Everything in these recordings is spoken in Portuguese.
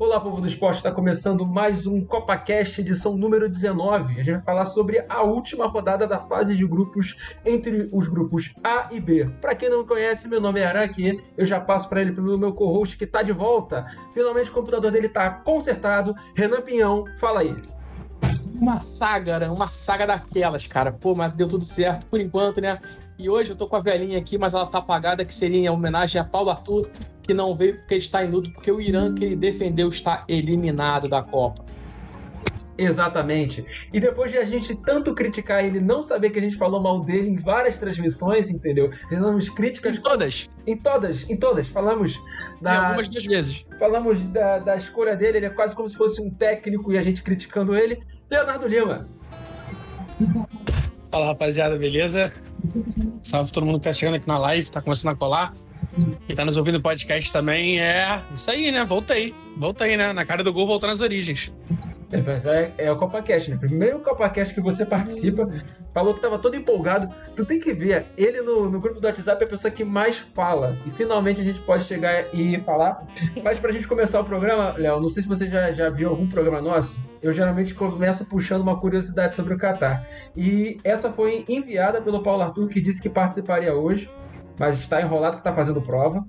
Olá, povo do esporte, está começando mais um CopaCast, edição número 19. A gente vai falar sobre a última rodada da fase de grupos entre os grupos A e B. Para quem não me conhece, meu nome é Araki, eu já passo para ele pelo meu co-host que está de volta. Finalmente o computador dele está consertado. Renan Pinhão, fala aí. Uma saga, uma saga daquelas, cara. Pô, mas deu tudo certo por enquanto, né? E hoje eu tô com a velhinha aqui, mas ela tá apagada, que seria em homenagem a Paulo Arthur, que não veio porque está em luto, porque o Irã que ele defendeu está eliminado da Copa. Exatamente. E depois de a gente tanto criticar ele, não saber que a gente falou mal dele em várias transmissões, entendeu? Fizemos críticas. Em todas. Em todas, em todas. Falamos da. Em algumas duas vezes. Falamos da, da escolha dele, ele é quase como se fosse um técnico e a gente criticando ele. Leonardo Lima. Fala rapaziada, beleza? Salve todo mundo que tá chegando aqui na live, tá começando a colar. Quem tá nos ouvindo podcast também é isso aí, né? Voltei. Voltei, né? Na cara do gol, voltando às origens. É, é, é o CopaCast, né? Primeiro CopaCast que você participa, falou que tava todo empolgado. Tu tem que ver, ele no, no grupo do WhatsApp é a pessoa que mais fala. E finalmente a gente pode chegar e falar. Mas pra gente começar o programa, Léo, não sei se você já, já viu algum programa nosso. Eu geralmente começo puxando uma curiosidade sobre o Qatar. E essa foi enviada pelo Paulo Arthur, que disse que participaria hoje, mas está enrolado que está fazendo prova.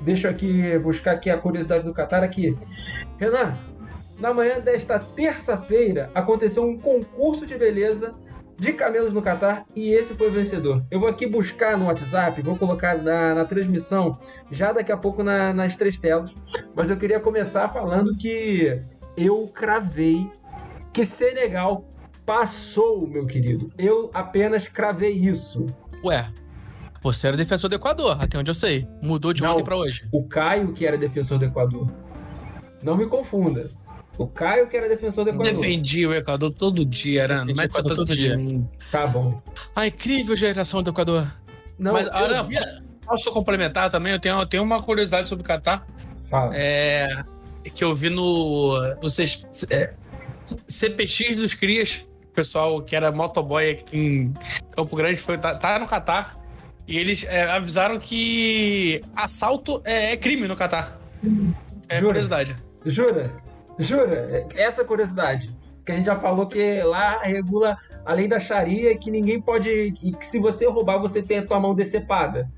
Deixa eu aqui buscar aqui a curiosidade do Qatar aqui. Renan, na manhã desta terça-feira aconteceu um concurso de beleza de camelos no Catar e esse foi o vencedor. Eu vou aqui buscar no WhatsApp, vou colocar na, na transmissão já daqui a pouco na, nas três telas, mas eu queria começar falando que eu cravei que Senegal passou, meu querido. Eu apenas cravei isso. Ué, você era defensor do Equador, até onde eu sei. Mudou de Não, ontem para hoje. O Caio que era defensor do Equador. Não me confunda. O Caio que era defensor do Equador. Defendi o Equador todo dia, era. Mas você todo dia. Mim. Tá bom. A incrível geração do Equador. Não, Mas, Ara, posso complementar também? Eu tenho, eu tenho uma curiosidade sobre o Catar. Fala. É, que eu vi no. Vocês. É, CPX dos Crias. O pessoal que era motoboy aqui em Campo Grande foi, tá, tá no Catar. E eles é, avisaram que assalto é, é crime no Catar. É Jura? curiosidade. Jura? Jura? Essa curiosidade. Que a gente já falou que lá regula a lei da Sharia que ninguém pode. E que se você roubar, você tem a tua mão decepada.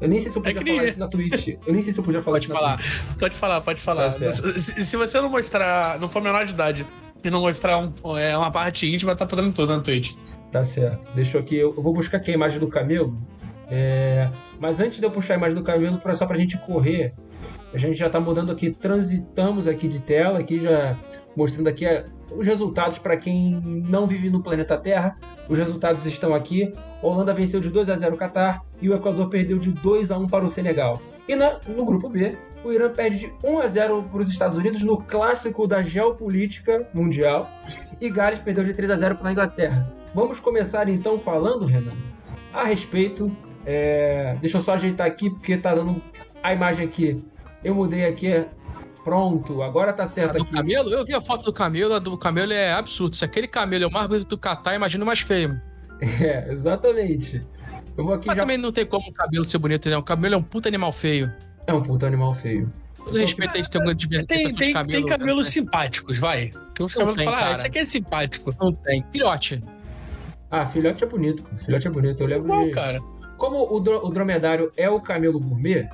Eu nem sei se eu podia é falar isso na Twitch. Eu nem sei se eu podia falar pode isso falar. Pode falar, pode falar. Tá se, se, você não mostrar, não for menor de idade e não mostrar um, é, uma parte íntima, tá podendo tudo na Twitch. Tá certo. Deixa eu aqui. Eu vou buscar aqui a imagem do camelo. É... Mas antes de eu puxar a imagem do camelo, só pra gente correr a gente já está mudando aqui, transitamos aqui de tela, aqui já mostrando aqui os resultados para quem não vive no planeta Terra. Os resultados estão aqui. Holanda venceu de 2 a 0 o Catar e o Equador perdeu de 2 a 1 para o Senegal. E na, no grupo B, o Irã perde de 1 a 0 para os Estados Unidos no clássico da geopolítica mundial e Gales perdeu de 3 a 0 para a Inglaterra. Vamos começar então falando, Renan, a respeito. É, deixa eu só ajeitar aqui porque está dando a imagem aqui eu mudei aqui. Pronto, agora tá certo a do aqui. camelo? Eu vi a foto do camelo, a do camelo é absurdo. Se aquele camelo é o mais bonito do Catar, imagina o mais feio. É, exatamente. Eu vou aqui Mas já... também não tem como o cabelo ser bonito, né? O camelo é um puta animal feio. É um puta animal feio. Todo respeito a isso, tem alguma divergência tem, tem, camelos, tem cabelos né? simpáticos, vai. Tem uns cabelos que falam, ah, esse aqui é simpático. Não tem. Filhote. Ah, filhote é bonito. Filhote é bonito. Eu lembro Qual, de... cara? Como o, o dromedário é o camelo gourmet,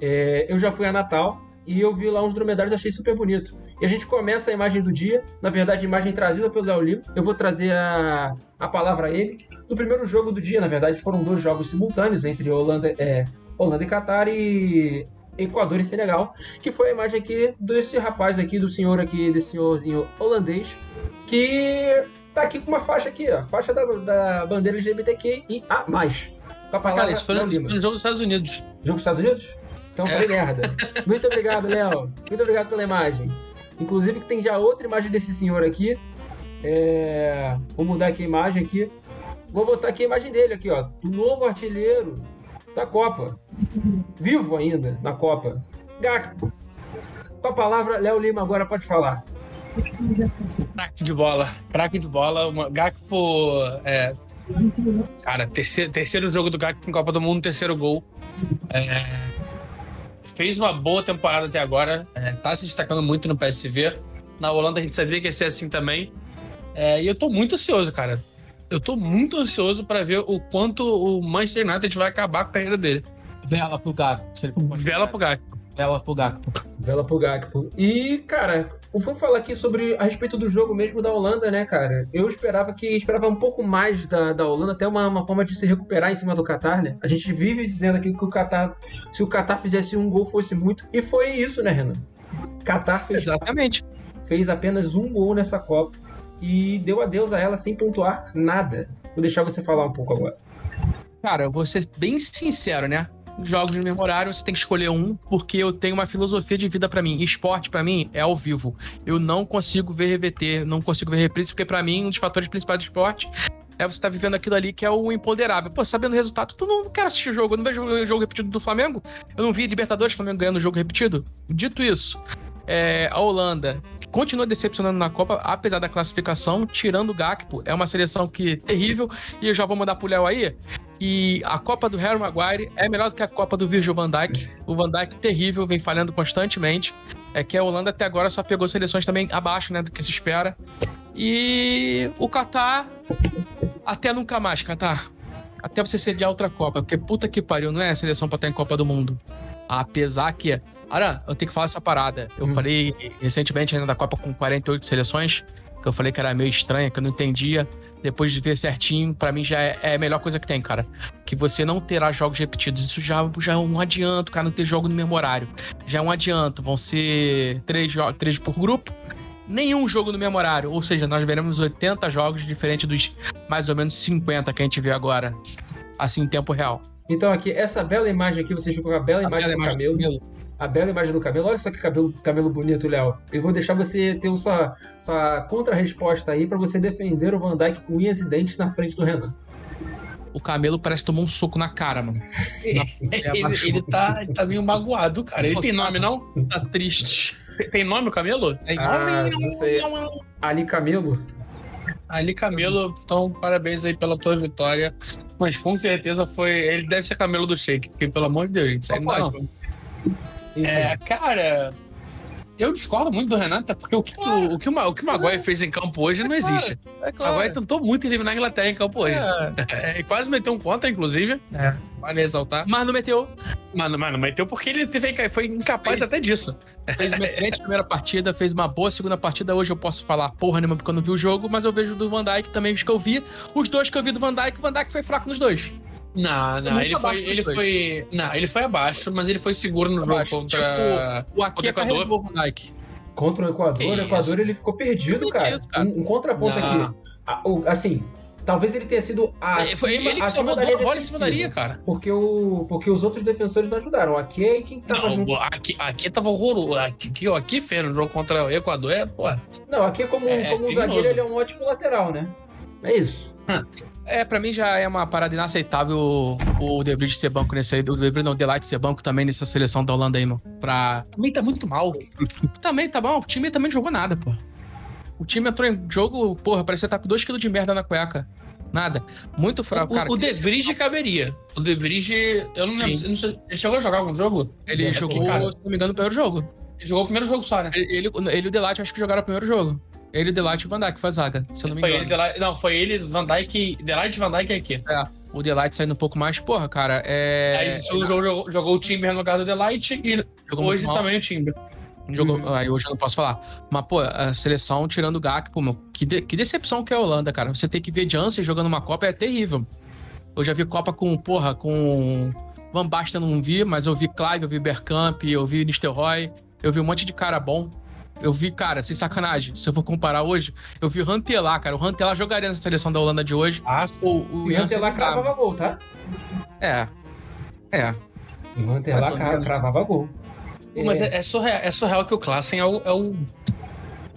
é, eu já fui a Natal e eu vi lá uns dromedários achei super bonito. E a gente começa a imagem do dia, na verdade, imagem trazida pelo Léo Lima. Eu vou trazer a, a palavra a ele. No primeiro jogo do dia, na verdade, foram dois jogos simultâneos entre Holanda, é, Holanda e Catar e Equador e Senegal, que foi a imagem aqui desse rapaz aqui, do senhor aqui, desse senhorzinho holandês, que tá aqui com uma faixa aqui, ó, faixa da, da bandeira LGBTQ e a mais. Com a palavra Cara, isso foi, no, no jogo dos Estados Unidos. Jogo dos Estados Unidos? Então é. falei merda. Muito obrigado, Léo. Muito obrigado pela imagem. Inclusive que tem já outra imagem desse senhor aqui. É... Vou mudar aqui a imagem aqui. Vou botar aqui a imagem dele aqui, ó. Do novo artilheiro da Copa. Vivo ainda na Copa. Gakpo. Com a palavra, Léo Lima agora pode falar. Craque de bola. Craque de bola. Uma... Gakpo é... Cara, terceiro, terceiro jogo do Gakpo em Copa do Mundo, terceiro gol. É fez uma boa temporada até agora, é, tá se destacando muito no PSV. Na Holanda a gente sabia que ia ser assim também. É, e eu tô muito ansioso, cara. Eu tô muito ansioso para ver o quanto o Manchester United vai acabar com a carreira dele. Vela pro. Vela pro Gato. Vela pro Gakpo. Vela pro Gakpo. E, cara, o Fui falar aqui sobre a respeito do jogo mesmo da Holanda, né, cara? Eu esperava que esperava um pouco mais da, da Holanda, até uma, uma forma de se recuperar em cima do Qatar, né? A gente vive dizendo aqui que o Qatar, se o Qatar fizesse um gol, fosse muito. E foi isso, né, Renan? Qatar fez, Exatamente. fez apenas um gol nessa Copa e deu adeus a ela sem pontuar nada. Vou deixar você falar um pouco agora. Cara, eu vou ser bem sincero, né? Jogos memoráveis, você tem que escolher um, porque eu tenho uma filosofia de vida para mim. Esporte, para mim, é ao vivo. Eu não consigo ver reverter, não consigo ver reprise, porque para mim, um dos fatores principais do esporte é você estar tá vivendo aquilo ali que é o empoderável. Pô, sabendo o resultado, tu não, não quer assistir o jogo. Eu não vejo o jogo repetido do Flamengo. Eu não vi Libertadores Flamengo ganhando o jogo repetido. Dito isso, é, a Holanda continua decepcionando na Copa, apesar da classificação, tirando o Gakpo. É uma seleção que é terrível. E eu já vou mandar pro Léo aí que a Copa do Harry Maguire é melhor do que a Copa do Virgil van Dijk. O van Dijk terrível, vem falhando constantemente. É que a Holanda até agora só pegou seleções também abaixo, né, do que se espera. E o Qatar até nunca mais, Qatar. Até você sediar outra Copa, porque puta que pariu, não é a seleção pra estar em Copa do Mundo. Apesar que Aran, eu tenho que falar essa parada. Eu hum. falei recentemente ainda da Copa com 48 seleções, que eu falei que era meio estranha, que eu não entendia depois de ver certinho, para mim já é, é, a melhor coisa que tem, cara. Que você não terá jogos repetidos. Isso já, já é um adianto, cara, não ter jogo no mesmo horário. Já é um adianto. Vão ser três, três por grupo. Nenhum jogo no mesmo horário. Ou seja, nós veremos 80 jogos, diferente dos mais ou menos 50 que a gente vê agora. Assim, em tempo real. Então, aqui, essa bela imagem aqui, vocês com a bela a imagem bela do imagem camelo. Do camelo a bela imagem do cabelo. Olha só que cabelo, cabelo bonito, Léo. Eu vou deixar você ter sua, sua contra-resposta aí para você defender o Van Dyke com unhas e dentes na frente do Renan. O Camelo parece tomar um soco na cara, mano. Na... ele, ele, tá, ele tá meio magoado, cara. Ele tem nome, não? Tá triste. Tem nome o Camelo? Tem nome? Ah, não sei. Ali Camelo? Ali Camelo, então parabéns aí pela tua vitória. Mas com certeza foi. Ele deve ser Camelo do Shake, porque pelo amor de Deus, gente, isso aí não. É, cara, eu discordo muito do Renato, porque o que, claro. o, o, que, o, o que o Maguire fez em campo hoje é não claro. existe. É claro. O Maguire tentou muito eliminar a Inglaterra em campo hoje. É. é quase meteu um contra, inclusive. É. Vale ressaltar. Mas não meteu. Mas, mas não meteu porque ele teve, foi incapaz fez, até disso. Fez uma excelente primeira partida, fez uma boa segunda partida. Hoje eu posso falar porra nenhuma porque eu não vi o jogo, mas eu vejo do Van Dijk também, os que eu vi. Os dois que eu vi do Van Dijk, o Van Dijk foi fraco nos dois. Não, não, ele foi, ele foi. Não, ele foi abaixo, mas ele foi seguro no abaixo. jogo contra. Tipo, o Aki carregou o Nike. Contra o Equador, o Equador ele ficou perdido, cara. Isso, cara. Um, um contraponto não. aqui. Assim, talvez ele tenha sido acima, foi ele que salvou a bola em cima da linha, cara. Porque, o, porque os outros defensores não ajudaram. Aqui é quem tava não, junto. Aqui, aqui tava horroroso. Aqui, aqui fez no jogo contra o Equador, é, pô. Não, aqui como, é, como um zagueiro ele é um ótimo lateral, né? É isso. É, pra mim já é uma parada inaceitável o De Vries ser banco nesse aí. O De Vries não, o Delight ser banco também nessa seleção da Holanda aí, mano. Pra... Também tá muito mal. Também tá bom. O time também não jogou nada, pô. O time entrou em jogo, porra, parecia estar com 2kg de merda na cueca. Nada. Muito fraco, o, cara. O De Vries caberia. O De Vries, eu não lembro. Não sei, ele chegou a jogar algum jogo? Ele é, jogou, se não me engano, o primeiro jogo. Ele jogou o primeiro jogo só, né? Ele, ele, ele e o Delight acho que jogaram o primeiro jogo. Ele, Delight e Van Dijk foi a zaga, se eu não me foi engano. Ele, Delight, não, foi ele, Van Dijk, Delight e Van Dijk aqui. É, o Delight saindo um pouco mais, porra, cara, é... Aí ele jogou, jogou, jogou o Timber no lugar do Delight e jogou hoje também o Timber. Jogou, uhum. Aí hoje eu não posso falar. Mas, pô, a seleção tirando o Gakpo, meu, que, de, que decepção que é a Holanda, cara. Você tem que ver Jansen jogando uma Copa é terrível. Eu já vi Copa com, porra, com... Van Basten não vi, mas eu vi Clive, eu vi Bergkamp, eu vi Nistelrooy, eu vi um monte de cara bom. Eu vi, cara, sem sacanagem, se eu for comparar hoje, eu vi o Rantelar, cara. O Rantelar jogaria nessa seleção da Holanda de hoje. Ah, o, o Rantelar cravava gol, tá? É. É. O Rantelar cara, cravava gol. Mas é, é, surreal, é surreal que o Klassen é o, é o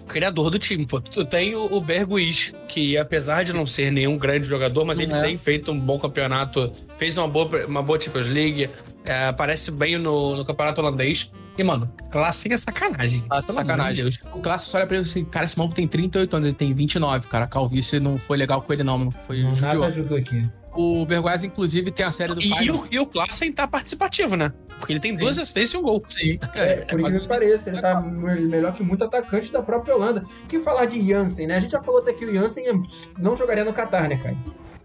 criador do time, pô. Tu tem o, o Berguiz, que apesar de não ser nenhum grande jogador, mas ele é. tem feito um bom campeonato, fez uma boa, uma boa Champions League, é, aparece bem no, no campeonato holandês. E, mano, Classe é sacanagem. Classe é sacanagem. O Classe só olha pra ele assim, cara, esse maluco tem 38 anos, ele tem 29, cara. A calvície não foi legal com ele, não, mano. Foi não, Nada ajudou aqui. O Berguaz, inclusive, tem a série do e, pai. E o, e o Klassen tá participativo, né? Porque ele tem duas assistências e um gol. Sim. É, por incrível que pareça, ele tá me- melhor que muito atacante da própria Holanda. Que falar de Jansen, né? A gente já falou até que o Jansen é- não jogaria no Qatar, né, cara?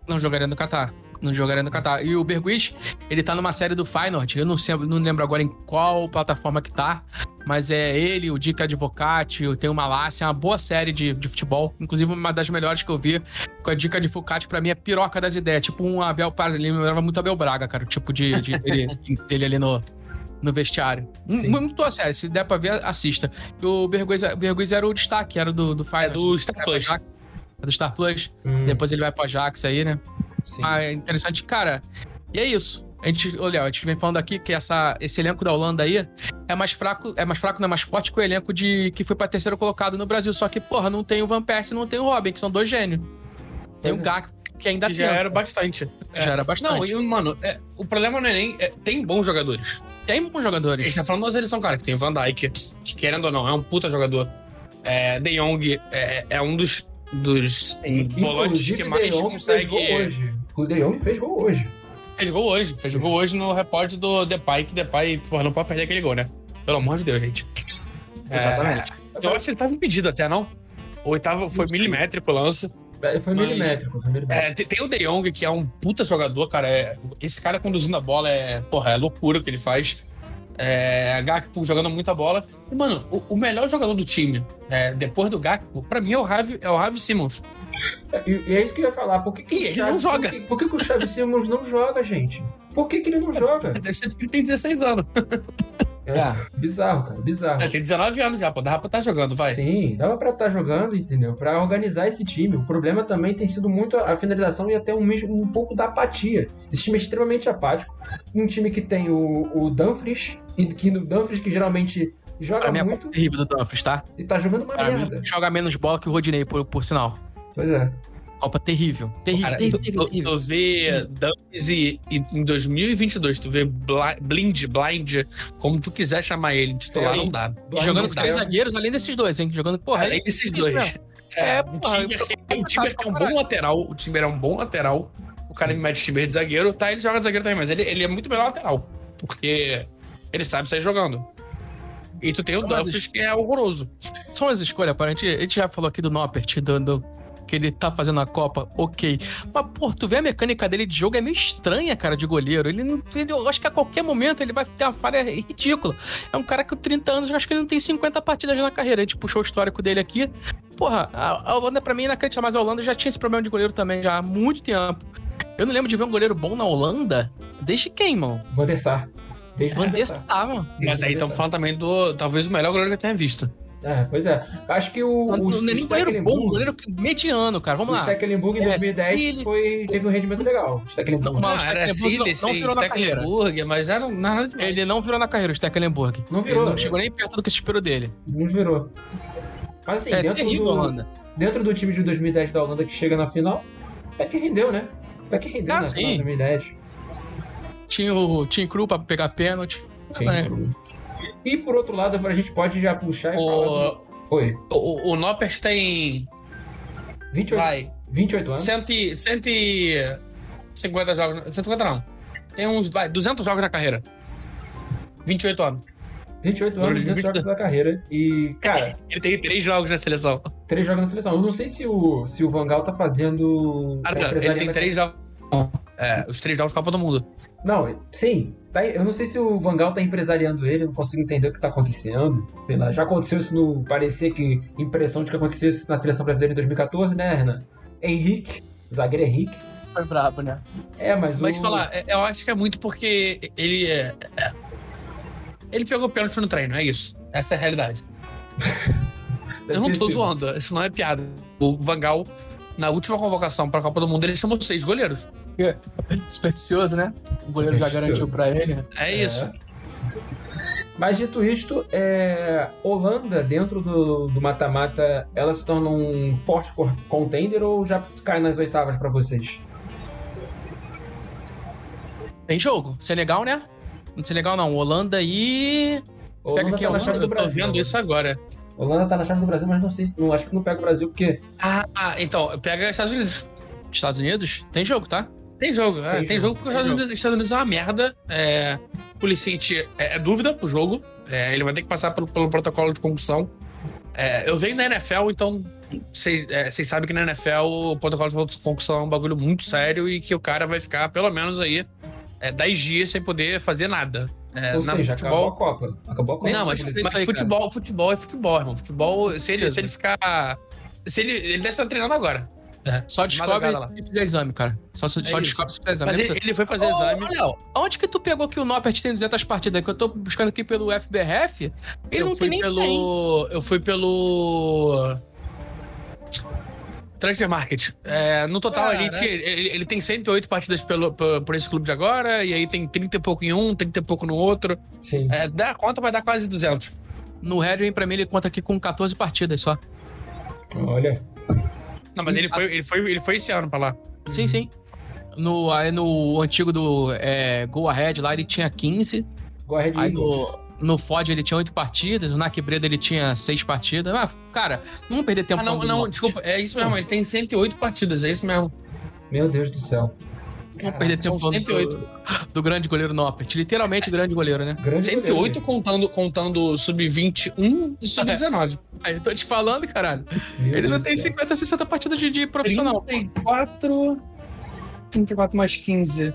Não jogaria no Qatar. Não jogaria no Qatar. E o Berguiz, ele tá numa série do Feyenoord. Eu não, sei, não lembro agora em qual plataforma que tá. Mas é ele, o Dick Advocati, tem o Malásia. É uma boa série de, de futebol. Inclusive, uma das melhores que eu vi. Com a Dica Advocati, pra mim, é piroca das ideias. Tipo um Abel Parra. Ele me lembrava muito Abel Braga, cara. O tipo de, de dele, dele ali no, no vestiário. Sim. Muito boa série. Se der pra ver, assista. O Berguiz, era o destaque, era do, do É Feyenoord. do Star Plus. É do Star Plus. Hum, Depois ele vai pro Ajax aí, né? Sim. Ah, é interessante, cara. E é isso. A gente, olha, a gente vem falando aqui que essa, esse elenco da Holanda aí é mais fraco, é mais fraco, não é mais forte que o elenco de que foi pra terceiro colocado no Brasil. Só que, porra, não tem o Van Persie e não tem o Robin, que são dois gênios. Tem Pois o é. Gak, que ainda Que já era bastante. É. Já era bastante. Não, e, mano, é, o problema não é nem. é, tem bons jogadores. Tem bons A jogadores. gente tá falando da seleção, cara, que tem o Van Dijk, que querendo ou não, é um puta jogador. É, De Jong é, é um dos, dos volantes Inclusive, que mais consegue. hoje. O De Jong fez gol hoje. Fez gol hoje. Fez gol hoje no repórter do Depay, que Depay, porra, não pode perder aquele gol, né? Pelo amor de Deus, gente. É, Exatamente. eu acho que ele tava impedido até, não? Ou ele tava, foi milimétrico o lance. É, Foi Mas- milimétrico, foi milimétrico. É, tem, tem o De Jong, que é um puta jogador, cara. é- esse cara conduzindo a bola é, porra, é loucura o que ele faz. É, Gakpo jogando muita bola. E, mano, o, o melhor jogador do time, é, depois do Gakpo, pra mim é o Ravi, é o Ravi Simmons. E, e é isso que eu ia falar. Por que, que E o ele Xavi- não joga. Por que, por que que o Xavi Simons não joga, gente? Por que, que ele não joga? Deve ser que ele tem 16 anos. É, bizarro, cara, bizarro. Ele tem 19 anos já, pô. Dava pra estar jogando, vai. Sim, dava pra estar jogando, entendeu? Pra organizar esse time. O problema também tem sido muito a finalização e até um, um pouco da apatia. Esse time é extremamente apático. Um time que tem o, o Dumfries, e que no Dumfries que geralmente joga Pra é muito terrível do Dumfries, tá? e tá jogando uma Pra merda. mim, joga menos bola que o Rodinei, por, por sinal. Pois é. Copa terrível. Terrível, Cara, terrível, tu, terrível, tu- tu vê Dumfries e, e em 2022, tu vê Bli- Blind, Blind, como tu quiser chamar ele, titular Sim. não dá. E jogando com Blind três zagueiros, além desses dois, hein? Jogando, porra. Além aí- desses dois. mesmo. É, É, o porra, Timber, eu- o Timber que é um bom lateral, o Timber é um bom lateral. O cara me mete Timber de zagueiro, tá? Ele joga de zagueiro também, mas ele, ele é muito melhor lateral. Porque ele sabe sair jogando. E tu tem o Dumfries, que é horroroso. São as escolhas, para a gente, a gente já falou aqui do Noppert, do, do- que ele tá fazendo na Copa, ok. Mas, pô, tu vê a mecânica dele de jogo é meio estranha, cara, de goleiro. Ele não. Ele, eu acho que a qualquer momento ele vai ter uma falha ridícula. É um cara que com 30 anos, eu acho que ele não tem 50 partidas na carreira. A gente puxou o histórico dele aqui. Porra, a, a Holanda, pra mim, é inacreditável, mas a Holanda já tinha esse problema de goleiro também, já há muito tempo. Eu não lembro de ver um goleiro bom na Holanda. Desde quem, mano? Van der Sar. Desde Van der Sar. Mano. Mas aí estamos falando também do talvez o melhor goleiro que eu tenha visto. É, pois é. Acho que o. Não, o, não é nem o goleiro bom, goleiro mediano, cara. Vamos O lá. Stecklenburg em É, 2010 Siles- foi, teve um rendimento legal. O Stecklenburg. Não, Não, o era Stecklenburg Silas, não- não virou na carreira. Stecklenburg, mas era nada demais. Ele não virou na carreira, o Stecklenburg. Não virou. Ele não chegou nem perto do que se esperou dele. Não virou. Mas assim, é dentro, terrível, do, Holanda. dentro do time de 2010 da Holanda que chega na final, até que rendeu, né? Até que rendeu Ah, na sim. final de 2010. Tinha o Tim Cru pra pegar pênalti. Sim. É. E por outro lado, a gente pode já puxar e falar. O, do- Oi, o, o Noppert tem. 28, Vai. 28 anos. 100, 150 jogos. 150 não. Tem uns. Vai, 200 jogos na carreira. 28 anos. 28 Agora anos ele dentro tem da carreira. E, cara, Ele tem 3 jogos na seleção. três jogos na seleção. Eu não sei se o, se o Vangal tá fazendo. Ah, tá não, ele tem a- 3 jogos. É, os 3 jogos da Copa do Mundo. Não, sim. Tá, eu não sei se o Vangal tá empresariando ele, eu não consigo entender o que tá acontecendo. Sei lá, já aconteceu isso no. Parecia que. Impressão de que aconteceu isso na seleção brasileira em 2014, né, Renan? Henrique, zagueiro Henrique. Foi brabo, né? É, mas Mas o. falar, é- eu acho que é muito porque ele. é- é- ele pegou pênalti no treino, é isso. Essa é a realidade. Eu não tô sido. zoando, isso não é piada. O Vangal, na última convocação pra Copa do Mundo, ele chamou seis goleiros. Supersticioso, né? O goleiro já garantiu pra ele. É, É. isso. Mas dito isto, é, Holanda, dentro do do mata-mata, ela se torna um forte contender ou já cai nas oitavas pra vocês? Tem jogo. Senegal, né? Não Senegal não. Holanda e. Holanda aqui, tá na chave do Eu tô Brasil. vendo isso agora. Holanda tá na chave do Brasil, mas não sei se. Não, acho que não pega o Brasil, porque. Ah, ah, então, pega Estados Unidos. Estados Unidos? Tem jogo, tá? Tem jogo, é, Tem tem, jogo, jogo porque os tem Estados Unidos, Estados Unidos é uma merda. É, Pulisic é, é dúvida pro jogo. É, ele vai ter que passar pelo, pelo protocolo de concussão. É, eu venho da NFL, então vocês é, sabem que na NFL o protocolo de concussão é um bagulho muito sério e que o cara vai ficar pelo menos aí é, 10 dias sem poder fazer nada. É, Ou na seja, acabou futebol. a Copa. Acabou a Copa. Não, mas, mas aí, futebol, futebol é futebol, irmão. Futebol, se ele, se ele ficar. Se ele, ele deve estar treinando agora. É. Só descobre se fizer exame, cara. Só, só É isso. descobre se fizer exame. Mas Não ele, ele foi fazer Ô, exame. ô, Léo, aonde que tu pegou que o Noppert tem 200 partidas? Que eu tô buscando aqui pelo FBRF? Ele eu não fui tem nem 100. pelo. Eu fui pelo. Transfer Market. É, no total, Cara. ele, ele, ele tem 108 partidas pelo, por, por esse clube de agora, e aí tem 30 e pouco em um, 30 e pouco no outro. Sim. É, dá a conta, vai dar quase 200. No Headway, pra mim, ele conta aqui com 14 partidas só. Olha. Não, mas ele foi, ele foi, ele foi esse ano pra lá. Sim, sim. No, aí no antigo do é, Go Ahead lá, ele tinha 15. Go Ahead Aí no, no Ford ele tinha 8 partidas. No Nakbreda ele tinha 6 partidas. Ah, cara, não vamos perder tempo Ah, não, falando do não, desculpa, é isso mesmo, ele tem 108 partidas, é isso mesmo. Meu Deus do céu. Não vamos perder tempo falando 108. do, do grande goleiro Noppert. Literalmente grande goleiro, né? Grande 108 contando, contando sub-21 e sub-19. Aí eu tô te falando, caralho. Meu Ele não Deus tem do céu. 50, 60 partidas de, de profissional. 34. 34 mais 15.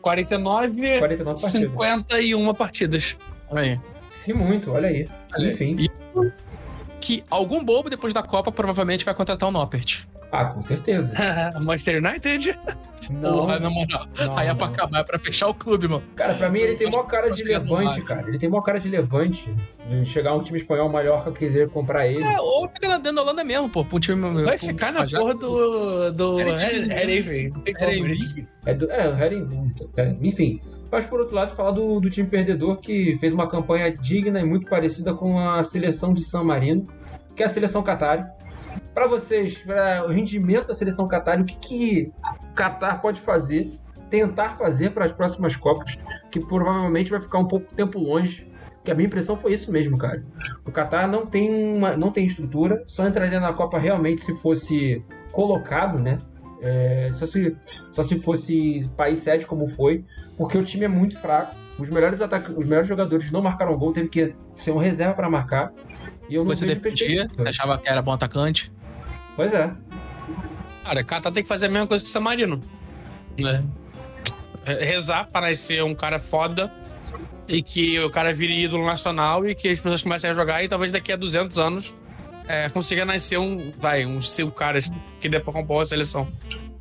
49. 49 partidas. 51 partidas. Aí. Sim, muito, olha aí. Olha. Enfim. E que algum bobo depois da Copa provavelmente vai contratar o Noppert. Ah, com certeza. Manchester United. Não, Porra, na moral. não, Aí é pra não. acabar, é pra fechar o clube, mano. Cara, pra mim ele tem maior cara de é levante, cara. Ele tem maior cara de levante. De chegar um time espanhol Mallorca quiser comprar ele. É, ou fica lá dentro da Holanda mesmo, pô. Um time. Vai um- ficar na já- porra do. do. Eredivisie. É, do, é o Harry é, Enfim. Mas por outro lado, falar do, do time perdedor que fez uma campanha digna e muito parecida com a seleção de San Marino, que é a seleção Qatar. Pra vocês, para o rendimento da seleção Qatar, o que, que o Qatar pode fazer, tentar fazer para as próximas Copas, que provavelmente vai ficar um pouco tempo longe. Que a minha impressão foi isso mesmo, cara. O Qatar não tem, uma, não tem estrutura, só entraria na Copa realmente se fosse colocado, né? É, só, se, só se fosse país sede como foi, porque o time é muito fraco. Os melhores ataca os melhores jogadores não marcaram gol, teve que ser um reserva para marcar. E eu não Você defendia, você achava que era bom atacante. Pois é. Cara, Catar tem que fazer a mesma coisa que o San Marino. Né? Rezar para ser um cara foda e que o cara vire ídolo nacional e que as pessoas comecem a jogar e talvez daqui a 200 anos é, consiga nascer um, vai, uns cinco caras que dê pra compor a seleção.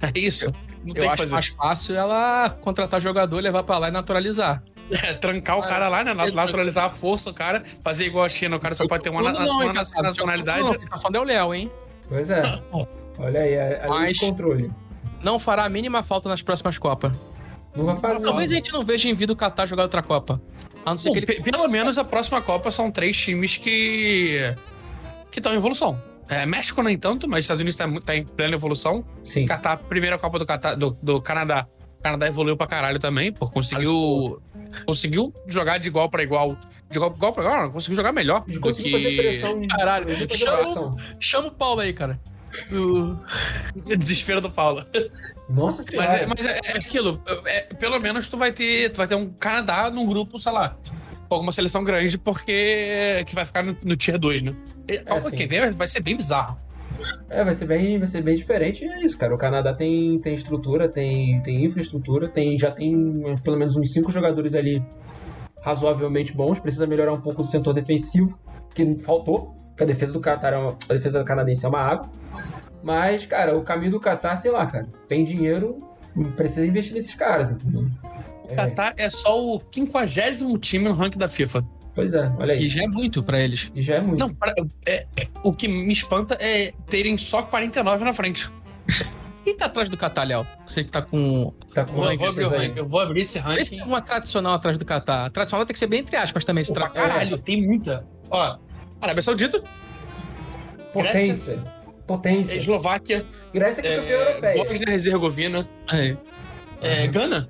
É isso. Não tem Eu que acho fazer. mais fácil ela contratar jogador, levar pra lá e naturalizar. É, trancar o cara lá, né? Naturalizar a força, o cara, fazer igual a China, o cara só pode ter uma, Não, na- não, uma hein, nacionalidade. Não, tá falando é o Léo, hein? Pois é. Olha aí, a, a lei Mas- de controle. Não fará a mínima falta nas próximas Copas. Não vai fazer. Talvez a gente não veja em vida o Qatar jogar outra Copa. A não ser Bom, que ele. pe- pelo menos a próxima Copa são três times que que estão em evolução. É, México nem tanto, mas Estados Unidos tá, mu- tá em plena evolução. Sim. Catar, primeira Copa do, Catar, do, do Canadá. O Canadá evoluiu pra caralho também, pô. Conseguiu. Conseguiu jogar de igual pra igual. De igual, igual pra igual, não, conseguiu jogar melhor do fazer que. pressão. Caralho, chama-. Chama o Paulo aí, cara. O- Desespero do Paulo. Nossa senhora. Mas, é, mas é, é aquilo. é, pelo menos tu vai ter. Tu vai ter um Canadá num grupo, sei lá. Com alguma seleção grande, porque. Que vai ficar no, no Tier 2, né? E, Copa sim. que vem vai ser bem bizarro. É, vai ser bem, vai ser bem diferente. E é isso, cara. O Canadá tem, tem estrutura, tem, tem infraestrutura, tem, já tem pelo menos uns cinco jogadores ali razoavelmente bons. Precisa melhorar um pouco o setor defensivo, que faltou. Porque a defesa do Qatar, é a defesa canadense é uma água. Mas, cara, o caminho do Qatar, sei lá, cara. Tem dinheiro, precisa investir nesses caras, entendeu? O Qatar é só o 50 time no ranking da FIFA. Pois é, olha E aí. já é muito pra eles. E já é muito. Não, pra- é- é- o que me espanta é terem só 49 na frente. Quem tá atrás do Qatar, Léo? Você que tá com. Tá com Eu vou, abrir ranking, eu vou abrir esse Esse ranking. é uma tradicional atrás do Qatar. Tradicional tem que ser bem entre aspas também, esse tradicional. caralho, tem muita. Ó, Arábia Saudita, Potência. Potência. Eslováquia, Grécia que é campeã é, europeia. Bosnia e Herzegovina, É. é, Gana,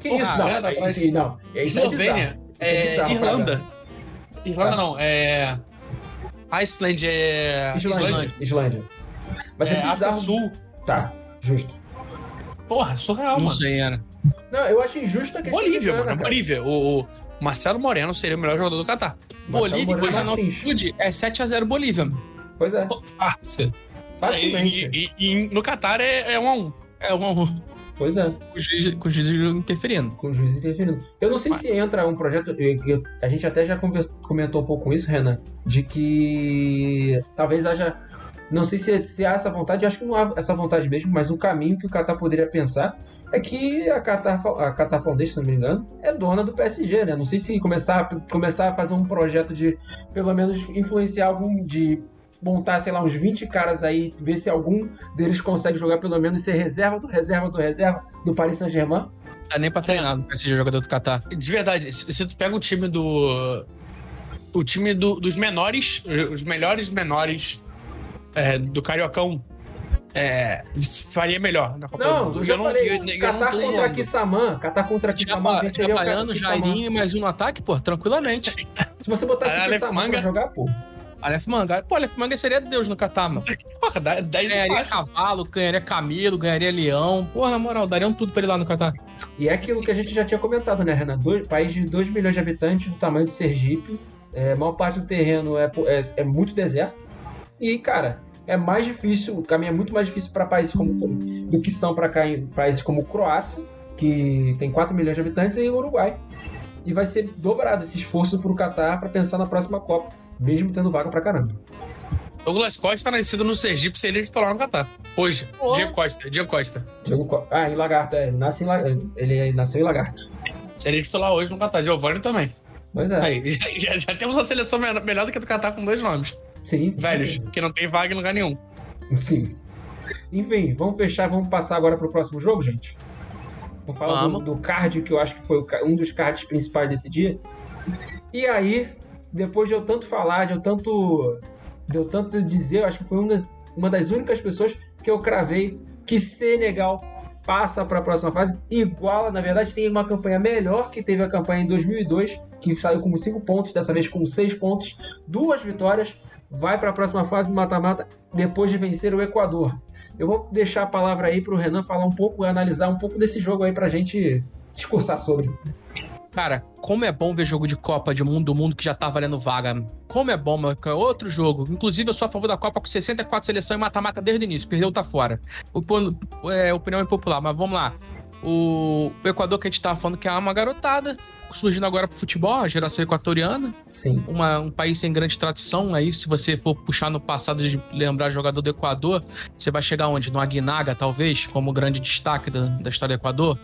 Que Porra, isso? Não, Gana, não, não. É Eslovênia, é é, bizarro, Irlanda. Irlanda Ah. não, é. Iceland é. Islândia. Islândia. Islândia. Mas é, É, África bizarro. do Sul. Tá, justo. Porra, surreal, Não mano. sei, era. Não, eu acho injusto a questão Bolívia, mano. cara. Bolívia. O, o Marcelo Moreno seria o melhor jogador do Catar. Bolívia, coisa não Martins. altitude, é 7x0 Bolívia. Pois é, Fácil. facilmente. E, e- e no Catar é, é um a um. É um, Pois é, com o juiz, com o juiz interferindo. com o juiz interferindo. Eu não sei se entra um projeto. eu- eu- a gente até já convers- comentou um pouco com isso, Renan, de que talvez haja. Não sei se, se há essa vontade, acho que não há essa vontade mesmo, mas o caminho que o Qatar poderia pensar é que a Qatar, a Qatar Foundation, se não me engano, é dona do PSG, né? Não sei se começar, começar a fazer um projeto de, pelo menos, influenciar algum, de montar, sei lá, uns 20 caras aí, ver se algum deles consegue jogar pelo menos ser reserva do reserva do reserva do Paris Saint-Germain. Não dá nem pra treinar no PSG jogador do Catar. De verdade, se, tu pega o time do. O time do- dos menores, os melhores menores é, do Cariocão, é, faria melhor na Copa Não, do Mundo. eu E já não, falei, e eu- eu Qatar não contra. Kissaman, Qatar contra Kissaman, venceria o Qatar. Jairinho e mais um no ataque, pô, tranquilamente. Se você botasse Kissaman pra jogar, pô. Aleph Manga. Pô, Aleph Manga seria Deus no Catar, mano. Porra, dá 10 Ganharia cavalo, ganharia camelo, ganharia leão. Porra, na moral, dariam tudo pra ele lá no Catar. E é aquilo que a gente já tinha comentado, né, Renan? Dois, país de 2 milhões de habitantes, do tamanho de Sergipe. É, a maior parte do terreno é, é, é muito deserto. E, cara, é mais difícil, o caminho é muito mais difícil para países como do que são para cá em países como Croácia, que tem 4 milhões de habitantes, e Uruguai. E vai ser dobrado esse esforço pro Catar para pensar na próxima Copa, mesmo tendo vaga pra caramba. Douglas Costa, nascido no Sergipe, seria titular no Catar. Hoje. Pô. Diego Costa. Diego Costa. Diego Co- Ah, em Lagarto, é, ele, nasce em La- ele nasceu em Lagarto. Seria titular hoje no Catar. Giovanni também. Pois é, Aí, já, já- já temos uma seleção melhor, do que a do Catar com dois nomes. sim. Velhos, que não tem vaga em lugar nenhum. Sim. Enfim, vamos fechar, vamos passar agora pro próximo jogo, gente. Vamos falar do, Vamos. do card, que eu acho que foi um dos cards principais desse dia. E aí, depois de eu tanto falar, de eu tanto. De eu tanto dizer, eu acho que foi uma, uma das únicas pessoas que eu cravei que Senegal passa para a próxima fase. Iguala, na verdade, tem uma campanha melhor que teve a campanha em 2002, que saiu com 5 pontos, dessa vez com 6 pontos, duas vitórias. Vai para a próxima fase do mata-mata depois de vencer o Equador. Eu vou deixar a palavra aí pro Renan falar um pouco, analisar um pouco desse jogo aí pra gente discursar sobre. Cara, como é bom ver jogo de Copa de Mundo do Mundo que já tá valendo vaga. Como é bom, mano. é Outro jogo. Inclusive, eu sou a favor da Copa com 64 seleções e mata-mata desde o início. Perdeu, tá fora. O, é, opinião impopular, mas vamos lá. O, o Equador que a gente tava falando que é uma garotada, surgindo agora pro futebol, a geração equatoriana. Sim. Uma- um país sem grande tradição. Aí, se você for puxar no passado de lembrar jogador do Equador, você vai chegar onde? No Aguinaga, talvez, como grande destaque da, da história do Equador.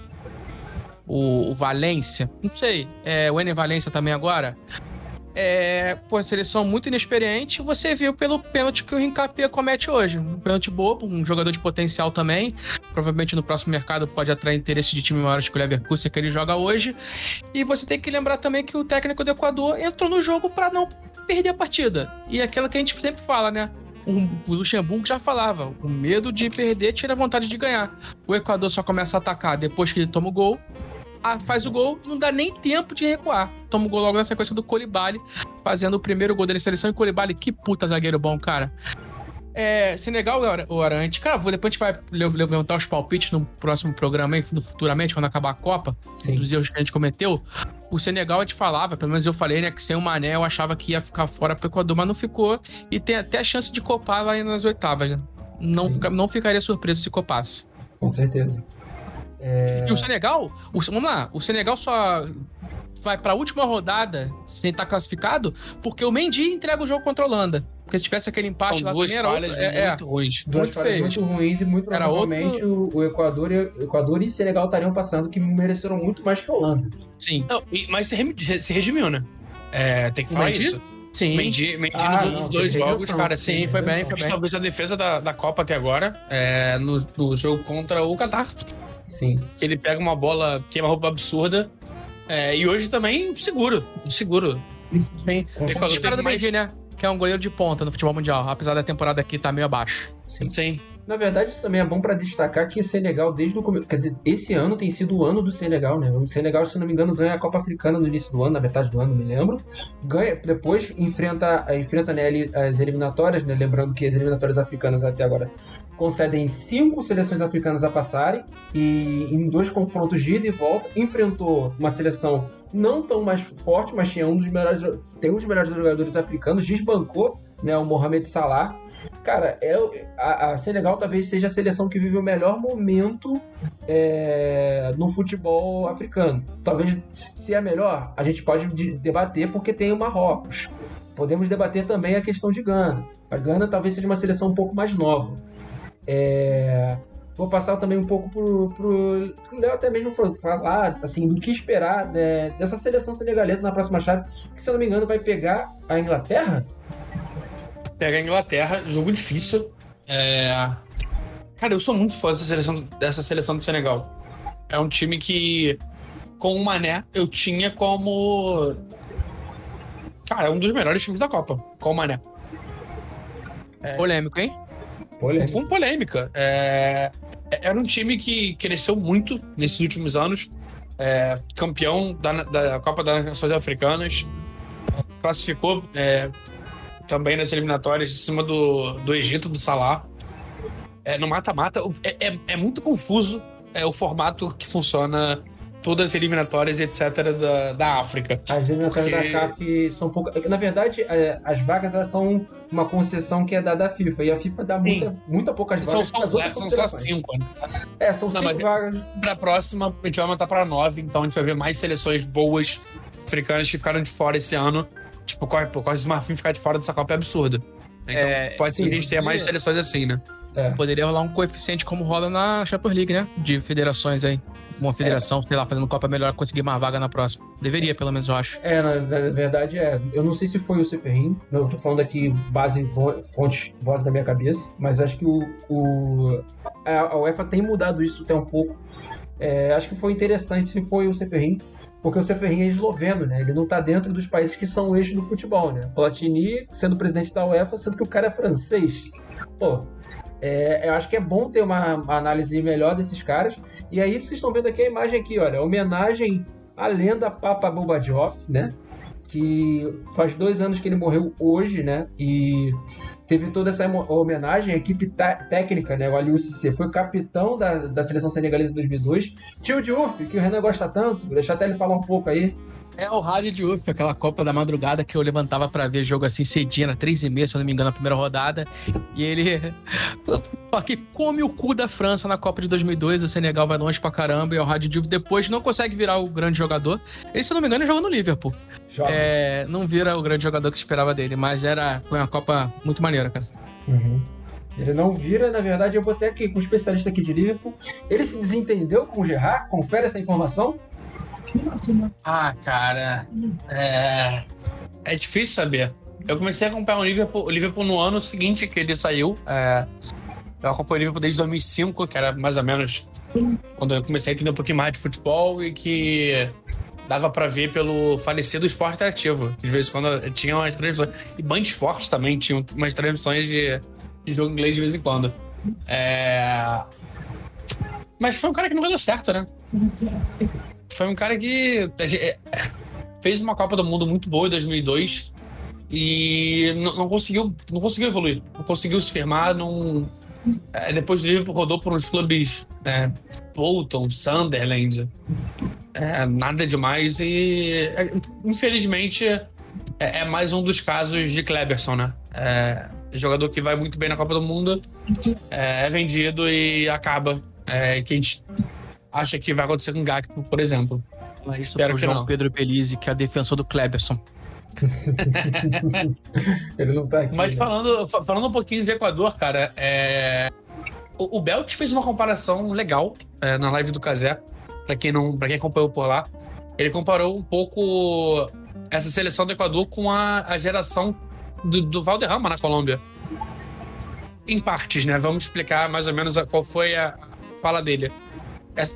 O, o Valência, não sei. É, o Enem Valência também agora. É, pô, seleção muito inexperiente. Você viu pelo pênalti que o Rincapé comete hoje. Um pênalti bobo, um jogador de potencial também. Provavelmente no próximo mercado pode atrair interesse de time maior que o Leverkusen que ele joga hoje. E você tem que lembrar também que o técnico do Equador entrou no jogo para não perder a partida. E é aquilo que a gente sempre fala, né? O Luxemburgo já falava: o medo de perder tira a vontade de ganhar. O Equador só começa a atacar depois que ele toma o gol. Faz o gol, não dá nem tempo de recuar. Toma o gol logo na sequência do Colibali, fazendo o primeiro gol dele na seleção. E Colibali, que puta zagueiro bom, cara. É, Senegal o Arante. Cara, vou- depois a gente vai le- levantar os palpites no próximo programa no, futuramente, quando acabar a Copa Sim. dos erros que a gente cometeu. O Senegal a gente falava, pelo menos eu falei, né, que sem o Mané eu achava que ia ficar fora pro Equador, mas não ficou. E tem até a chance de copar lá nas oitavas, né? Não, Sim. não ficaria surpreso se copasse. Com certeza. É, E o Senegal, o- vamos lá, o Senegal só vai pra última rodada sem estar classificado porque o Mendy entrega o jogo contra a Holanda. Porque se tivesse aquele empate São lá duas também era falhas outro, é, é. muito ruins. duas muito falhas feio. muito ruins e muito Era provavelmente o, o Equador, e, o Equador e Senegal estariam passando, que mereceram muito mais que a Holanda. Sim. Não, e- mas se, se redimiu, né? É, tem que falar Mendy? isso. Sim. Mendy, Mendy Ah, nos não, outros dois jogos, cara, Sim, assim, foi bem, foi bem. talvez a defesa da, da Copa até agora, é, no, no jogo contra o Qatar, Sim. que ele pega uma bola, queima-roupa absurda. é, e hoje também, seguro, seguro. Sim. Espera teve do Mendy, né? Que é um goleiro de ponta no futebol mundial, apesar da temporada aqui tá meio abaixo. Sim. Sim. Na verdade, isso também é bom para destacar que o Senegal, desde o começo. Quer dizer, esse ano tem sido o ano do Senegal, né? O Senegal, se não me engano, ganha a Copa Africana no início do ano, na metade do ano, não me lembro. Ganha, depois enfrenta, enfrenta né, as eliminatórias, né? Lembrando que as eliminatórias africanas até agora concedem cinco seleções africanas a passarem e em dois confrontos de ida e volta. Enfrentou uma seleção não tão mais forte, mas tinha um dos melhores, tem um dos melhores jogadores africanos, desbancou né, o Mohamed Salah Cara, é, a, a, Senegal talvez seja a seleção que vive o melhor momento é, no futebol africano. Talvez, se é melhor, a gente pode debater porque tem o Marrocos. Podemos debater também a questão de Gana. A Gana talvez seja uma seleção um pouco mais nova. É, vou passar também um pouco pro, Léo até mesmo falar assim, do que esperar né, dessa seleção senegalesa na próxima chave, que se eu não me engano vai pegar a Inglaterra pega a Inglaterra, jogo difícil. É... Cara, eu sou muito fã dessa seleção, dessa seleção do Senegal. É um time que, com o Mané, eu tinha como. Cara, é um dos melhores times da Copa, com o Mané. É... Polêmico, hein? Polêmica. Com polêmica. É... Era um time que cresceu muito nesses últimos anos. É... Campeão da, da Copa das Nações Africanas. Classificou é, também nas eliminatórias em cima do, do Egito, do Salah. É, no mata-mata, é, é, é, muito confuso é, o formato que funciona todas as eliminatórias, etc., da, da África. As eliminatórias Porque... da CAF são pouco. Na verdade, é, as vagas elas são uma concessão que é dada à FIFA. E a FIFA dá muita, muita poucas vagas. São, são, é, são só cinco. Né? É, são Não, cinco vagas. Para a próxima, a gente vai aumentar para nove. Então a gente vai ver mais seleções boas africanas que ficaram de fora esse ano Tipo, corre, causa do Marfim ficar de fora dessa Copa é absurdo. Então, é, pode ser que a gente tenha mais seleções assim, né? É. Poderia rolar um coeficiente como rola na Champions League, né? De federações aí. Uma federação, é. sei lá, fazendo Copa melhor, conseguir mais vaga na próxima. Deveria, pelo menos, eu acho. É, na, na verdade é. Eu não sei se foi o Seferrin. Eu tô falando aqui base fontes, vozes da minha cabeça. Mas acho que o, o a UEFA tem mudado isso até um pouco. É, acho que foi interessante se foi o Seferrin porque o Seferin é esloveno, né? Ele não está dentro dos países que são o eixo do futebol, né? Platini sendo presidente da UEFA, sendo que o cara é francês. Pô, é, eu acho que é bom ter uma, análise melhor desses caras. E aí vocês estão vendo aqui a imagem aqui, olha, homenagem à lenda Papa Bobadjov, né? Que faz dois anos que ele morreu hoje, né? E teve toda essa homenagem, a equipe técnica, né? O Aliou Cissé foi capitão da, da seleção senegalesa em 2002. Tio Diouf, que o Renan gosta tanto, vou deixar até ele falar um pouco aí. É o rádio de UF, aquela Copa da Madrugada que eu levantava para ver jogo assim cedinho, na três e meia, se eu não me engano, na primeira rodada. E ele que come o cu da França na Copa de 2002, o Senegal vai longe pra caramba e o rádio de UF depois não consegue virar o grande jogador. Ele, se eu não me engano, jogou no Liverpool. É, não vira o grande jogador que se esperava dele, mas era, foi uma Copa muito maneira, cara. Uhum. Ele não vira, na verdade, eu botei aqui com um especialista aqui de Liverpool. Ele se desentendeu com o Gerard? Confere essa informação. Ah, cara. É. É difícil saber. Eu comecei a acompanhar o Liverpool, o Liverpool no ano seguinte que ele saiu. É... Eu acompanhei o Liverpool desde 2005, que era mais ou menos quando eu comecei a entender um pouquinho mais de futebol e que dava para ver pelo falecido esporte interativo. Que de vez em quando tinha umas transmissões. E Band Esportes também tinha umas transmissões de, de jogo inglês de vez em quando. É... Mas foi um cara que não deu certo, né? Foi um cara que é, fez uma Copa do Mundo muito boa em 2002 e não, não conseguiu, não conseguiu evoluir, não conseguiu se firmar. Não, é, depois do Liverpool rodou por uns clubes é, Bolton, Sunderland, é, nada demais e é, infelizmente é, é, mais um dos casos de Kleberson, né? É, jogador que vai muito bem na Copa do Mundo, é, vendido e acaba. que a gente acha que vai acontecer com o Gakpo, por exemplo. Fala isso Espero pro João não. Pedro Pelizzi, que é defensor do Kleberson. Ele não tá aqui. Mas né? falando, falando um pouquinho de Equador, cara, é... o, o Belt fez uma comparação legal é, na live do Casé, para quem não, para quem acompanhou por lá. Ele comparou um pouco essa seleção do Equador com a, a geração do, do Valderrama na Colômbia. Em partes, né? Vamos explicar mais ou menos qual foi a fala dele.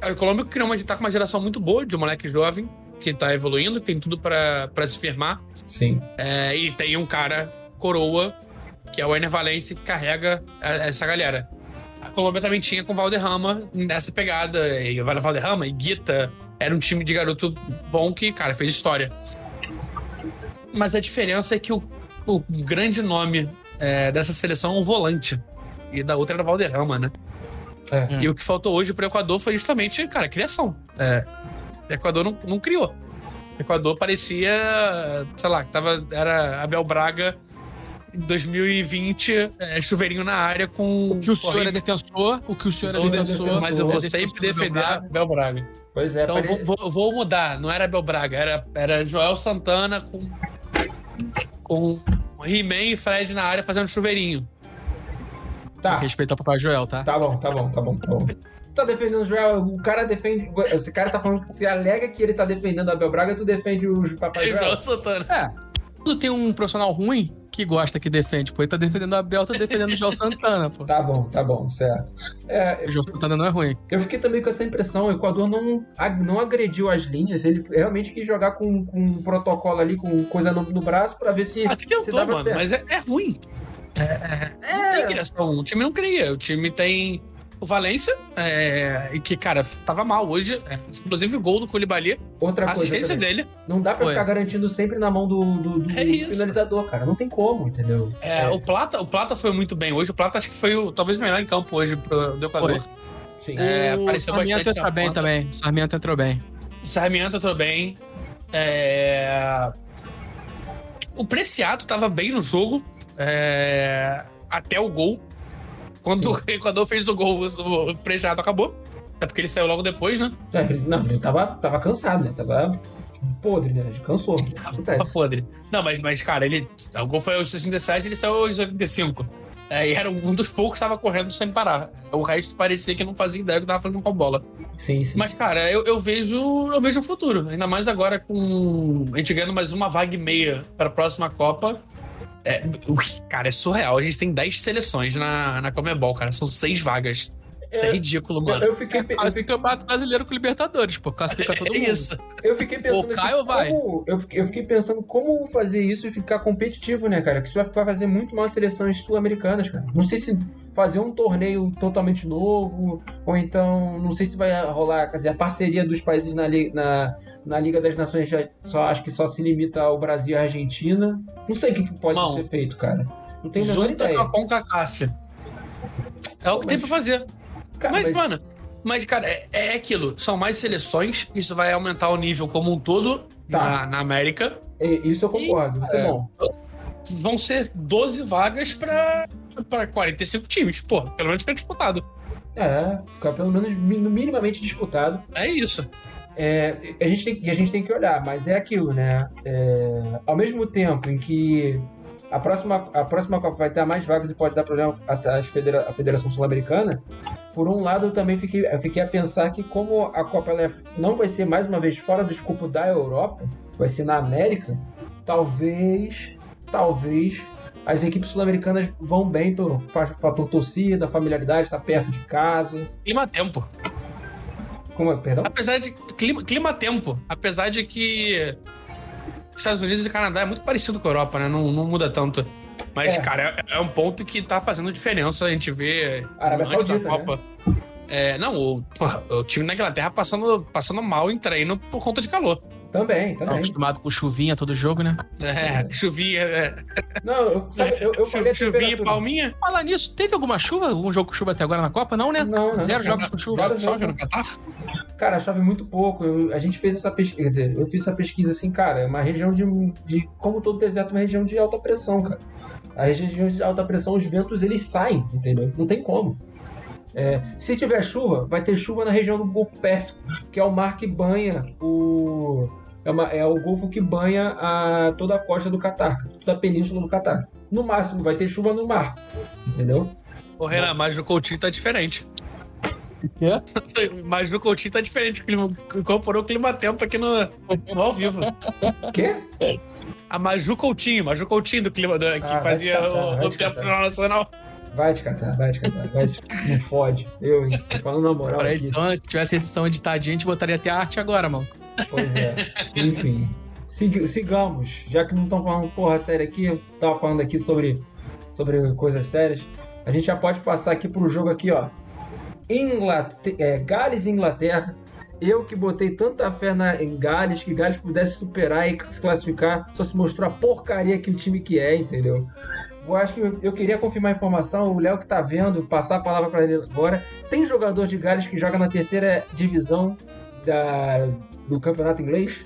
A Colômbia criou uma, tá com uma geração muito boa de um moleque jovem que tá evoluindo, que tem tudo para se firmar. Sim. É, e tem um cara coroa, que é o Ener Valencia, que carrega essa galera. a Colômbia também tinha com Valderrama nessa pegada. E o Valderrama e Guita era um time de garoto bom que, cara, fez história. Mas a diferença é que o, o grande nome é, dessa seleção é um volante. E da outra era Valderrama, né? É. E o que faltou hoje pro Equador foi justamente, cara, criação. É, o Equador não, não criou. O Equador parecia, sei lá, que tava, era Abel Braga em 2020, é, chuveirinho na área com. O que o senhor é defensor, o que o senhor é defensor. defensor, Mas eu vou sempre defender Braga. Abel Braga. Pois é, Então eu pare- vou, vou- vou mudar. Não era Abel Braga, era, era Joel Santana com. com He-Man e Fred na área fazendo chuveirinho. Tá, Tem que respeitar o Papai Joel, tá? tá bom, tá bom, tá bom, tá bom. Tá defendendo o Joel, o cara defende. Esse cara tá falando que se alega que ele tá defendendo a Abel Braga, tu defende o Papai E Joel. Joel Santana. É. Quando tem um profissional ruim que gosta, que defende, pô, ele tá defendendo a Abel, tá defendendo o Joel Santana, pô. Tá bom, tá bom, certo. É, O Joel Santana não é ruim. eu fiquei também com essa impressão, o Equador não, não agrediu as linhas, ele realmente quis jogar com, com um protocolo ali, com coisa no, no braço, pra ver se, Até se tentou, dava mano, certo. mas é, é ruim. Não tem criação. O time não cria. O time tem o Valência, é, e que, cara, tava mal hoje. é, inclusive o gol do Koulibaly, Outra a coisa assistência também. dele. Não dá pra Ué. ficar garantindo sempre na mão do, do, do É finalizador, cara. Não tem como, entendeu? É, É. O, Plata, o Plata foi muito bem hoje. O Plata acho que foi o, talvez o melhor em campo hoje pro, do Equador. Foi. Sim. É, o apareceu Sarmiento na bem também. O Sarmiento entrou bem. O Sarmiento entrou bem. É... O Preciado tava bem no jogo. É, Até o gol. Quando o Equador fez o gol, o Preciado acabou. Até porque ele saiu logo depois, né? É, ele- não, ele tava, tava cansado, né? Tava podre, né? Ele cansou. Tava Acontece. podre. Não, mas, mas, cara, ele. O gol foi aos 67 ele saiu aos 85. É, e era um dos poucos que tava correndo sem parar. O resto parecia que não fazia ideia do que tava fazendo com a bola. Sim, sim. Mas, cara, eu, eu vejo eu vejo o futuro. Ainda mais agora com a gente ganhando mais uma vaga e meia para a próxima Copa. É, cara, é surreal. A gente tem 10 seleções na, na Comebol, cara. São seis vagas. Isso é, É, ridículo, eu, mano. eu fiquei, eu, Quase fiquei, campeonato brasileiro com Libertadores, pô. Classifica todo É mundo. isso. eu fiquei pensando. Cai ou vai? como- eu, fiquei, eu fiquei pensando como fazer isso e ficar competitivo, né, cara? Que isso vai fazer muito mal as seleções sul-americanas, cara. Não sei se fazer um torneio totalmente novo, ou então, não sei se vai rolar, quer dizer, a parceria dos países na, na, na Liga das Nações já só acho que só se limita ao Brasil e à Argentina. Não sei o que, que pode Não. ser feito, cara. Não tenho a menor Junta ideia. com a CONCACAF. É o que tem Mas- pra fazer. Cara, mas, mas- mano, mas, cara, é, é aquilo. São mais seleções. Isso vai aumentar o nível como um todo Tá. na, na América. é, isso eu concordo, isso é, É. bom. Vão ser 12 vagas pra, pra 45 times. Pô, pelo menos fica disputado. É, ficar pelo menos mi- minimamente disputado. É isso. É, a, gente tem, e a gente tem que olhar, mas é aquilo, né? É, ao mesmo tempo em que a próxima, a próxima Copa vai ter mais vagas e pode dar problema às federa, à Federação Sul-Americana, por um lado eu também fiquei, eu fiquei a pensar que como a Copa é- não vai ser mais uma vez fora do escopo da Europa, vai ser na América, talvez, talvez as equipes sul-americanas vão bem pelo fa- fator torcida, familiaridade, estar perto de casa. Clima tempo. Como é, perdão? Apesar de. Clima, clima tempo. Apesar de que. Estados Unidos e Canadá é muito parecido com a Europa, né? Não, não muda tanto. Mas, É. cara, é, é um ponto que tá fazendo diferença. A gente vê. Arábia antes Saudita, da Copa. É, não, o, o time da Inglaterra passando, passando mal em treino por conta de calor. Também, Tá também. acostumado com chuvinha todo jogo, né? É, chuvinha, é, Não, eu, sabe, eu, eu falei chuvinha e palminha. Falar nisso, teve alguma chuva? Algum jogo com chuva até agora na Copa? Não, né? Não, não, Zero não. jogos com chuva. Zero Chove no Catar? Cara, chove muito pouco. Eu- a gente fez essa pesquisa, quer dizer, eu fiz essa pesquisa assim, cara, é uma região de, de como todo deserto, é uma região de alta pressão, cara. A região de alta pressão, os ventos eles saem, entendeu? Não tem como. É, se tiver chuva, vai ter chuva na região do Golfo Pérsico, que é o mar que banha o é, uma- é o golfo que banha a, toda a costa do Catar, toda a península do Catar. No máximo, vai ter chuva no mar, entendeu? Ô, Renan, mas no Coutinho tá diferente. O quê? Mas no Coutinho tá diferente. o clima- Incorporou o clima-tempo aqui no, no ao vivo. Quê? A Maju Coutinho, Maju Coutinho do clima do, que Ah, fazia o, o tempo nacional. Vai te catar, vai te catar. Vai se não fode. Eu, hein? Tô falando na moral. Pra Aqui. edição, se tivesse edição editadinha, a gente botaria até a arte agora, mano. Pois é. Enfim. Sig- sigamos. Já que não estão falando porra séria aqui, eu tava falando aqui sobre, sobre coisas sérias. a gente já pode passar aqui pro jogo aqui, ó. Inglater é, Gales e Inglaterra. Eu que botei tanta fé na, em Gales, que Gales pudesse superar e se classificar, só se mostrou a porcaria que o time que é, entendeu? Eu acho que eu, queria confirmar a informação, o Léo que tá vendo, passar a palavra para ele agora. Tem jogador de Gales que joga na terceira divisão da, do campeonato inglês?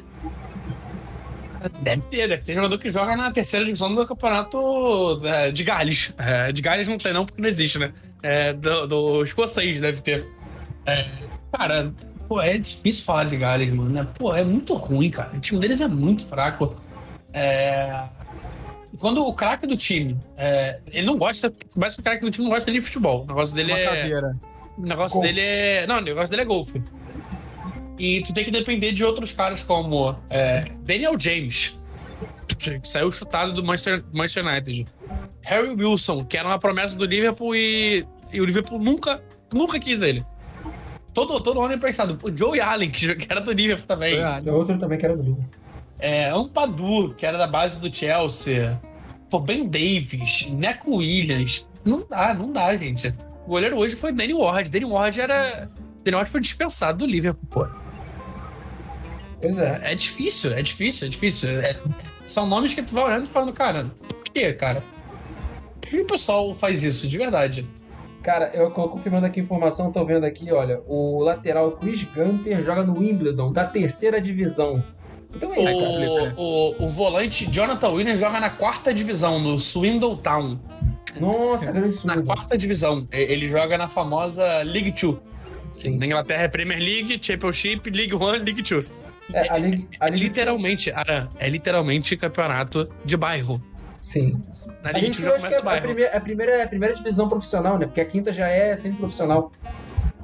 Deve ter, deve ter jogador que joga na terceira divisão do campeonato é, de Gales. É, de Gales não tem, não, porque não existe, né? É, do, do escocês deve ter. É, cara, pô, é difícil falar de Gales, mano. Né? Pô, é muito ruim, cara. O time deles é muito fraco. É, quando o craque do time, é, ele não gosta, começa que o craque do time não gosta de futebol. O negócio dele Uma é. cadeira. O negócio Golfe. dele é. Não, o negócio dele é golfe. E tu tem que depender de outros caras como é, Daniel James, que saiu chutado do Manchester, Manchester United. Harry Wilson, que era uma promessa do Liverpool e, e o Liverpool nunca, nunca quis ele. Todo, todo ano é emprestado. O Joey Allen, que era do Liverpool também. Outro também que era do Liverpool. É, Ampadu, que era da base do Chelsea. Pô, Ben Davis, Neco Williams. Não dá, não dá, gente. O goleiro hoje foi Danny Ward. Danny Ward era. Danny Ward foi dispensado do Liverpool, pô. Pois é. É difícil, é difícil, é difícil. É- são nomes que tu vai olhando e falando, cara, por que, cara? Por que o pessoal faz isso, de verdade? Cara, eu tô confirmando aqui a informação, tô vendo aqui, olha, o lateral Chris Gunter joga no Wimbledon, da terceira divisão. Então é isso, cara. O, o, o volante Jonathan Williams joga na quarta divisão, no Swindle Town. Nossa, grande Na quarta divisão. Ele joga na famosa League Two. Sim. Na Inglaterra é Premier League, Championship, League One, League Two. É, a Liga, a É Liga- literalmente, Aran, é literalmente campeonato de bairro. Sim. Na A League Liga Two eu já começa é o a bairro. primeira, a, primeira, a primeira divisão profissional, né? Porque a quinta já é semi-profissional.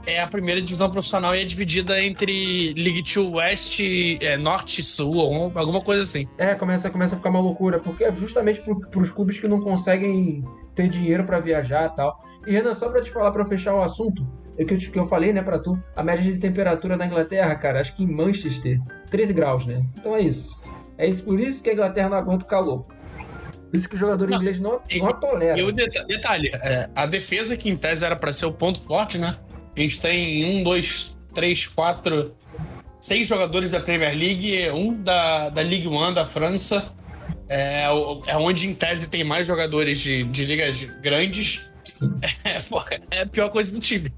É a primeira divisão profissional e é dividida entre League Two West, é, Norte e Sul, alguma coisa assim. É, começa, começa a ficar uma loucura, porque é justamente para os clubes que não conseguem ter dinheiro para viajar e tal. E Renan, só para te falar, para fechar o assunto, é que eu, que eu falei, né, para tu, a média de temperatura da Inglaterra, cara, acho que em Manchester, 13 graus, né? Então é isso. É isso, por isso que a Inglaterra não aguenta o calor. Por isso que o jogador Não, inglês não, não tolera. E o deta- detalhe, é, a defesa que em tese era para ser o ponto forte, né? A gente tem um, dois, três, quatro, seis jogadores da Premier League, um da, da Ligue 1 da França. É, é onde em tese tem mais jogadores de, de ligas grandes. É, é a pior coisa do time.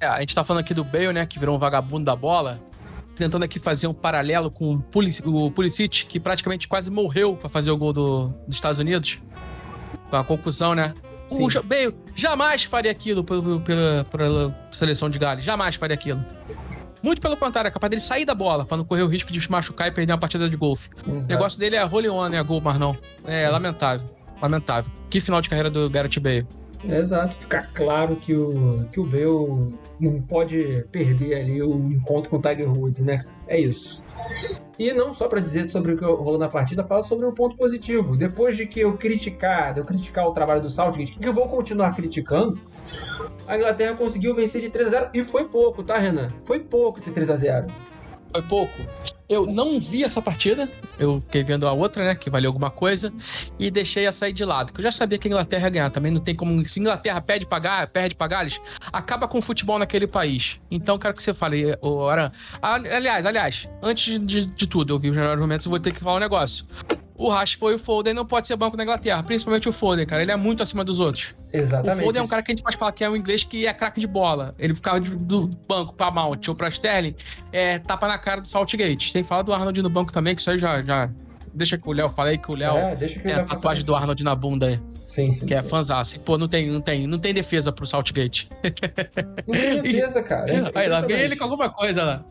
É, a gente tá falando aqui do Bale, né, que virou um vagabundo da bola. Tentando aqui fazer um paralelo com o o Pulisic, que praticamente quase morreu pra fazer o gol do, dos Estados Unidos. Com a conclusão, né? O Sim. Bale jamais faria aquilo pelo- pela, pela seleção de Gales. Jamais faria aquilo. Muito pelo contrário, é capaz dele sair da bola pra não correr o risco de se machucar e perder uma partida de golfe. O Exato. negócio dele é holy on, né? Gol, mas não. É lamentável. Lamentável. Que final de carreira do Gareth Bale. Exato, fica claro que o, que o Bale não pode perder ali o encontro com o Tiger Woods, né? É isso. E não só para dizer sobre o que rolou na partida, fala sobre um ponto positivo. Depois de que eu criticar, de eu criticar o trabalho do Southgate, que eu vou continuar criticando, a Inglaterra conseguiu vencer de 3 a 0 e foi pouco, tá, Renan? Foi pouco esse 3 a 0 Foi pouco. Eu não vi essa partida. Eu fiquei vendo a outra, né? Que valeu alguma coisa. E deixei a sair de lado. Que eu já sabia que a Inglaterra ia ganhar. Também não tem como. Se a Inglaterra pede pagar, perde pra Gales, acaba com o futebol naquele país. Então quero que você fale, ô Aran. Ah, Aliás, aliás, antes de, de tudo, eu vi os melhores momentos, eu vou ter que falar um negócio. O Rashford e o Foden não pode ser banco na Inglaterra, principalmente o Foden, cara. Ele é muito acima dos outros. Exatamente. O Foden é um cara que a gente pode falar que é um inglês que é craque de bola. Ele ficava de- do banco pra Mount ou pra Sterling, é, tapa na cara do Saltgate. Sem falar do Arnold no banco também, que isso aí já. já... Deixa que o Léo falei que o Léo É, eu a tatuagem do Arnold na bunda aí, Sim, sim. que é fãzaço. E, Pô, não tem, não tem, não tem defesa pro Saltgate. Não tem defesa, cara. É aí lá, vem ele com alguma coisa lá.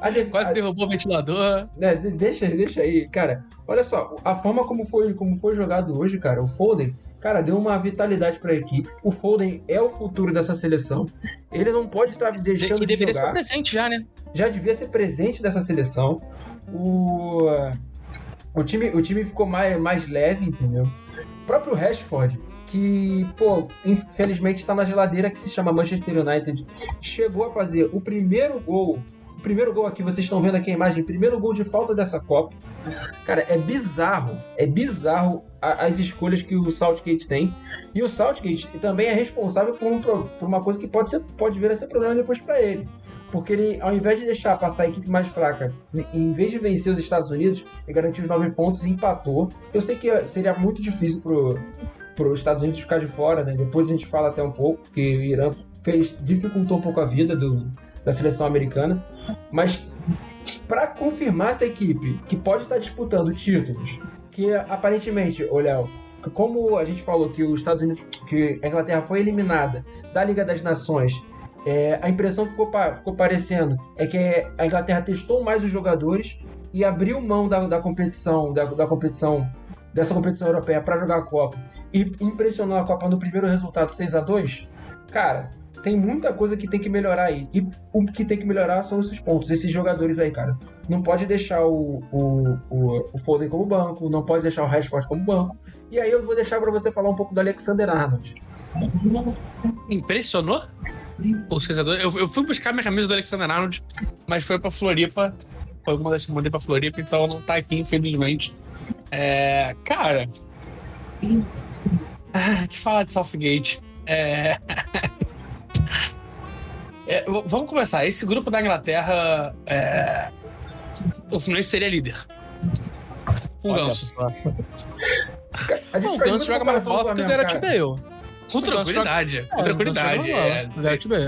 A de- Quase a- derrubou o ventilador. de- deixa, deixa aí, cara. Olha só, a forma como foi, como foi jogado hoje, cara, o Foden, cara, deu uma vitalidade pra equipe. O Foden é o futuro dessa seleção. Ele não pode estar deixando Que de deveria ser presente já, né? Já devia ser presente dessa seleção. O o time, o time ficou mais, mais leve, entendeu? O próprio Rashford, que, pô, infelizmente tá na geladeira que se chama Manchester United, chegou a fazer o primeiro gol primeiro gol aqui, vocês estão vendo aqui a imagem, primeiro gol de falta dessa Copa. Cara, é bizarro, é bizarro as escolhas que o Southgate tem. E o Southgate também é responsável por, um, por uma coisa que pode, ser, pode vir a ser problema depois para ele. Porque ele, ao invés de deixar passar a equipe mais fraca, em vez de vencer os Estados Unidos, ele garantiu os nove pontos e empatou. Eu sei que seria muito difícil para os Estados Unidos ficar de fora, né? Depois a gente fala até um pouco, que o Irã fez, dificultou um pouco a vida do, da seleção americana. Mas para confirmar essa equipe que pode estar disputando títulos, que aparentemente, olha, como a gente falou que os Estados Unidos, que a Inglaterra foi eliminada da Liga das Nações, é, a impressão que ficou, ficou parecendo é que a Inglaterra testou mais os jogadores e abriu mão da, da competição, da, da competição dessa competição europeia para jogar a Copa e impressionou a Copa no primeiro resultado 6 a 2 cara, tem muita coisa que tem que melhorar aí. E o que tem que melhorar são esses pontos, esses jogadores aí, cara. Não pode deixar o, o, o, o Foden como banco, não pode deixar o Rashford como banco. E aí eu vou deixar para você falar um pouco do Alexander Arnold. Impressionou? O eu, eu fui buscar minha camisa do Alexander Arnold, mas foi pra Floripa. Foi uma das que mandei pra Floripa, então não tá aqui, infelizmente. É, cara. Ah, que fala de Southgate. É... é... vamos começar. Esse grupo da Inglaterra. É... O Fluminense seria líder. Com o Ganso. o Ganso joga mais bola que o Gareth Bale. Com tranquilidade. Com tranquilidade. É,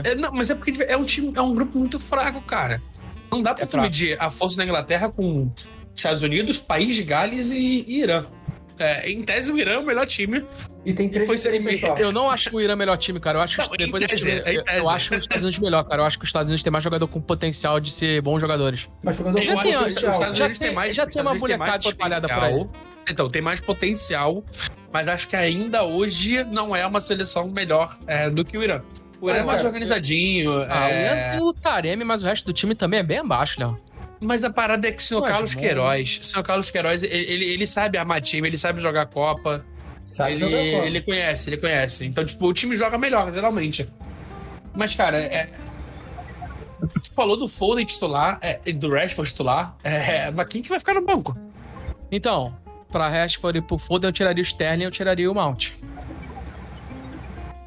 é, não, mas é porque é um time, é um grupo muito fraco, cara. Não dá pra é medir a força da Inglaterra com Estados Unidos, País de Gales e, e Irã. É, em tese, o Irã é o melhor time. E tem três foi ser Eu não acho o Irã o melhor time, cara. Eu acho não, depois tese, time, eu, eu, acho os Estados Unidos melhor, cara. Eu acho que os Estados Unidos tem mais jogador com potencial de ser bons jogadores. Mas jogador com potencial. Já tem, mais, já tem uma molecada espalhada por aí. Então, tem mais potencial, mas acho que ainda hoje não é uma seleção melhor é, do que o Irã. O Irã é mais organizadinho. Ah, é... o Irã tem o Taremi, mas o resto do time também é bem abaixo, Léo. Mas a parada é que o senhor Carlos Queiroz, o senhor Carlos Queiroz, ele, ele, ele, sabe armar time, ele sabe jogar Copa. Sabe ele, jogar Copa. ele conhece, ele conhece. Então, tipo, o time joga melhor, geralmente. Mas, cara, é. Tu falou do Foden titular, é, do Rashford titular, é, mas quem que vai ficar no banco? Então, pra Rashford e pro Foden, eu tiraria o Sterling e eu tiraria o Mount.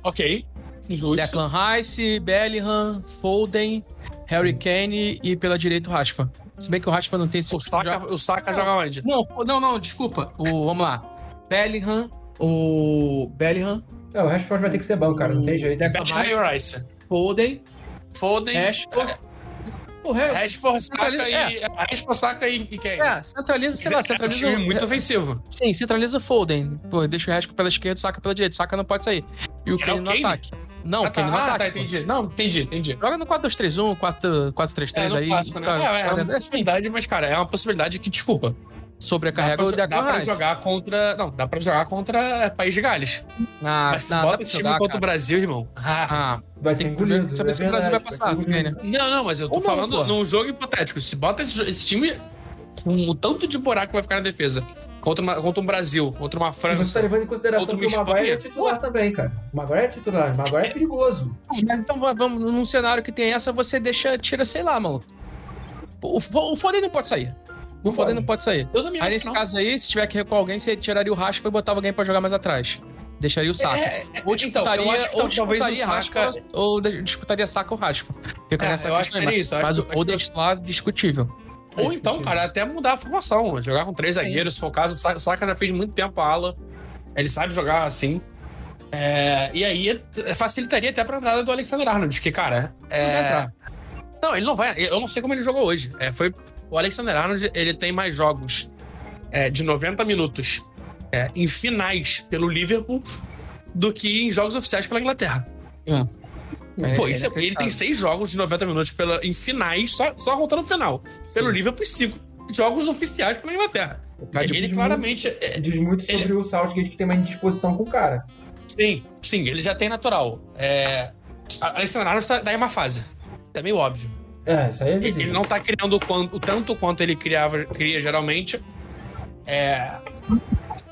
Ok, justo. Declan Rice, Bellingham, Foden, Harry Kane e pela direita o Rashford. Se bem que o Rashford não tem... O Saka, joga... o Saka joga onde? Não, não, não, desculpa. O, vamos lá. Bellingham, o Bellingham... É, o Rashford vai ter que ser bom, cara, não tem jeito. Bellingham e Rice. Foden. Foden. Rashford. É. O Rashford, Saka e... É. Rashford, Saka e, e quem? É, centraliza, sei lá, centraliza... É um time muito ofensivo. Sim, centraliza o Foden. Pô, deixa o Rashford pela esquerda, Saka pela direita. Saka não pode sair. E o Kane no ataque. Não, ah, tá, Kane no ah, ataque. Tá, entendi. Não, entendi, entendi. Joga no 4-2-3-1, 4-3-3 é, aí. Clássico, né? é, é, é, uma possibilidade, mas, cara, é uma possibilidade que, desculpa. Sobrecarrega o Declan Dá pra jogar contra... Não, dá pra jogar contra País de Gales. Ah, mas se não, bota esse time jogar, contra cara. o Brasil, irmão... Ah, ah vai ser engolido. Saber é se o Brasil vai passar. Vai né? Não, não, mas eu tô Ou falando não, num jogo hipotético. Se bota esse, esse time com o tanto de buraco que vai ficar na defesa contra, uma, contra um Brasil, contra uma França. E você tá levando em consideração que o Maguire é titular também, cara. O Maguire é titular, o Maguire é perigoso. Mas então vamos, num cenário que tem essa, você deixa, tira, sei lá, mano. O, o Foden não pode sair. O Foden não pode sair. Aí nesse caso aí, se tiver que recuar alguém, você tiraria o Rashford e botava alguém pra jogar mais atrás. Deixaria o Saka. É, é, ou disputaria, então, acho que ou talvez o Saka... ou disputaria Saka ou Rashford. Fica é, nessa eu acho que isso. Mas o Foden é titular discutível. Ou então, cara, até mudar a formação. Jogar com três zagueiros, se for o caso. O Saka já fez muito tempo a ala. Ele sabe jogar assim. É, e aí facilitaria até pra entrada do Alexander Arnold, que, cara. É... Não, ele não vai. Eu não sei como ele jogou hoje. É, foi o Alexander Arnold ele tem mais jogos é, de 90 minutos é, em finais pelo Liverpool do que em jogos oficiais pela Inglaterra. É. É, Pô, isso, é, ele tem seis jogos de 90 minutos pela, em finais, só, só contando o final. Sim. Pelo Liverpool, cinco jogos oficiais pela Inglaterra. Mas ele claramente. Muito, é, diz muito sobre ele... o Southgate que tem uma indisposição com o cara. Sim, sim, ele já tem natural. É... Alexandre Arnold tá, tá em uma fase. É meio óbvio. É, isso aí é visível. Ele não tá criando o, quanto, o tanto quanto ele criava, cria geralmente. É...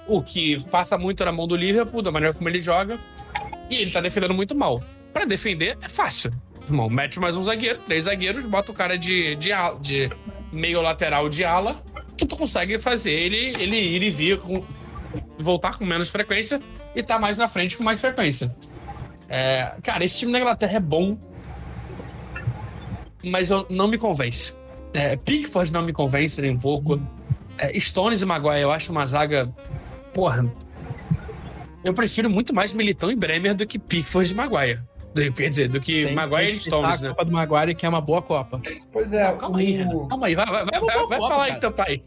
O que passa muito na mão do Liverpool, da maneira como ele joga. E ele tá defendendo muito mal para defender é fácil. irmão, mete mais um zagueiro, três zagueiros, bota o cara de, de, de meio lateral de ala, que tu consegue fazer ele, ele ir e vir, com, voltar com menos frequência e tá mais na frente com mais frequência. É, cara, esse time da Inglaterra é bom, mas eu, não me convence. É, Pickford não me convence nem um pouco. É, Stones e Maguire, eu acho uma zaga. Porra. Eu prefiro muito mais Militão e Bremer do que Pickford e Maguire. Do- Quer dizer, do que Tem Maguire e respeitar Stones, a né? Copa do Maguire, que é uma boa Copa. Pois é, Não, calma aí, o- Renan. Calma aí, vai, vai, vai, É vai, boa vai Copa, falar aí cara. teu pai.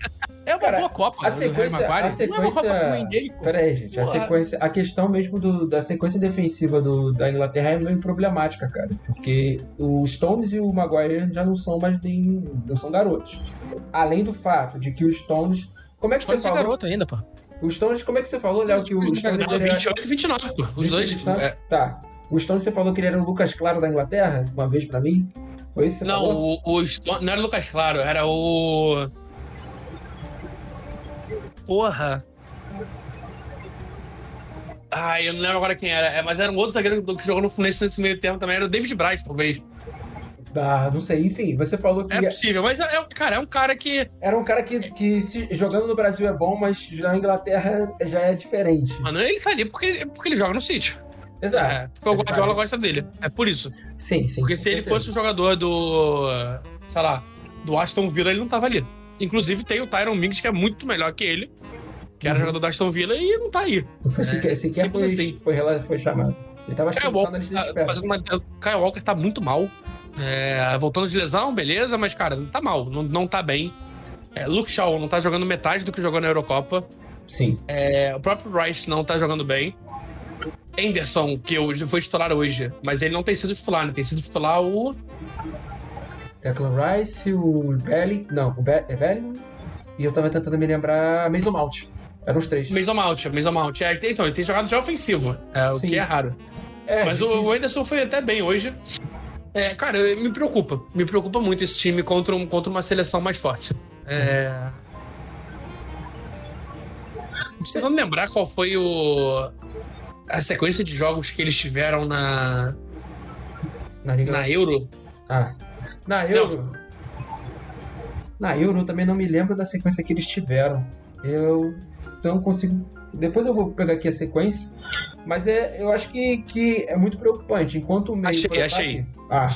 É uma Cara, boa Copa. a do Harry sequência- a Não é uma sequência- Copa ruim dele, pô. Pera aí, gente. A sequência, a questão mesmo do- da sequência defensiva do- da Inglaterra é meio problemática, cara. Porque o Stones e o Maguire já não são mais nem. não são garotos. Além do fato de que o Stones. Como é que Stones você é falou? garoto ainda, pô. O Stones, como é que você falou, Léo, que o Stones é. Não, ele era- 28 e 29, pô. Os dois. Tá? é, Tá. O Stones você falou que ele era o Lucas Claro da Inglaterra, uma vez pra mim? Foi isso que você não, falou? o, o Stone- não era o Lucas Claro, era o. Porra. Ai, eu não lembro agora quem era. É, mas era um outro zagueiro que jogou no Fluminense nesse meio tempo também. Era o David Braz, talvez. Ah, não sei. Enfim, você falou que É possível, mas é, é- cara, é um cara que. era um cara que, que se, jogando no Brasil é bom, mas na Inglaterra já é diferente. Mano, ele tá ali porque, porque ele joga no City. Exato. É, porque o Ele Guardiola gosta dele. É por isso. Sim, sim. Porque se ele certeza. fosse um jogador do. sei lá, do Aston Villa, ele não tava ali. Inclusive tem o Tyron Mings, que é muito melhor que ele, que era Uhum. jogador do Aston Villa e não tá aí. Foi sequer, É, sequer foi, assim. foi, foi chamado. Ele tava Kyle Walker, tá fazendo uma... Kyle Walker tá muito mal. É, voltando de lesão, beleza, mas, cara, não tá mal, não, não tá bem. É, Luke Shaw não tá jogando metade do que jogou na Eurocopa. Sim. É, o próprio Rice não tá jogando bem. Anderson, que hoje foi titular hoje, mas ele não tem sido titular, né? Tem sido titular o. Declan Rice, o Belly. Não, o Be é Belly. E eu tava tentando me lembrar Mason Mount. Eram os três. Mason Mount, Mason Mount. É, então, ele tem jogado já ofensivo, é, o Sim. que é raro. É, Mas o, o Anderson foi até bem hoje. É, cara, me preocupa. Me preocupa muito esse time contra, um, contra uma seleção mais forte. É. Tentando lembrar qual foi o. A sequência de jogos que eles tiveram na, na na Euro. Ah. Na Euro. Na Euro eu também não me lembro da sequência que eles tiveram. Eu não consigo. Depois eu vou pegar aqui a sequência. Mas é, eu acho que, que é muito preocupante. Enquanto o meio. Achei, ataque- achei. Ah,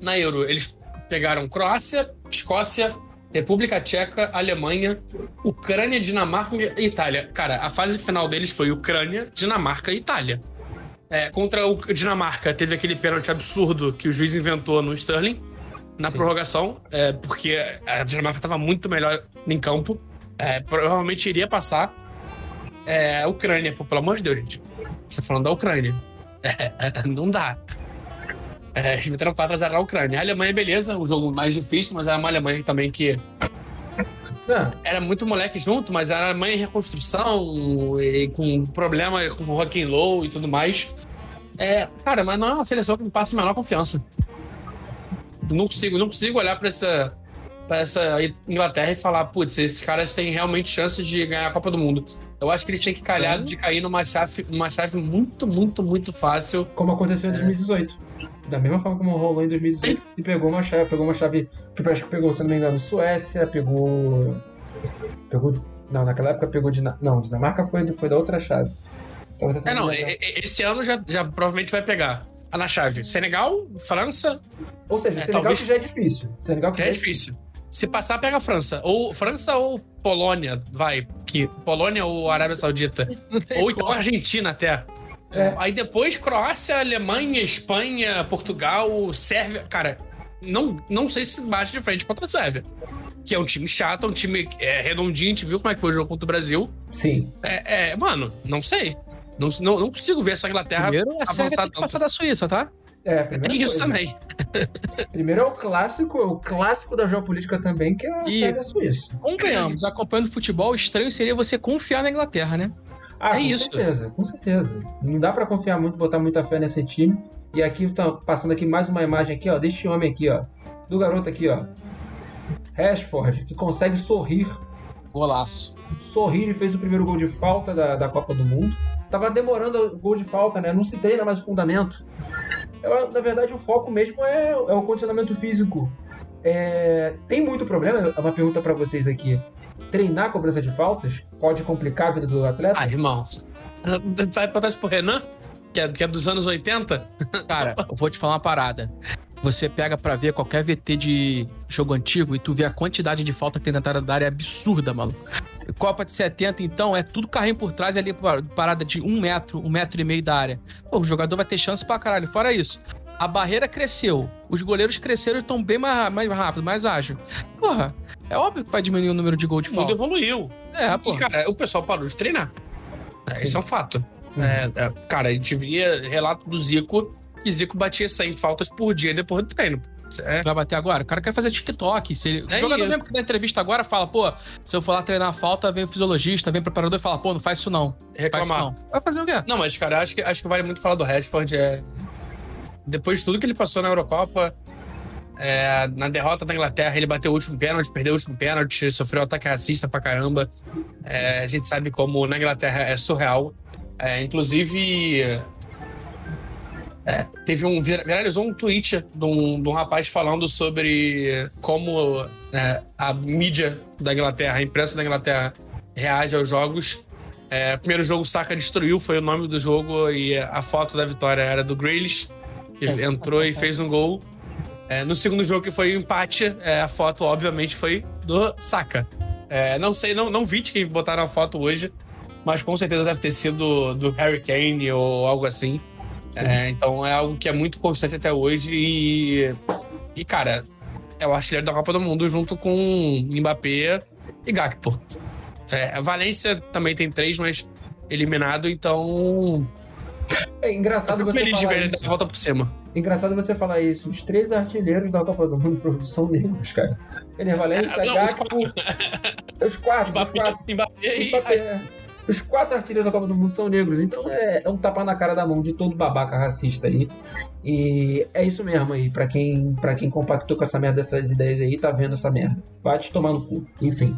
Na Euro, eles pegaram Croácia, Escócia, República Tcheca, Alemanha, Ucrânia, Dinamarca e Itália. Cara, a fase final deles foi Ucrânia, Dinamarca e Itália. É, contra o Dinamarca, teve aquele pênalti absurdo que o juiz inventou no Sterling na Sim. prorrogação, é, porque a Dinamarca estava muito melhor em campo. É, provavelmente iria passar. É, a Ucrânia, pô, pelo amor de Deus, gente. Você falando da Ucrânia. É, é, não dá. É, eles meteram 4x0 na Ucrânia. A Alemanha, beleza, o jogo mais difícil, mas era uma Alemanha também que não, era muito moleque junto, mas era Alemanha em reconstrução, e com problema com o Rock and Low e tudo mais. É, cara, mas não é uma seleção que me passa a menor confiança. Não consigo, não consigo olhar pra essa, pra essa Inglaterra e falar, putz, esses caras têm realmente chances de ganhar a Copa do Mundo. Eu acho que eles têm que calhar de cair numa chave, numa chave muito, muito, muito fácil. como aconteceu em 2018. Da mesma forma como rolou em 2018 e pegou uma chave, pegou uma chave que eu acho que pegou, se não me engano, Suécia, pegou. Pegou. Não, naquela época pegou Dina... Não, Dinamarca foi, foi da outra chave. Tava tentando É, não, esse ano já, já provavelmente vai pegar. Na chave. Senegal, França, Ou seja, é, Senegal talvez- que já é difícil. Senegal que já é difícil. Se passar, pega a França. Ou França ou Polônia, vai. Que, Polônia ou Arábia Saudita. Ou então como. Argentina até. É. Aí depois Croácia, Alemanha, Espanha, Portugal, Sérvia. Cara, não, não sei se bate de frente contra a Sérvia. Que é um time chato, é um time é, redondinho. A gente viu como é que foi o jogo contra o Brasil. Sim. É, é, mano, não sei. Não, não, não consigo ver essa Inglaterra Primeiro, a Sérvia avançar tem que passar da Suíça, tá? É, Tem isso coisa. também. Primeiro é o clássico, o clássico da geopolítica também, que é a E- Sérvia Suíça. Convenhamos, acompanhando futebol, estranho seria você confiar na Inglaterra, né? Ah, É com isso. certeza, com certeza. Não dá pra confiar muito, botar muita fé nesse time. E aqui, tá passando aqui mais uma imagem aqui, ó, deste homem aqui, ó. Do garoto aqui, ó. Rashford, que consegue sorrir. Golaço. Sorrir e fez o primeiro gol de falta da, da Copa do Mundo. Tava demorando o gol de falta, né? Não se treina mais o fundamento. Eu, na verdade, o foco mesmo é, é o condicionamento físico. É, tem muito problema, é uma pergunta para vocês aqui. Treinar a cobrança de faltas pode complicar a vida do atleta? Ah, irmão. Vai isso pro Renan? Que é, que é dos anos 80? Cara, eu vou te falar uma parada. Você pega pra ver qualquer VT de jogo antigo e tu vê a quantidade de falta que tem na da área é absurda, maluco. Copa de 70, então, é tudo carrinho por trás ali, parada de um metro, um metro e meio da área. Pô, o jogador vai ter chance pra caralho. Fora isso, a barreira cresceu, os goleiros cresceram e estão bem mais, mais rápido, mais ágil. Porra, é óbvio que vai diminuir o número de gol de falta. O mundo evoluiu. É, pô. E, cara, o pessoal parou de treinar. É, isso é um fato. Uhum. É, é, cara, a gente via relato do Zico que Zico batia 100 faltas por dia depois do treino. É. Vai bater agora? O cara quer fazer TikTok. Se ele... é o jogador isso. mesmo que na entrevista agora fala, pô, se eu for lá treinar a falta, vem o fisiologista, vem o preparador e fala, pô, não faz isso não. Reclamar. Isso não. Vai fazer o quê? Não, mas, cara, acho que, acho que vale muito falar do Rashford. É... Depois de tudo que ele passou na Eurocopa, é... na derrota da Inglaterra, ele bateu o último pênalti, perdeu o último pênalti, sofreu ataque racista pra caramba. É... A gente sabe como na Inglaterra é surreal. É, inclusive, é, teve um viralizou um tweet de um, de um rapaz falando sobre como é, a mídia da Inglaterra, a imprensa da Inglaterra reage aos jogos. É, primeiro jogo Saka destruiu, foi o nome do jogo e a foto da vitória era do Grealish, que é. entrou e fez um gol. É, no segundo jogo que foi o empate, é, a foto obviamente foi do Saka. É, não sei, não, não vi de quem botaram a foto hoje, mas com certeza deve ter sido do Harry Kane ou algo assim. É, então é algo que é muito constante até hoje e, e cara, é o artilheiro da Copa do Mundo junto com Mbappé e Gakpo. É, a Valência também tem três, mas eliminado, então. É engraçado você feliz falar de ver isso. ele volta por cima. Engraçado você falar isso. Os três artilheiros da Copa do Mundo são negros, cara. Ele é Valência, é, Gakpo. Os quatro. Os quatro. Mbappé, e... Mbappé. Os quatro artilheiros da Copa do Mundo são negros, então é, é um tapa na cara da mão de todo babaca racista aí. E é isso mesmo aí, para quem para quem compactou com essa merda dessas ideias aí, tá vendo essa merda. Vai te tomar no cu. Enfim.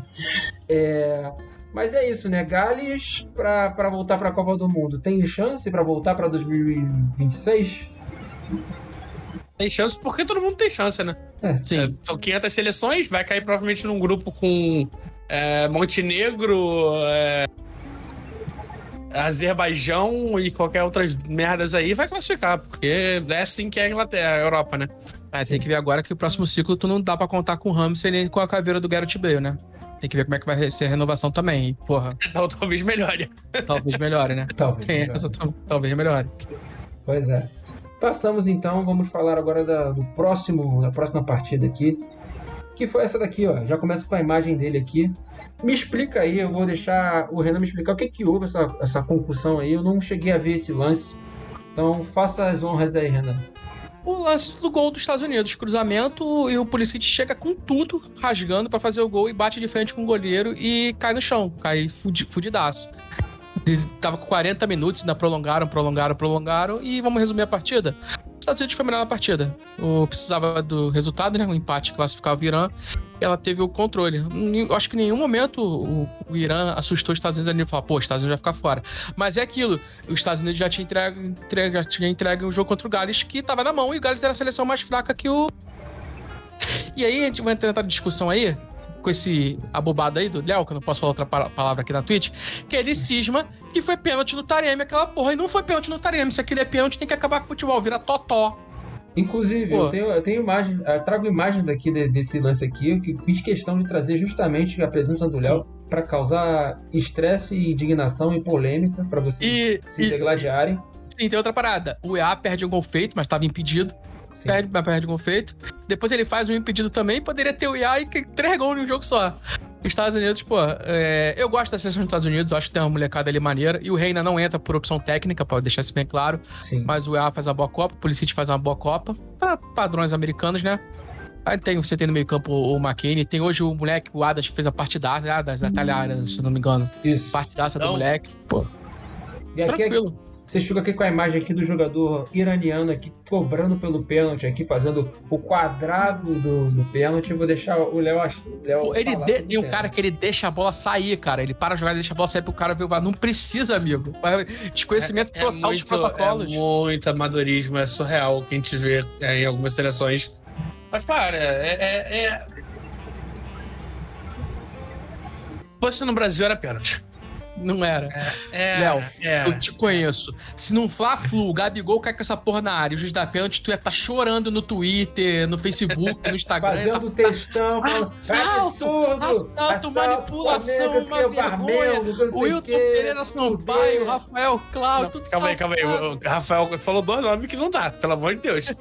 É, mas é isso, né? Gales para voltar para a Copa do Mundo. Tem chance para voltar para 2026? Tem chance porque todo mundo tem chance, né? É, sim. É, são 500 seleções, vai cair provavelmente num grupo com é, Montenegro, é, Azerbaijão e qualquer outras merdas aí vai classificar, porque é assim que é a Inglaterra, a Europa, né? É, tem que ver agora que o próximo ciclo tu não dá pra contar com o Ramsey nem com a caveira do Gareth Bale, né? Tem que ver como é que vai ser a renovação também, e, porra. Talvez melhore. Talvez melhore, né? Talvez. Melhore. Essa, talvez melhore. Pois é. Passamos então, vamos falar agora da, do próximo, da próxima partida aqui, que foi essa daqui, ó. Já começa com a imagem dele aqui. Me explica aí, eu vou deixar o Renan me explicar o que que houve essa, essa concussão aí. Eu não cheguei a ver esse lance. Então faça as honras aí, Renan. O lance do gol dos Estados Unidos, cruzamento, e o Pulisic chega com tudo, rasgando para fazer o gol e bate de frente com o goleiro e cai no chão, cai fudidaço. Tava com 40 minutos, ainda prolongaram, prolongaram, prolongaram. E vamos resumir a partida. Os Estados Unidos foi melhor na partida. O, precisava do resultado, né? O empate classificava o Irã. Ela teve o controle. Acho que em nenhum momento o, o Irã assustou os Estados Unidos ali e falou, pô, os Estados Unidos vai ficar fora. Mas é aquilo. Os Estados Unidos já tinha entregue, entregue, já tinha entregue um jogo contra o Gales que tava na mão. E o Gales era a seleção mais fraca que o. E aí a gente vai entrar na discussão aí com esse abobado aí do Léo, que eu não posso falar outra palavra aqui na Twitch, que ele cisma que foi pênalti no Taremi, aquela porra. E não foi pênalti no Taremi. Se aquele é pênalti, tem que acabar com o futebol, vira totó. Inclusive, eu tenho, eu tenho imagens, eu trago imagens aqui de, desse lance aqui, que fiz questão de trazer justamente a presença do Léo para causar estresse, indignação e polêmica para vocês e, se degladiarem. Sim, tem outra parada. O EA perde um gol feito, mas estava impedido. Sim. Perde, perde gol feito. Depois ele faz um impedido também, poderia ter o IA e três gols num jogo só. Estados Unidos, pô, é, eu gosto da seleção dos Estados Unidos, acho que tem uma molecada ali maneira. E o Reina não entra por opção técnica, pode deixar isso bem claro. Sim. Mas o EA faz uma boa Copa, o Pulisic faz uma boa Copa, para padrões americanos, né? Aí tem, você tem no meio campo o McKinney, tem hoje o moleque, o Adas, que fez a partidaça, ah, das italianas, se não me engano. Isso. Partidaça do moleque, pô. E aqui, Tranquilo. Vocês ficam aqui com a imagem aqui do jogador iraniano aqui cobrando pelo pênalti, aqui fazendo o quadrado do, do pênalti. Eu vou deixar o Léo. Léo ele de, tem um cara que ele deixa a bola sair, cara. Ele para jogar e deixa a bola sair pro cara ver o. Não precisa, amigo. Desconhecimento é, é total muito, dos protocolos. É muito amadorismo, é surreal que a gente vê é, em algumas seleções. Mas, cara, é, é, é... Fosse no Brasil era pênalti. Não era. É, é, Léo, é. eu te conheço. Se não Fla-Flu, o Gabigol cai com essa porra na área, o juiz da pênalti, tu ia estar tá chorando no Twitter, no Facebook, no Instagram. Fazendo tá... textão, falando, assalto, assalto, assalto, manipulação, uma vergonha. O Wilton Pereira Sampaio, o Rafael Cláudio, tudo Calma aí, calma aí. O Rafael, você falou dois nomes que não dá, pelo amor de Deus.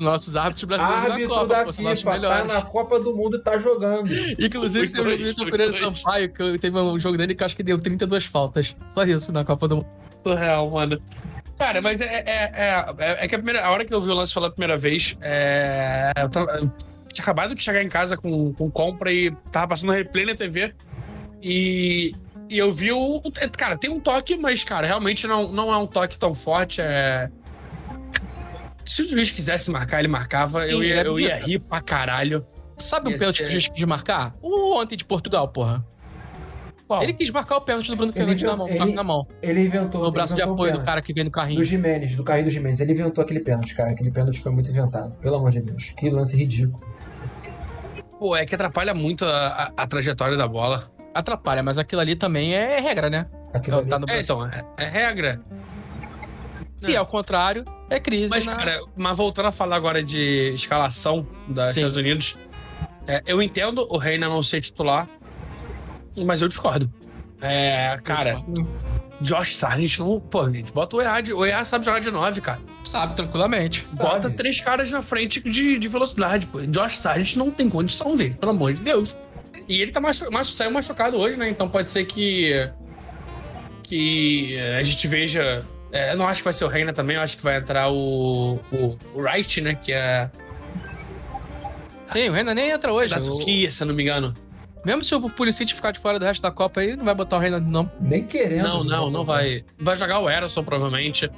nossos árbitros brasileiros Árbitro na Copa, da pô, FIFA, tá na Copa do Mundo tá jogando. Inclusive, tem o Wilton Pereira Sampaio, que teve um jogo dele que acho que deu 32 faltas. Só isso na Copa do Mundo. Surreal, mano. Cara, mas é, é, é, é, que a, primeira, a hora que eu vi o lance pela primeira vez, é, eu, tava, eu tinha acabado de chegar em casa com, com compra e tava passando replay na TV. E, e eu vi o. Cara, tem um toque, mas, cara, realmente não, não é um toque tão forte. É. Se o juiz quisesse marcar, ele marcava. Eu ia, eu ia rir pra caralho. Sabe um pênalti que o juiz quis marcar? O ontem de Portugal, porra. Qual? Ele quis marcar o pênalti do Bruno Fernandes na mão, ele, na mão. Ele inventou. No braço inventou de apoio do cara que vem no carrinho. Do Jimenez, do carrinho do Jimenez. Ele inventou aquele pênalti, cara. Aquele pênalti foi muito inventado. Pelo amor de Deus. Que lance ridículo. Pô, é que atrapalha muito a, a, a trajetória da bola. Atrapalha, mas aquilo ali também é regra, né? Aquilo ali... tá no é, então, é, é regra. Se é. ao contrário, é crise. Mas, na... cara, mas voltando a falar agora de escalação dos Estados Unidos, é, eu entendo o Reina não ser titular, mas eu discordo. É, cara. Josh Sargent não. Pô, gente, bota o EA. De, o EA sabe jogar de 9, cara. Sabe, tranquilamente. Bota sabe. três caras na frente de, de velocidade, pô. Josh Sargent não tem condição, gente, pelo amor de Deus. E ele tá machu, machu, saiu machucado hoje, né? Então pode ser que. Que a gente veja. É, eu não acho que vai ser o Reina também, eu acho que vai entrar o. O, o Wright, né? Que é. Sim, o Reina nem entra hoje. Da Turquia, o... se eu não me engano. Mesmo se o Pulisic ficar de fora do resto da Copa aí, não vai botar o Reinaldo, não. Nem querendo. Não, não, não vai. Vai jogar o Erison, provavelmente.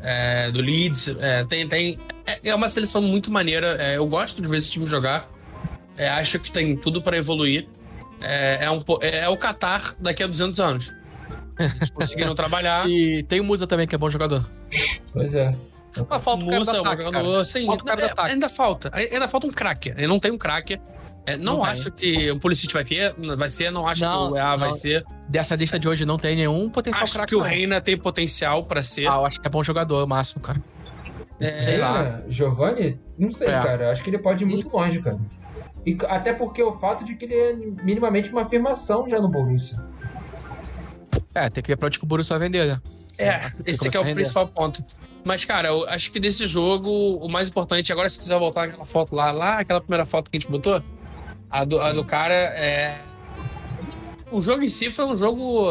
É, do Leeds. É, tem, tem, é, é uma seleção muito maneira. É, eu gosto de ver esse time jogar. É, acho que tem tudo para evoluir. É, é, um, é, é o Qatar daqui a 200 anos. Eles conseguiram trabalhar. E tem o Musa também, que é bom jogador. Pois é. Ah, falta o Musa, cara do ataque, jogador, sim, falta ainda falta. Ainda falta um craque. Ele não tem um craque. É, não, não acho que o Pulisic vai ter, vai ser, não acho não, que o EA vai ser. Dessa lista de hoje não tem nenhum potencial Acho que o Reina tem potencial para ser. Ah, eu acho que é bom jogador, é o máximo, cara. É, sei lá. Giovanni? Não sei, é. cara. Acho que ele pode ir muito longe, cara. E, até porque o fato de que ele é minimamente uma afirmação já no Borussia. É, tem que ver pra onde que o Borussia vai vender, né? É, esse aqui é o principal ponto. Mas, cara, eu acho que desse jogo, o mais importante, agora se quiser voltar naquela foto lá, lá, aquela primeira foto que a gente botou, a do, a do cara é. O jogo em si foi um jogo.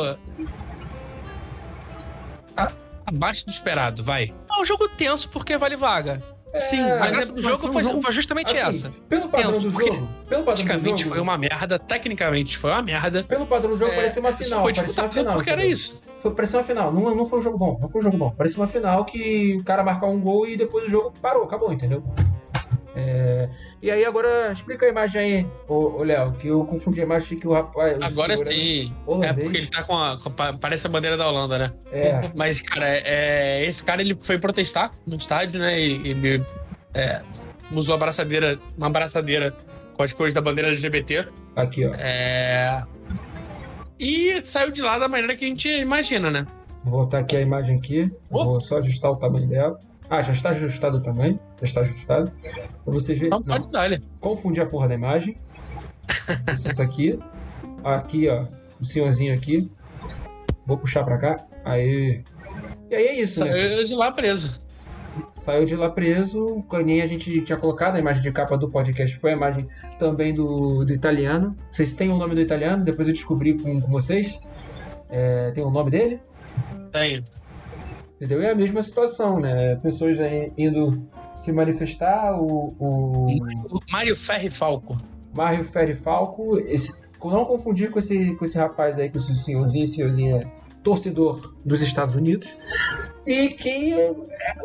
abaixo do esperado, vai. É um jogo tenso porque vale vaga. É, Sim, mas o jogo foi, jogo... foi, justamente assim, essa. Pelo padrão do jogo. Pelo padrão do jogo. foi uma merda, tecnicamente foi uma merda. Pelo padrão do jogo, é, parecia uma final. Foi parecia uma final. Porque era isso. Foi, parecia uma final. Não, não foi um jogo bom. Não foi um jogo bom. Parecia uma final que o cara marcou um gol e depois o jogo parou, acabou, entendeu? É... E aí agora explica a imagem aí, ô, Léo, que eu confundi a imagem que o rapaz. O agora sim. É porque ele tá com a, com a, Parece a bandeira da Holanda, né? É. Mas, cara, é, esse cara ele foi protestar no estádio, né? E, e é, usou a abraçadeira, uma abraçadeira com as cores da bandeira LGBT. Aqui, ó. É. E saiu de lá da maneira que a gente imagina, né? Vou voltar aqui a imagem aqui. Vou só ajustar o tamanho dela. Ah, já está ajustado também. Já está ajustado. Pra vocês verem. Não, pode dar. Confundi a porra da imagem. Isso aqui. Aqui, ó. O senhorzinho aqui. Vou puxar pra cá. Aí. E aí é isso, Saiu né? Saiu de lá preso. Saiu de lá preso. Nem a gente tinha colocado a imagem de capa do podcast. Foi a imagem também do, do italiano. Vocês têm o nome do italiano? Depois eu descobri com, com vocês. É, tem o nome dele? Tenho. Entendeu? É a mesma situação, né? Pessoas indo se manifestar, o. o... Mário Ferri Falco. Mário Ferri Falco, esse, não confundir com esse, com esse rapaz aí, com esse senhorzinho, senhorzinho é torcedor dos Estados Unidos. E que é,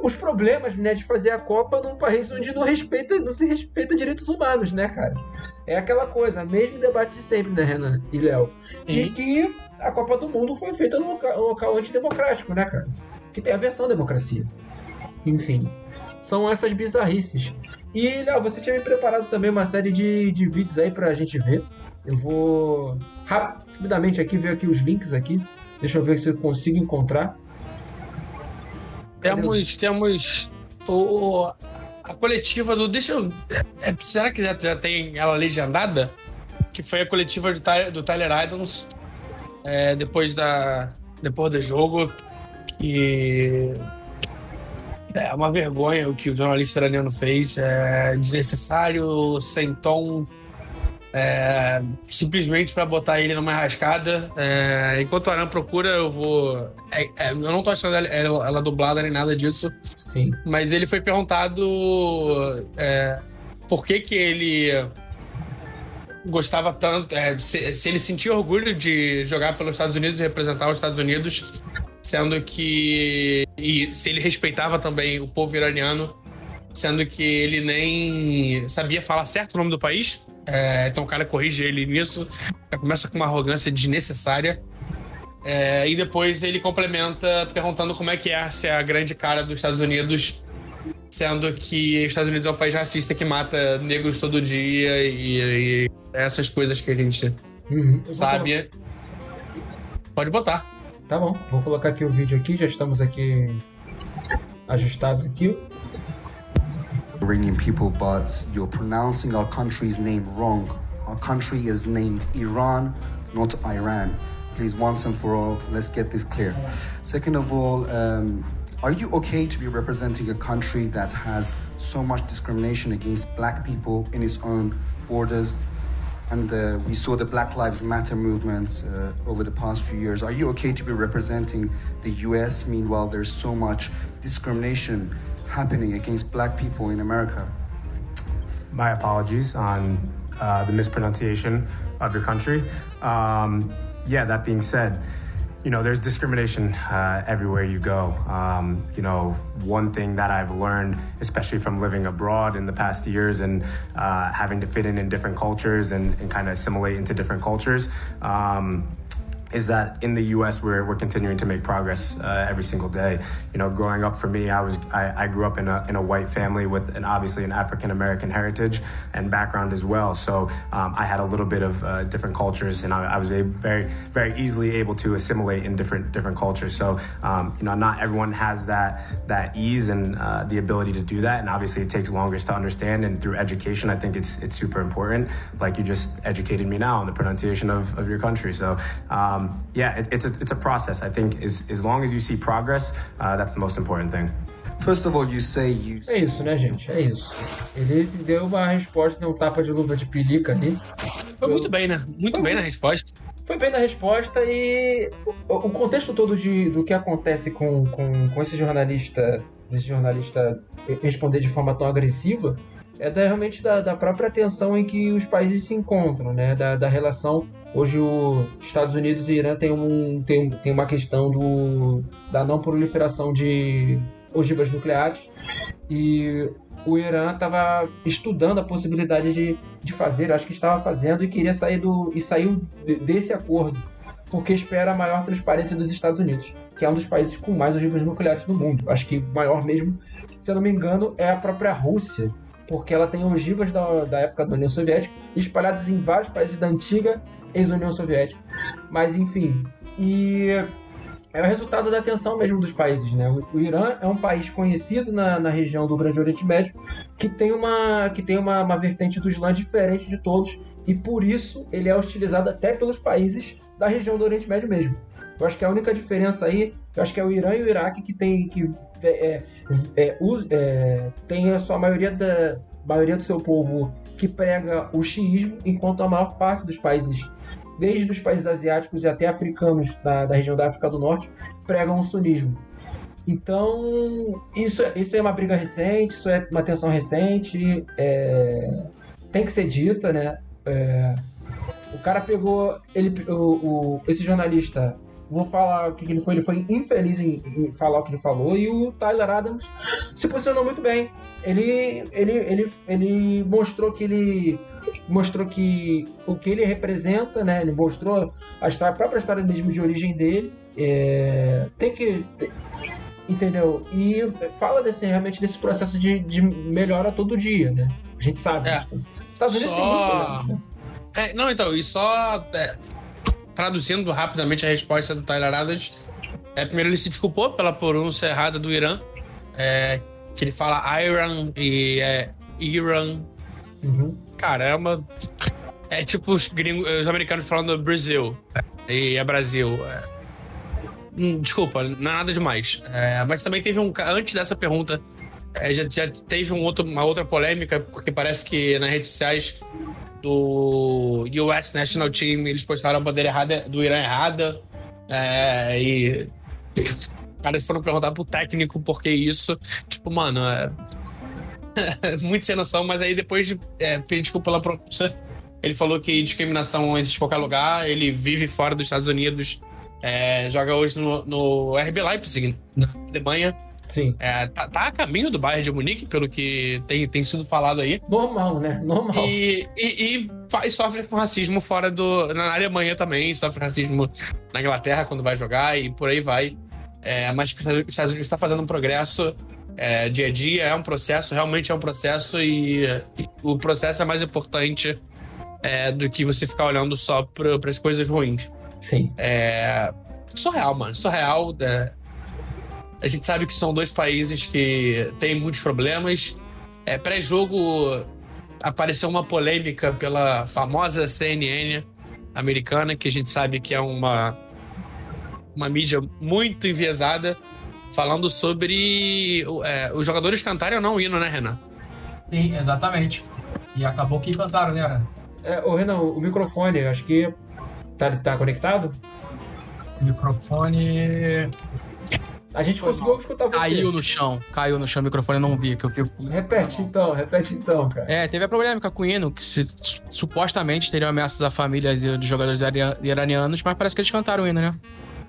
os problemas né, de fazer a Copa num país onde não, respeita, não se respeita direitos humanos, né, cara? É aquela coisa, mesmo debate de sempre, né, Renan e Léo? De uhum. que a Copa do Mundo foi feita num local, local antidemocrático, né, cara? Que tem a versão democracia. Enfim, são essas bizarrices. E, Léo, você tinha me preparado também uma série de, de vídeos aí pra gente ver. Eu vou rapidamente aqui ver aqui os links aqui. Deixa eu ver se eu consigo encontrar. Temos, temos o, a coletiva do. Deixa eu. É, será que já, já tem ela legendada? Que foi a coletiva do, do Tyler Idons é, depois da. Depois do jogo. Que. É uma vergonha o que o jornalista iraniano fez. É desnecessário, sem tom, é, simplesmente para botar ele numa rascada. É, enquanto o Aran procura, eu vou. É, é, eu não tô achando ela, ela, ela, dublada nem nada disso. Sim. Mas ele foi perguntado é, por que que ele gostava tanto. É, se, se, ele sentia orgulho de jogar pelos Estados Unidos e representar os Estados Unidos, sendo que. E se ele respeitava também o povo iraniano, sendo que ele nem sabia falar certo o nome do país. É, então o cara corrige ele nisso, começa com uma arrogância desnecessária. É, e depois ele complementa perguntando como é que é ser a grande cara dos Estados Unidos, sendo que os Estados Unidos é um país racista que mata negros todo dia e, e essas coisas que a gente uhum. sabe. Pode botar. Tá bom, vou colocar aqui o vídeo aqui, já estamos aqui ajustados aqui. Iranian people, but you're pronouncing our country's name wrong. Our country is named Iran, not Iran. Please, once and for all, let's get this clear. Second of all, um, are you okay to be representing a country that has so much discrimination against black people in its own borders? And uh, we saw the Black Lives Matter movement uh, over the past few years. Are you okay to be representing the US? Meanwhile, there's so much discrimination happening against black people in America. My apologies on uh, the mispronunciation of your country. Um, yeah, that being said, you know, there's discrimination uh, everywhere you go. Um, you know, one thing that I've learned, especially from living abroad in the past years and uh, having to fit in in different cultures and, and kind of assimilate into different cultures, um, is that in the U.S. we're, we're continuing to make progress uh, every single day. You know, growing up for me, I was I, I grew up in a, in a white family with an obviously an African American heritage and background as well. So um, I had a little bit of uh, different cultures, and I, I, was very very easily able to assimilate in different different cultures. So um, you know, not everyone has that that ease and uh, the ability to do that, and obviously it takes longer to understand. And through education, I think it's it's super important. Like you just educated me now on the pronunciation of, of your country. So. Um, um, yeah, it, it's a it's a process. I think as as long as you see progress, uh, that's the most important thing. First of all, you say you. É isso, né, gente? É isso. Ele deu uma resposta, deu um tapa de luva de pelica ali. Foi muito bem, né? Muito Foi bem na resposta. Foi bem na resposta e o, o contexto todo de, do que acontece com, com, com esse jornalista, esse jornalista responder de forma tão agressiva é da, realmente da, da, própria tensão em que os países se encontram, né? Da, da relação. Hoje, os Estados Unidos e Irã tem, um, tem, tem uma questão do, da não proliferação de ogivas nucleares e o Irã estava estudando a possibilidade de, de fazer, acho que estava fazendo e queria sair do e saiu desse acordo porque espera a maior transparência dos Estados Unidos, que é um dos países com mais ogivas nucleares do mundo. Acho que maior mesmo, se eu não me engano, é a própria Rússia, porque ela tem ogivas da, da época da União Soviética espalhadas em vários países da antiga ex-União Soviética. Mas enfim, e é o resultado da tensão mesmo dos países, né? O, Irã é um país conhecido na, na, região do Grande Oriente Médio que tem uma que tem uma, uma vertente do Islã diferente de todos e por isso ele é hostilizado até pelos países da região do Oriente Médio mesmo. Eu acho que a única diferença aí, eu acho que é o Irã e o Iraque que tem que é, é, é, tem a sua maioria da maioria do seu povo que prega o xiismo, enquanto a maior parte dos países, desde os países asiáticos e até africanos da, da região da África do Norte, pregam o sunismo. Então, isso, isso é uma briga recente, isso é uma tensão recente, é, tem que ser dita, né? É, O cara pegou. Ele, o, o- esse jornalista, vou falar o que, que ele foi. Ele foi infeliz em, em falar o que ele falou. E o Tyler Adams se posicionou muito bem. Ele, ele, ele, ele mostrou que ele. Mostrou que o que ele representa, né? Ele mostrou a, história, a própria história mesmo de origem dele. É, tem que. Entendeu? E fala desse, realmente desse processo de, de melhora todo dia, né? A gente sabe. É. Estados Unidos tem Só- muitos problemas, né? É, não, então, e só é, traduzindo rapidamente a resposta do Tyler Adams, é, primeiro ele se desculpou pela pronúncia errada do Irã, é, que ele fala Iran e é Iran. Uhum. Caramba. É tipo os, gringos, os americanos falando Brasil e é Brasil. é. Hum, Desculpa, não é nada demais. É, mas também teve um. Antes dessa pergunta, é, já, já teve um outro, uma outra polêmica, porque parece que nas redes sociais do US National Team eles postaram a bandeira errada do Irã errada. É, e. Os caras foram perguntar pro técnico por que isso. Tipo, mano, é. muito sem noção, mas aí depois de é, pedir desculpa pela pronúncia, ele falou que discriminação existe em qualquer lugar, ele vive fora dos Estados Unidos, é, joga hoje no, no RB Leipzig, na Alemanha. Sim. É, tá, tá a caminho do Bayern de Munique, pelo que tem, tem sido falado aí. Normal, né? Normal. E, e, e sofre com racismo fora do. Na Alemanha também, sofre racismo na Inglaterra quando vai jogar e por aí vai. É, mas os Estados Unidos está fazendo um progresso é, dia a dia, é um processo, realmente é um processo, e, e o processo é mais importante é, do que você ficar olhando só para as coisas ruins. Sim. É surreal, mano. Surreal. é. A gente sabe que são dois países que têm muitos problemas. É, Pré-jogo apareceu uma polêmica pela famosa CNN americana, que a gente sabe que é uma, uma mídia muito enviesada, falando sobre é, os jogadores cantarem ou não o hino, né, Renan? Sim, exatamente. E acabou que cantaram, né, Ara? É, ô, Renan, o microfone, acho que tá, tá conectado? O microfone A gente Foi conseguiu mal. escutar você. caiu no chão. Caiu no chão o microfone, eu não vi. Que eu fico... Repete então, repete então, cara. É, teve a polêmica com o hino, que se- supostamente teriam ameaças a famílias e de jogadores ira- iranianos, mas parece que eles cantaram o hino, né?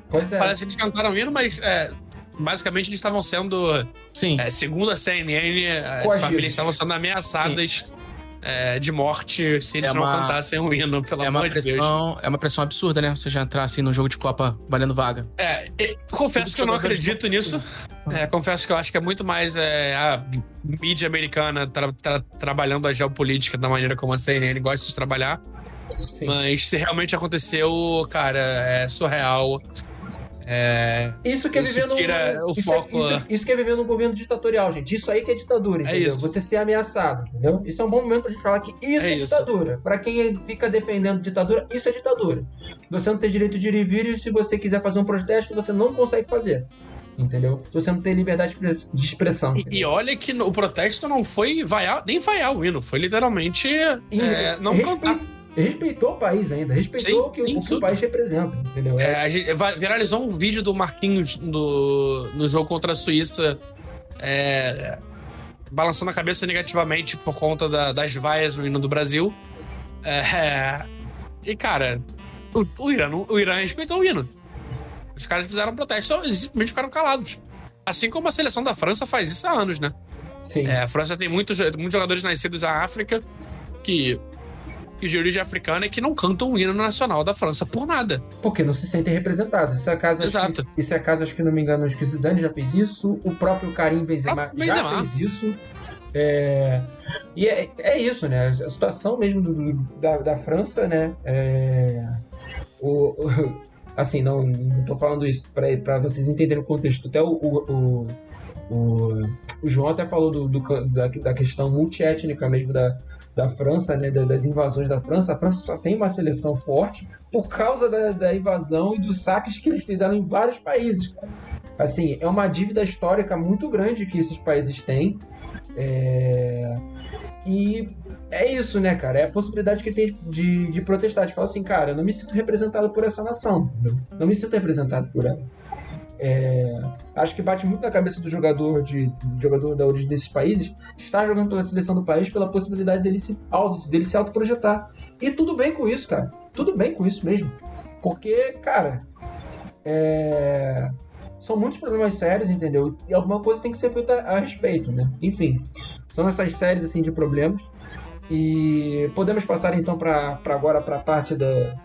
Pois é. Parece que eles cantaram o hino, mas é, basicamente eles estavam sendo Sim. É, segundo a CNN, as Coagidos. famílias estavam sendo ameaçadas é, de morte se eles É não uma- cantassem o hino, pelo É uma, amor de Deus. pressão, é uma pressão absurda, né? Você já entrar assim num jogo de Copa valendo vaga. É, e- confesso Tudo que eu não acredito nisso. É, confesso que eu acho que é muito mais é, a mídia americana tra- tra- trabalhando a geopolítica da maneira como a CNN gosta de trabalhar. Sim. Mas se realmente aconteceu, cara, é surreal. É, Isso que é viver num. isso, foco, É, isso, isso que é viver num governo ditatorial, gente. Isso aí que é ditadura, É entendeu? isso. Você ser ameaçado, entendeu? Isso é um bom momento pra gente falar que isso É é, ditadura. Pra quem fica defendendo ditadura, isso é ditadura. Você não tem direito de ir e vir e se você quiser fazer um protesto, você não consegue fazer. Entendeu? Se você não tem liberdade de expre- de expressão. e, e olha que o protesto não foi vaiar, nem vaiar o hino, foi literalmente E é, não respe- cantar. Respeitou o país ainda, respeitou Sim, o, que, o- sim, o que o país representa, entendeu? É, a gente- viralizou um vídeo do Marquinhos do, no jogo contra a Suíça é, balançando a cabeça negativamente por conta da- das vaias no hino do Brasil. É, e, cara, o, o Irã, o Irã respeitou o hino. Os caras fizeram um protesto, eles simplesmente ficaram calados. Assim como a seleção da França faz isso há anos, né? Sim. É, a França tem muitos, muitos jogadores nascidos na África que, que de origem africana e que não cantam o hino nacional da França por nada. Porque não se sentem representados. Isso é caso, acho Exato. que, isso é caso, acho que não me engano, acho que o Zidane já fez isso, o próprio Karim Benzema, próprio já Benzema. fez isso. É, e é, é isso, né? A situação mesmo do- da, da França, né? É, o, o- assim, não, não tô falando isso para vocês entenderem o contexto. Até o, o, o, o- o João até falou do, do- da, da questão multiétnica mesmo da, da França, né? da- Das invasões da França. A França só tem uma seleção forte por causa da, da invasão e dos saques que eles fizeram em vários países. Assim, é uma dívida histórica muito grande que esses países têm. É, E é isso, né, cara? É a possibilidade que tem de, de protestar, de falar assim, cara, eu não me sinto representado por essa nação. Não me sinto representado por ela. É, Acho que bate muito na cabeça do jogador de do jogador da origem desses países estar jogando pela seleção do país pela possibilidade dele se, dele se autoprojetar E tudo bem com isso, cara. Tudo bem com isso mesmo. Porque, cara, é... são muitos problemas sérios, entendeu? E alguma coisa tem que ser feita a respeito, né? Enfim, são essas séries assim de problemas. E podemos passar então para agora para a parte da,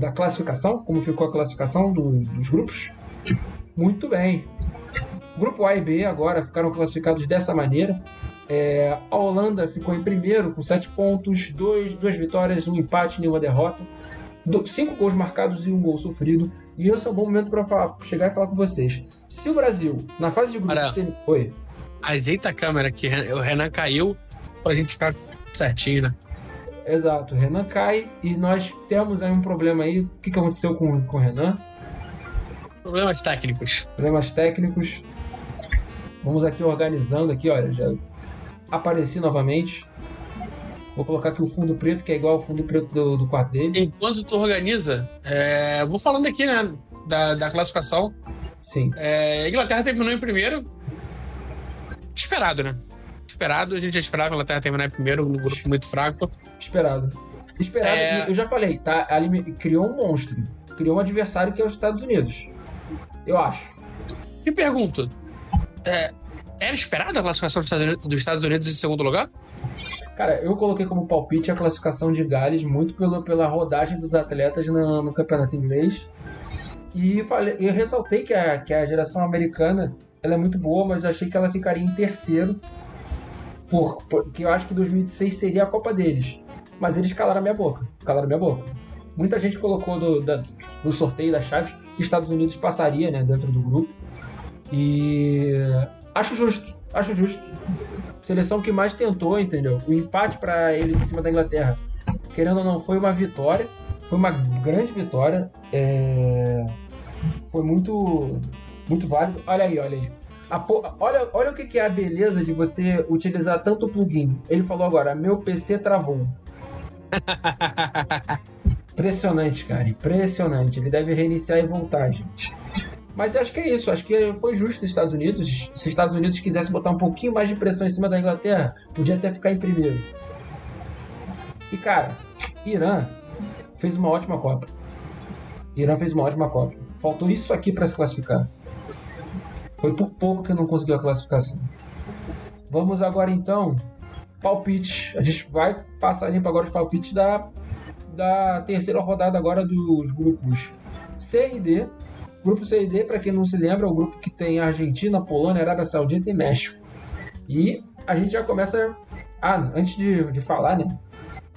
da classificação, como ficou a classificação do, dos grupos. Muito bem. Grupo A e B agora ficaram classificados dessa maneira. É, a Holanda ficou em primeiro com 7 pontos, dois, duas vitórias, um empate, nenhuma derrota. Do, cinco gols marcados e um gol sofrido. E esse é um bom momento para chegar e falar com vocês. Se o Brasil, na fase de grupos. Oi. Ajeita a câmera que o Renan caiu pra gente ficar certinho, né? Exato, o Renan cai e nós temos aí um problema aí. O que, que aconteceu com, com o Renan? Problemas técnicos. Problemas técnicos. Vamos aqui organizando aqui, olha, já apareci novamente. Vou colocar aqui o fundo preto, que é igual ao fundo preto do, do quarto dele. Enquanto tu organiza, é, vou falando aqui, né, da, da classificação. Sim. É, a Inglaterra terminou em primeiro. Esperado, né? Esperado, a gente já esperava a Inglaterra terminar em primeiro, um grupo muito fraco. Esperado. Esperado, é... eu já falei, tá? Criou um monstro. Criou um adversário que é os Estados Unidos. Eu acho. E pergunto: é, era esperada a classificação dos Estados, Unidos, em segundo lugar? Cara, eu coloquei como palpite a classificação de Gales muito pelo, pela rodagem dos atletas no, no campeonato inglês. E falei, eu ressaltei que a, que a geração americana ela é muito boa, mas eu achei que ela ficaria em terceiro, por, porque eu acho que 2006 seria a Copa deles. Mas eles calaram a minha boca. Calaram a minha boca. Muita gente colocou do, da, no sorteio das chaves que Estados Unidos passaria né, dentro do grupo. E acho justo, acho justo. Seleção que mais tentou, entendeu? O empate para eles em cima da Inglaterra, querendo ou não, foi uma vitória. Foi uma grande vitória. É... Foi muito, muito válido. Olha aí, olha aí. Po... Olha, olha o que é a beleza de você utilizar tanto plugin. Ele falou agora, meu PC travou. Impressionante, cara. Impressionante. Ele deve reiniciar e voltar, gente. Mas acho que é isso. Acho que foi justo os Estados Unidos. Se os Estados Unidos quisesse botar um pouquinho mais de pressão em cima da Inglaterra, podia até ficar em primeiro. E, cara, Irã fez uma ótima Copa. Irã fez uma ótima Copa. Faltou isso aqui para se classificar. Foi por pouco que não conseguiu a classificação. Vamos agora então palpite. A gente vai passar limpo agora os palpites da, da terceira rodada agora dos grupos C e D. Grupo C e D, para quem não se lembra, é o grupo que tem Argentina, Polônia, Arábia Saudita e México. E a gente já começa. Ah, antes de, de falar, né?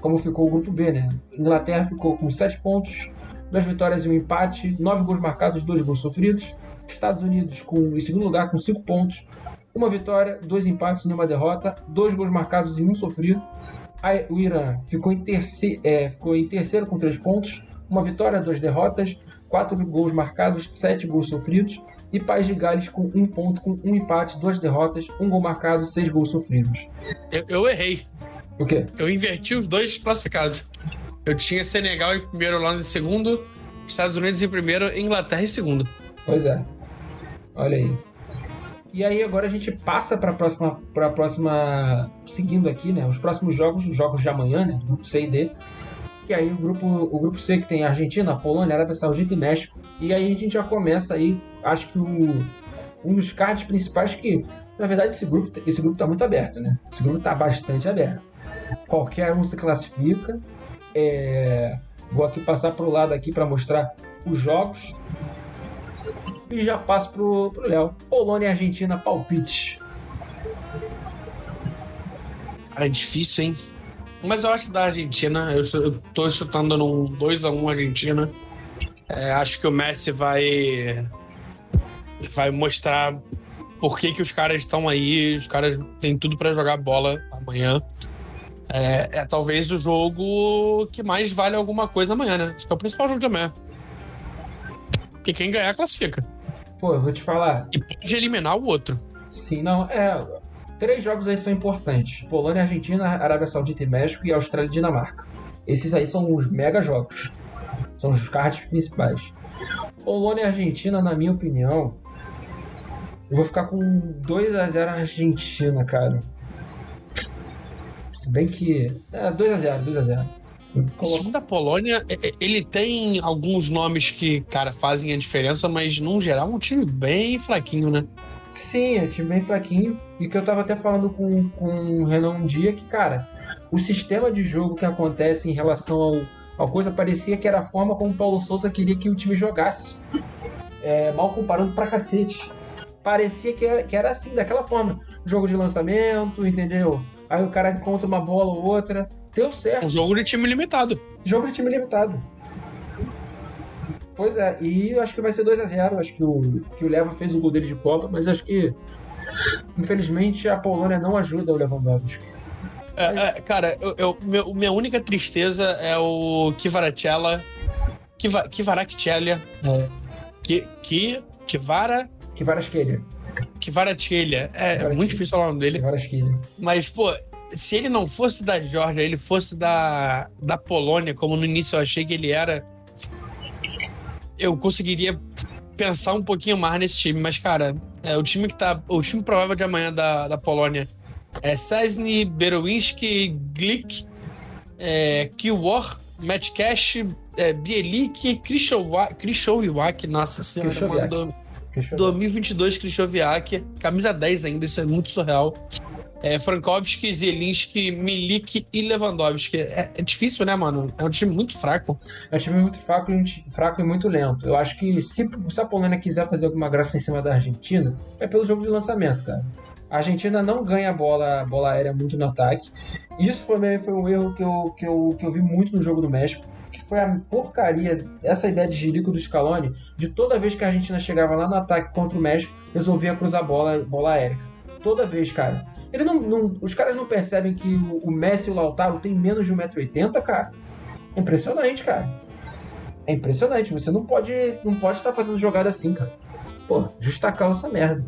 Como ficou o grupo B, né? Inglaterra ficou com 7 pontos, duas vitórias e um empate, 9 gols marcados, 2 gols sofridos. Estados Unidos com, em segundo lugar com 5 pontos, uma vitória, dois empates e nenhuma derrota, dois gols marcados e um sofrido. Aí, o Irã ficou em, terceiro, é, ficou em terceiro com três pontos, uma vitória, duas derrotas, quatro gols marcados, sete gols sofridos. E País de Gales com um ponto, com um empate, duas derrotas, um gol marcado, seis gols sofridos. Eu, eu errei. O quê? Eu inverti os dois classificados. Eu tinha Senegal em primeiro, Holanda em segundo, Estados Unidos em primeiro, Inglaterra em segundo. Pois é. Olha aí. E aí agora a gente passa para a próxima, para próxima, seguindo aqui, né? Os próximos jogos, os jogos de amanhã, né? Grupo C e D. Que aí o grupo, o grupo C que tem Argentina, Polônia, Arábia Saudita e México. E aí a gente já começa aí, acho que o, um dos cards principais que, na verdade, esse grupo, esse grupo tá muito aberto, né? Esse grupo tá bastante aberto. Qualquer um se classifica. É... Vou aqui passar para o lado aqui para mostrar os jogos e já passo pro, pro Léo. Polônia e Argentina, palpite. É difícil, hein? Mas eu acho da Argentina, eu, tô chutando num 2x1 Argentina. É, acho que o Messi vai vai mostrar por que, que os caras estão aí, os caras têm tudo para jogar bola amanhã. É, é, talvez o jogo que mais vale alguma coisa amanhã, né? Acho que é o principal jogo de amanhã. Porque quem ganhar classifica. Pô, eu vou te falar. E pode eliminar o outro. Sim, não. É. Três jogos aí são importantes: Polônia, Argentina, Arábia Saudita e México e Austrália e Dinamarca. Esses aí são os mega jogos. São os cards principais. Polônia e Argentina, na minha opinião, eu vou ficar com 2 a 0 Argentina, cara. Se bem que. É, 2 a 0 2 a 0 O time da Polônia, é, é, ele tem alguns nomes que, cara, fazem a diferença, mas no geral é um time bem fraquinho, né? Sim, é um time bem fraquinho. E que eu tava até falando com, com o Renan um dia que, cara, o sistema de jogo que acontece em relação ao, ao coisa parecia que era a forma como o Paulo Souza queria que o time jogasse. É, mal comparando pra cacete. Parecia que era, que era assim, daquela forma. Jogo de lançamento, entendeu? Aí o cara encontra uma bola ou outra. Deu certo. Um jogo de time limitado. Jogo de time limitado. Pois é, e acho que vai ser 2 a 0 Acho que o, que o Leva fez o gol dele de Copa, mas acho que, infelizmente, a Polônia não ajuda o Lewandowski. É, é, cara, eu, eu, meu, minha única tristeza é o Kivaracella. Kiva, Kivaracchelia. É, que, que, Kivara. Kivarasquelha. Kivaracchelia. É, é muito difícil falar o nome dele. Kivarasquelha. Mas, pô, se ele não fosse da Georgia, ele fosse da, da Polônia, como no início eu achei que ele era, eu conseguiria pensar um pouquinho mais nesse time. Mas, cara, é, o time que tá. O time provável de amanhã da, da Polônia é Cesny, Berowinski, Glick, é, Kiwor, Matt Cash, é, Bielik, Krishowiak, nossa senhora, mano, 2022 Krishowiak, camisa 10 ainda, isso é muito surreal é, Frankowski, Zielinski, Milik e Lewandowski. É, é, difícil, né, mano? É um time muito fraco. É um time muito fraco, fraco e muito lento. Eu acho que se, se a Polônia quiser fazer alguma graça em cima da Argentina, é pelo jogo de lançamento, cara. A Argentina não ganha bola, bola aérea muito no ataque. Isso foi, foi um erro que eu, que, eu, que eu vi muito no jogo do México. Que foi a porcaria, essa ideia de jirico do Scaloni, de toda vez que a Argentina chegava lá no ataque contra o México, resolvia cruzar bola, bola aérea. Toda vez, cara. Ele não, não, os caras não percebem que o, o Messi e o Lautaro têm menos de 1,80m, cara. É impressionante, cara. É impressionante. Você não pode não pode estar fazendo jogada assim, cara. Pô, justa causa essa merda.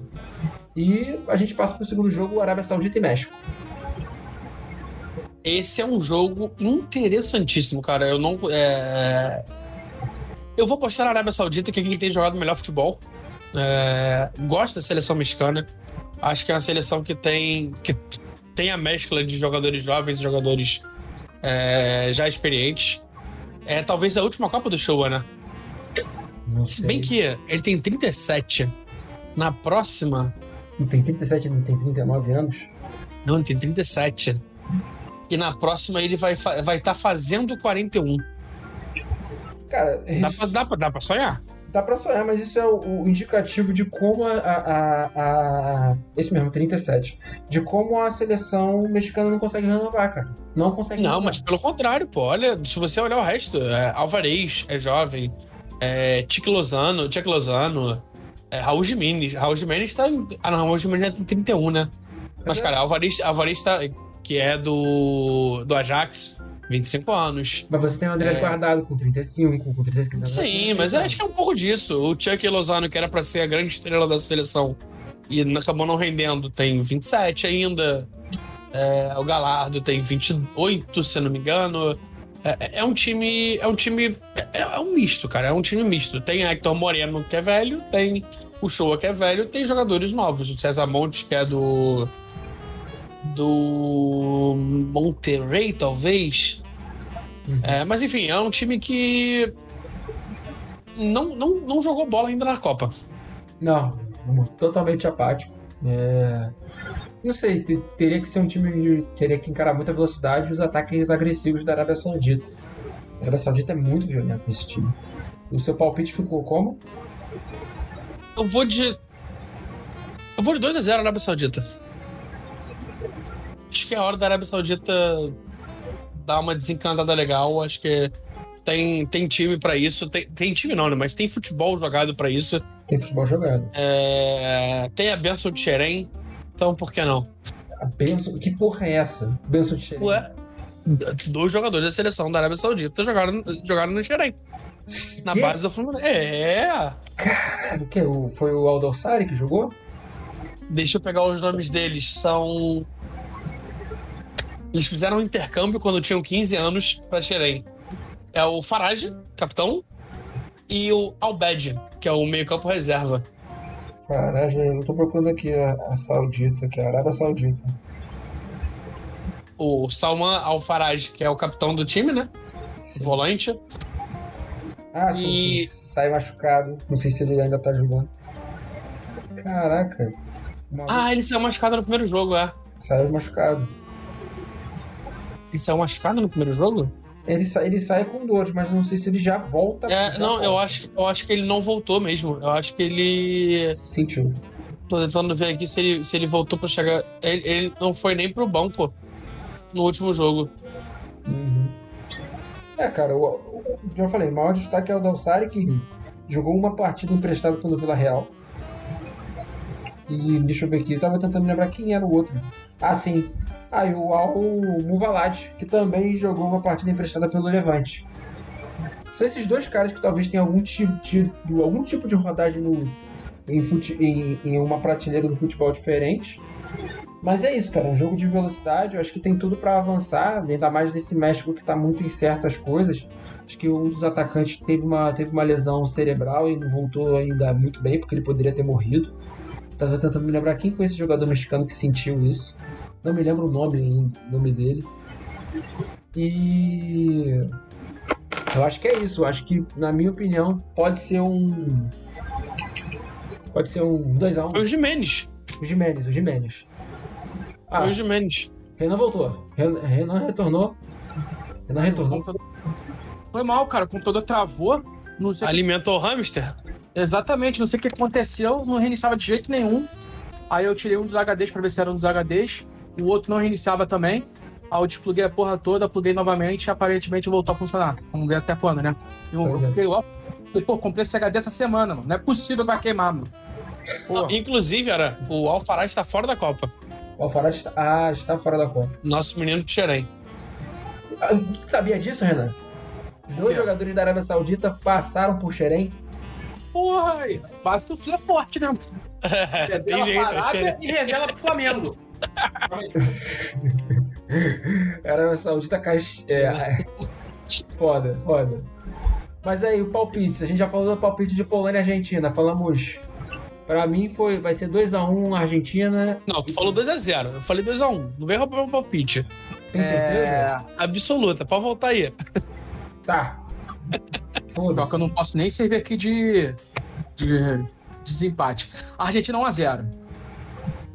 E a gente passa pro segundo jogo, Arábia Saudita e México. Esse é um jogo interessantíssimo, cara. Eu não. É... Eu vou postar na Arábia Saudita, que é quem tem jogado melhor futebol. É... Gosto da seleção mexicana. Acho que é uma seleção que tem, que tem a mescla de jogadores jovens e jogadores é, já experientes. É talvez a última Copa do Show, né? Se bem que ele tem 37. Na próxima. Não tem 37, não tem 39 anos? Não, ele tem 37. E na próxima ele vai estar vai tá fazendo 41. Cara, dá, pra, dá, pra, dá pra sonhar? Dá pra sonhar, mas isso é o, o indicativo de como a, a, a, Esse mesmo, 37. De como a seleção mexicana não consegue renovar, cara. Não consegue Não, renovar. mas pelo contrário, pô. Olha, se você olhar o resto, é, Alvarez é jovem, é, Tique Lozano, Tique Lozano, é, Raul Jimenez. Raul Jimenez tá. Ah, não, Raul Jimenez tem 31, né? Mas, é. cara, Alvarez, Alvarez tá. Que é do. do Ajax. 25 anos. Mas você tem o André é... Guardado com 35, com 35. Sim, mas acho que é um pouco disso. O Chuck Lozano, que era para ser a grande estrela da seleção e acabou não rendendo, tem 27 ainda. É, o Galardo tem 28, se não me engano. É, é, é um time. É um time. É, é, um misto, cara. É um time misto. Tem Hector Moreno, que é velho, tem o Showa, que é velho, tem jogadores novos. O César Montes, que é do do Monterrey, talvez. Uhum. É, mas enfim, é um time que não, não, não jogou bola ainda na Copa. Não, totalmente apático. É... Não sei, teria que ser um time que teria que encarar muita velocidade e os ataques agressivos da Arábia Saudita. A Arábia Saudita é muito violenta nesse time. O seu palpite ficou como? Eu vou de. Eu vou de 2x0 Arábia Saudita. Acho que é a hora da Arábia Saudita dar uma desencantada legal. Acho que tem, tem time para isso. Tem, tem time não, né? Mas tem futebol jogado para isso. Tem futebol jogado. É, tem a benção de Xerém. Então, por que não? A benção? Que porra é essa? Benção de Xerém? Ué, dois jogadores da seleção da Arábia Saudita jogaram, jogaram no Xerém. Na base do Fluminense. É. Caralho, que? Foi o Aldalsari que jogou? Deixa eu pegar os nomes deles. São eles fizeram um intercâmbio quando tinham 15 anos para Xerém. É o Farage, capitão, e o Albed, que é o meio-campo reserva. Farage, eu tô procurando aqui a, a Saudita, que é a Arábia Saudita. O Salman Al-Faraj, que é o capitão do time, né? volante. Ah, sim. E- Sai machucado. Não sei se ele ainda tá jogando. Caraca. Maluco, Ah, ele saiu machucado no primeiro jogo, é. Saiu machucado. Ele saiu machucado no primeiro jogo? Ele, sa- ele sai com dores, mas não sei se ele já volta. É, já não, volta. eu acho, eu acho que ele não voltou mesmo. Eu acho que ele. Sentiu. Tô tentando ver aqui se ele, se ele voltou pra chegar. Ele, ele não foi nem pro banco no último jogo. Uhum. É, cara, o, o, já falei, o maior destaque é o Dalsari, que jogou uma partida emprestada pelo Vila Real. E deixa eu ver aqui, eu tava tentando lembrar quem era o outro. Ah, sim. E o Al Muvalad, que também jogou uma partida emprestada pelo Levante. São esses dois caras que talvez tenham algum tipo de, algum tipo de rodagem no, em, fute, em, em uma prateleira do futebol diferente. Mas é isso, cara. Um jogo de velocidade, eu acho que tem tudo pra avançar, ainda mais nesse México que tá muito incerto as coisas. Acho que um dos atacantes teve uma, teve uma lesão cerebral e não voltou ainda muito bem, porque ele poderia ter morrido. Tava tentando me lembrar quem foi esse jogador mexicano que sentiu isso. Não me lembro o nome, o nome dele. E. Eu acho que é isso. Eu acho que, na minha opinião, pode ser um. Pode ser um 2x1. Foi o Jimenez. O Jimenez, o Jimenez. Ah, Foi o Jimenez. Renan voltou. Ren- Renan retornou. Renan retornou. Foi mal, cara. O computador travou. Não sei Alimentou o hamster? exatamente, não sei o que aconteceu. Não reiniciava de jeito nenhum. Aí eu tirei um dos HDs pra ver se era um dos HDs. O outro não reiniciava também. Aí eu despluguei a porra toda, pluguei novamente e aparentemente voltou a funcionar. Vamos ver até quando, né? Eu, Pois é. eu fiquei, eu, pô, comprei esse HD essa semana, mano. Não é possível que vai queimar, mano. Porra. Inclusive, era, o Alfarad está fora da Copa. O Alfarad está, ah, está fora da Copa. Nosso menino de Xerém. Ah, tu sabia disso, Renan? Dois quê? jogadores da Arábia Saudita passaram por Xerém. Porra, aí. base do Flu é forte, né? Tem jeito, é Arábia e revela pro Flamengo. A Arábia Saudita cai. É, foda, foda. Mas aí, o palpite. A gente já falou do palpite de Polônia e Argentina. Falamos. Pra mim foi, vai ser 2x1 Argentina. Não, tu falou 2x0. Eu falei 2x1. Não vem roubar meu palpite. Tem certeza? É... Absoluta. Pode voltar aí. Tá. Pior que eu não posso nem servir aqui de, de desempate. Argentina 1x0.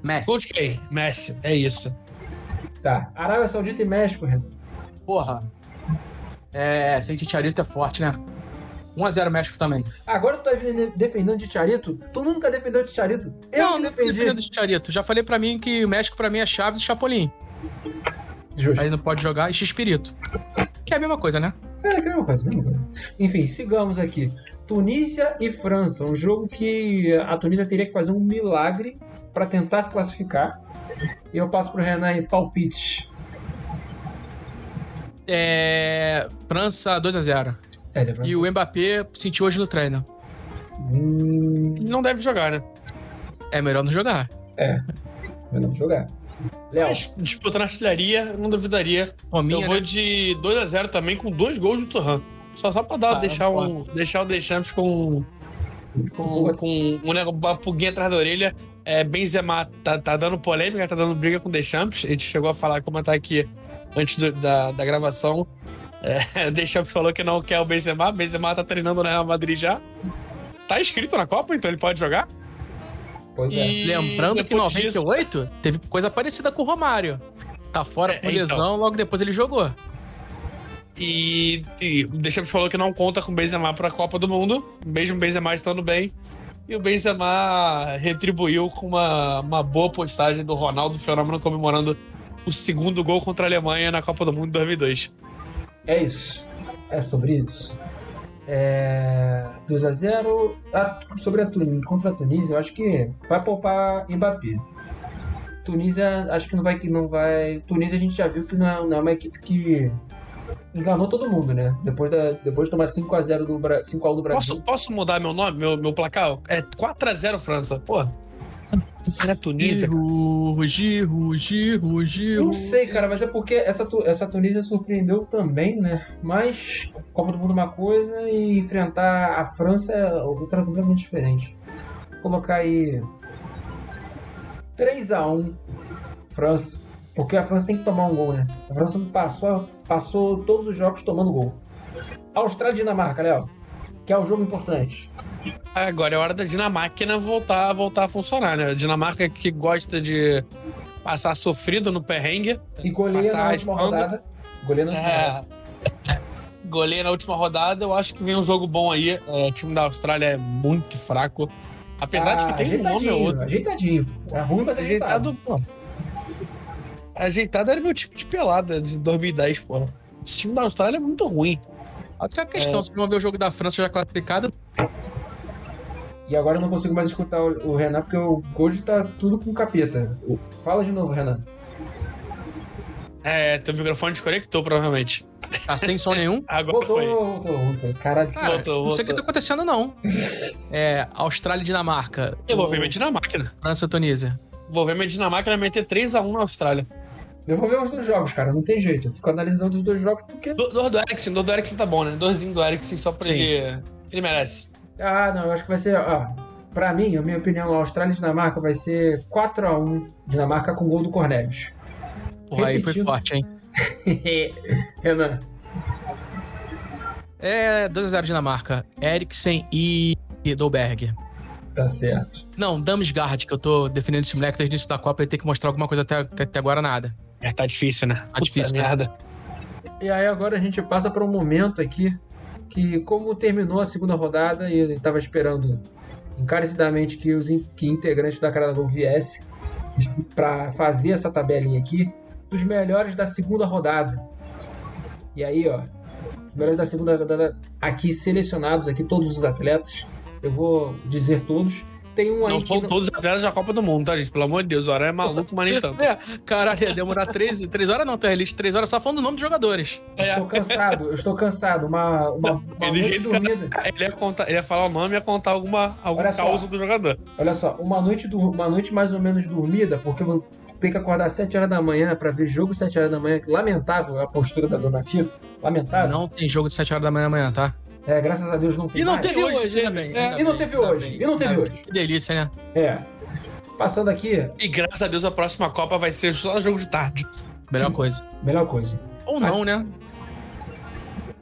Messi. Gol de quem? Messi. É isso. Tá. Arábia Saudita e México, Renan. Porra. É, sem Titiarito é forte, né? 1x0 México também. Agora tu tá defendendo de Charito? Tu nunca defendeu de Charito? Eu não, que não defendi. defendendo o Titiarito. Já falei pra mim que o México pra mim é Chaves e Chapolin. Justo. Aí não pode jogar e X-Espírito. Que é a mesma coisa, né? É, que é a mesma coisa, a mesma coisa. Enfim, sigamos aqui. Tunísia e França, um jogo que a Tunísia teria que fazer um milagre pra tentar se classificar. E eu passo pro Renan em palpite. É. França 2x0. É, vai... E o Mbappé sentiu hoje no treino. Hum, não deve jogar, né? É melhor não jogar. vai não jogar. Léo, Mas disputando artilharia, não duvidaria. Rominha, eu vou né? de 2x0 também com dois gols do Turhan. Só, só pra dar, Tá, deixar, um, deixar o Deschamps com, com, com um negócio- uma pulguinha atrás da orelha. É, Benzema tá, tá dando polêmica, tá dando briga com o Deschamps. A gente chegou a falar, comentar aqui antes do- da, da gravação. É, o Deschamps falou que não quer o Benzema. Benzema tá treinando no Real Madrid já. Tá inscrito na Copa, então ele pode jogar. Pois é. E Lembrando que em depois disso- 98 teve coisa parecida com o Romário. Tá fora É, com então. lesão, logo depois ele jogou. E, e o Deschamps falou que não conta com o Benzema pra Copa do Mundo, mesmo o Benzema estando bem. E o Benzema retribuiu com uma, uma boa postagem do Ronaldo Fenômeno comemorando o segundo gol contra a Alemanha na Copa do Mundo de 2002. É isso. É sobre isso. É... 2x0. Ah, sobre a Tunísia, contra a Tunísia, eu acho que vai poupar Mbappé. Tunísia, acho que não vai. que não vai. Tunísia a gente já viu que não é, não é uma equipe que enganou todo mundo, né? Depois, da, depois de tomar 5x0 do, Bra... 5x1 do Brasil. Posso, posso mudar meu nome, meu, meu placar? É 4x0 França. Pô, é Tunísia. cara. Giru, Giru, Giru, Giru. Não sei, cara, mas é porque essa, essa Tunísia surpreendeu também, né? Mas Copa do Mundo é uma coisa e enfrentar a França é outra completamente diferente. Vou colocar aí 3x1 França. Porque a França tem que tomar um gol, né? A França passou, passou todos os jogos tomando gol. Austrália e Dinamarca, Léo. Que é o jogo importante. Agora é hora da Dinamarca voltar, voltar a funcionar, né? A Dinamarca que gosta de passar sofrido no perrengue. E goleia na última rodada. Goleia na última rodada. É. Goleia na última rodada, eu acho que vem um jogo bom aí. É, o time da Austrália é muito fraco. Apesar de Ah, que tem um nome ou outro. Ajeitadinho. É ruim, mas ajeitado. Ajeitado, pô. Ajeitado era meu tipo de pelada de 2010, pô. Esse time da Austrália é muito ruim. Outra questão, se não ver o jogo da França já classificado, E agora eu não consigo mais escutar o, o Renan, porque o hoje tá tudo com capeta. Fala de novo, Renan. É, teu microfone desconectou, provavelmente. tá sem som nenhum. Agora Voltou, foi. voltou, voltou. Caralho. Cara, Voltou, não sei o que voltou. tá acontecendo, não. É, Austrália e Dinamarca. Eu vou ver minha Dinamarca, né? França e Tunísia. Vou ver minha Dinamarca vai meter 3x1 na Austrália. Eu vou ver os dois jogos, cara. Não tem jeito. Eu fico analisando os dois jogos porque. Do, do, do Eriksen, do, do Eriksen tá bom, né? Dorzinho do Eriksen só pra Sim. ele. Ele merece. Ah, não, eu acho que vai ser. Ó, pra mim, a minha opinião, a Austrália e Dinamarca vai ser 4x1 Dinamarca com gol do Cornelius. Porra, aí foi forte, hein? Renan. É 2x0 Dinamarca. Eriksen e Dolberg. Tá certo. Não, Damsgaard, que eu tô defendendo esse moleque desde o início da Copa, ele tem que mostrar alguma coisa até, até agora nada. É, tá difícil, né? Tá difícil, né? merda. E aí agora a gente passa para um momento aqui que, como terminou a segunda rodada e ele estava esperando encarecidamente que os in- que integrantes da Cara da Gol viessem para fazer essa tabelinha aqui dos melhores da segunda rodada. E aí, ó, os melhores da segunda rodada aqui selecionados aqui todos os atletas. Eu vou dizer todos. Tem um aí Não são não- todos os atletas da Copa do Mundo, tá, gente? Pelo amor de Deus, o Hora é maluco, mas nem tanto. É, caralho, ia demorar 3, três horas não, Terlist. 3 horas só falando o nome dos jogadores. eu estou cansado, eu estou cansado. Uma, uma, uma do noite dormida. Ele ia, contar, ele ia falar o nome e ia contar alguma, alguma Olha só. causa do jogador. Olha só, uma noite, uma noite mais ou menos dormida, porque ter que acordar às 7 horas da manhã pra ver jogo às 7 horas da manhã. Lamentável a postura da dona FIFA. Lamentável. Não tem jogo de 7 horas da manhã amanhã, tá? É, graças a Deus não tem E não mais. teve hoje hoje, bem. é. E não teve hoje, bem, e não teve hoje. bem. Que delícia, né? É. Passando aqui, E graças a Deus a próxima Copa vai ser só jogo de tarde. Melhor coisa. melhor coisa. Ou não, né?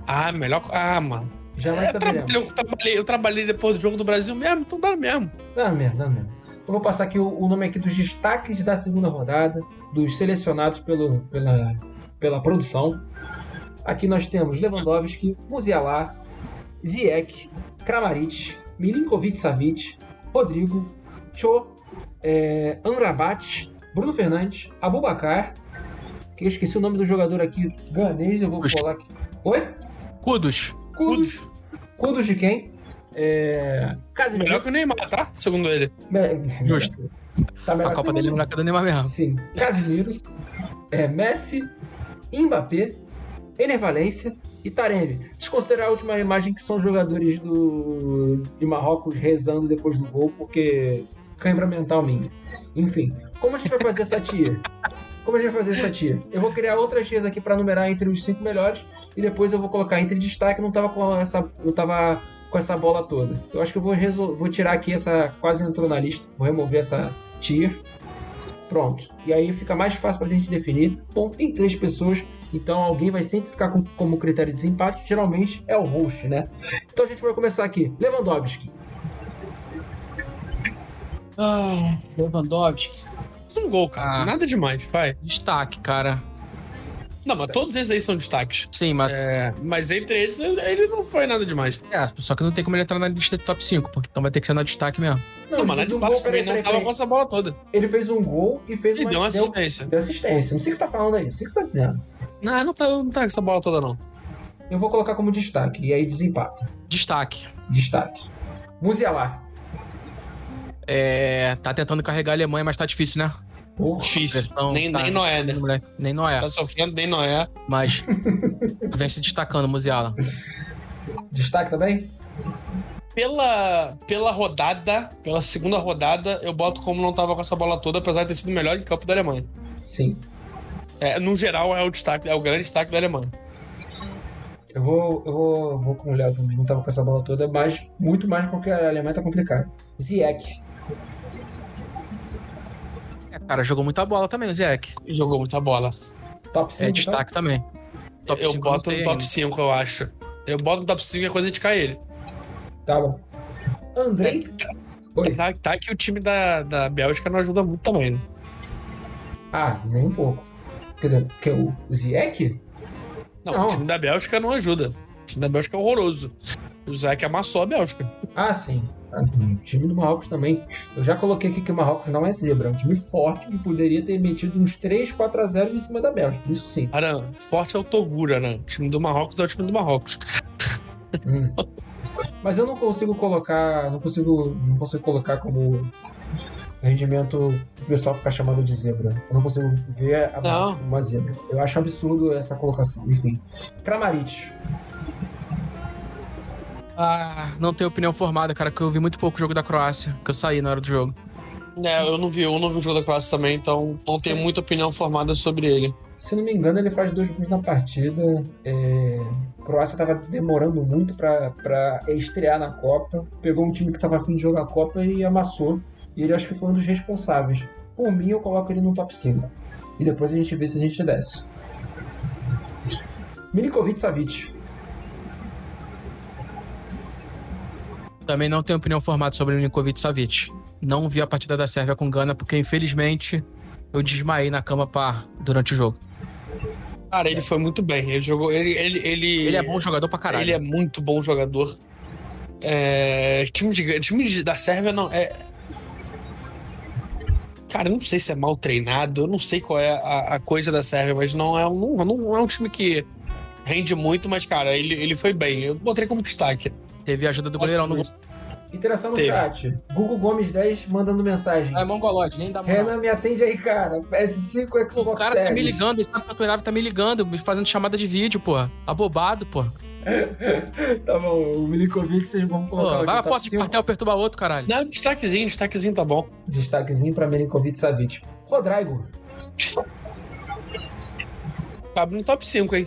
Ah, melhor. Ah, mano. Jamais saberemos. trabalhei, eu, trabalhei, eu trabalhei depois do jogo do Brasil mesmo, então dá mesmo. Dá mesmo, dá mesmo. Eu vou passar aqui o, o nome aqui dos destaques da segunda rodada, dos selecionados pelo, pela, pela produção. Aqui nós temos Lewandowski, Musiala, Ziyech, Kramaric, Milinkovic Savic, Rodrigo, Cho, é, Amrabat, Bruno Fernandes, Abubakar, que eu esqueci o nome do jogador aqui, ganês, eu vou colar aqui. Oi? Kudos. Kudos. Kudos de quem? É, Casemiro. Melhor que o Neymar, tá? Segundo ele. Me- Justo. Tá A Copa dele é melhor que a do Neymar mesmo. Sim. Casimiro, é, Messi, Mbappé, Ener Valência e Taremi. Desconsiderar a última imagem que são jogadores do, de Marrocos rezando depois do gol, porque cãibra mental minha. Enfim, como a gente vai fazer essa tia? Como a gente vai fazer essa tia? Eu vou criar outras tias aqui para numerar entre os cinco melhores e depois eu vou colocar entre destaque. Não tava com essa, não tava com essa bola toda. Eu acho que eu vou, resol- vou tirar aqui essa quase entrou na lista. Vou remover essa tier. Pronto. E aí fica mais fácil pra gente definir. Bom, tem três pessoas, então alguém vai sempre ficar com- como critério de desempate. Geralmente é o host, né? Então a gente vai começar aqui. Lewandowski. Ah, Lewandowski. Um gol, cara. Ah. Nada demais, vai. Destaque, cara. Não, mas todos esses aí são destaques. Sim, mas. É, mas entre eles, ele não foi nada demais. É, só que não tem como ele entrar na lista de top 5, porque então vai ter que ser na destaque mesmo. Não, ele mas na fez um destaque gol, também peraí, não tava com essa bola toda. Ele fez um gol e fez E uma deu uma deu- assistência. deu assistência. Não sei o que você tá falando aí. Não sei o que você tá dizendo. Não, não tá, não tá com essa bola toda, não. Eu vou colocar como destaque. E aí desempata. Destaque. Destaque. Musiala. É. Tá tentando carregar a Alemanha, mas tá difícil, né? Porra. Difícil. Nem, tá. nem Noé, né? Moleque, Nem Noé. Tá sofrendo nem Noé. Mas. vem se destacando, Musiala. Destaque também? Pela, pela rodada, pela segunda rodada, eu boto como não tava com essa bola toda, apesar de ter sido o melhor em campo da Alemanha. Sim. É, no geral, é o destaque, é o grande destaque da Alemanha. Eu vou, eu vou, vou com o Léo também. Não tava com essa bola toda, mas muito mais porque a Alemanha tá complicada. Ziyech. É, cara, jogou muita bola também, o Zeke. Jogou muita bola. Top 5. É destaque também. Top eu cinco, boto não sei no top ainda. 5, eu acho. Eu boto no top 5 e é coisa de cair ele. Tá bom. Andrei? Oi. Tá, tá que o time da, da Bélgica não ajuda muito também, né? Ah, nem um pouco. Quer dizer, que é o Ziyech? Não, Não. o time da Bélgica não ajuda. O time da Bélgica é horroroso. O Zeke amassou a Bélgica. Ah, sim. Ah, O time do Marrocos também. Eu já coloquei aqui que o Marrocos não é zebra. É um time forte que poderia ter metido uns 3, 4 a 0 em cima da Bélgica. Isso sim. Aran, forte é o Togura, né? O time do Marrocos é o time do Marrocos. Hum. Mas eu não consigo colocar. Não consigo. Não consigo colocar como rendimento o pessoal ficar chamado de zebra. Eu não consigo ver a Não. Como uma zebra. Eu acho absurdo essa colocação. Enfim. Kramaric. Ah, não tenho opinião formada, cara, que eu vi muito pouco o jogo da Croácia, que eu saí na hora do jogo. É, eu não vi, eu não vi o jogo da Croácia também, então não tenho Sim. muita opinião formada sobre ele. Se não me engano, ele faz dois gols na partida. É... A Croácia estava demorando muito para estrear na Copa. Pegou um time que estava afim de jogar a Copa e amassou. E ele acho que foi um dos responsáveis. Por mim, eu coloco ele no top 5. E depois a gente vê se a gente desce. Milinkovic Savic. Também não tenho opinião formada sobre o Nikovic Savic. Não vi a partida da Sérvia com Gana, porque infelizmente eu desmaiei na cama pá, durante o jogo. Cara, ele foi muito bem. Ele jogou. Ele, ele, ele, Ele é bom jogador pra caralho. Ele é muito bom jogador. É, time, de, time de- da Sérvia não é. Cara, eu não sei se é mal treinado, eu não sei qual é a, a coisa da Sérvia, mas não é, um, não, não é um time que rende muito, mas, cara, ele, ele foi bem. Eu botei como destaque. Teve ajuda do goleirão no gol. Interação no Teve. chat. Google Gomes 10 mandando mensagem. É mongolode, nem dá moral. Renan, me atende aí, cara. PS5, Xbox O cara tá me Series. ligando, ele sabe que a tá me ligando, me fazendo chamada de vídeo, pô. Abobado, pô. Tá bom, o Milinkovic vocês vão Pô, colocar vai aqui a top porta de 5. quartel perturbar outro, caralho. Não, destaquezinho, destaquezinho tá bom. Destaquezinho pra Milinkovic Savic. Rodrigo. Cabe no top 5, hein?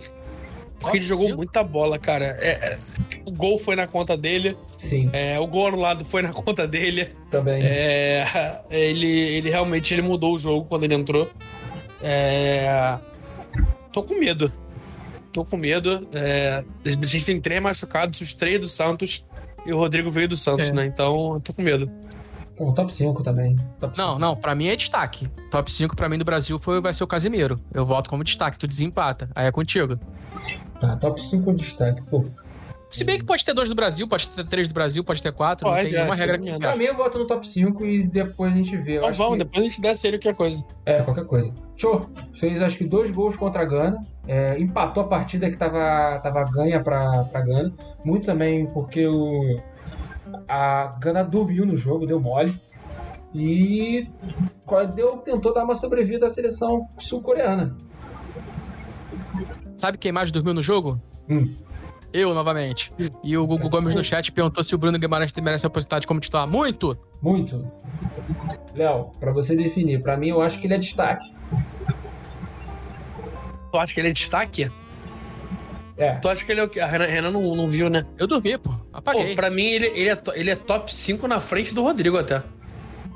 Porque ele jogou muita bola, cara. É, é, o gol foi na conta dele, Sim, é, o gol anulado foi na conta dele. também. É, ele, ele realmente ele mudou o jogo quando ele entrou. É, tô com medo. Tô com medo. É, a gente tem três machucados, os três do Santos. E o Rodrigo veio do Santos, É. né? Então eu tô com medo. Então, top 5 também. Top Não, 5. não, pra mim é destaque. Top 5 pra mim do Brasil foi, vai ser o Casimiro. Eu voto como destaque, tu desempata. Aí é contigo. Tá, top 5 é destaque. Pô, Se bem que pode ter dois do Brasil, pode ter três do Brasil, pode ter quatro, não Pode, tem é, nenhuma regra que é. pra mim eu boto no top 5 e depois a gente vê. Então vamos, que- depois a gente desce ele qualquer coisa. É, qualquer coisa. Cho fez acho que dois gols contra a Gana. É, empatou a partida que tava, tava ganha pra, pra Gana. Muito também porque o, a Gana dormiu no jogo, deu mole. E deu, tentou dar uma sobrevida à seleção sul-coreana. Sabe quem mais dormiu no jogo? Hum. Eu, novamente. E o Gugu Gomes no chat perguntou se o Bruno Guimarães merece a oportunidade como titular. Muito! Muito. Léo, pra você definir, pra mim eu acho que ele é destaque. Tu acha que ele é destaque? É. Tu acha que ele é o quê? A Renan, Renan não, não viu, né? Eu dormi, pô. Apaguei. Pô, pra mim, ele, ele, é, ele é top 5 na frente do Rodrigo até.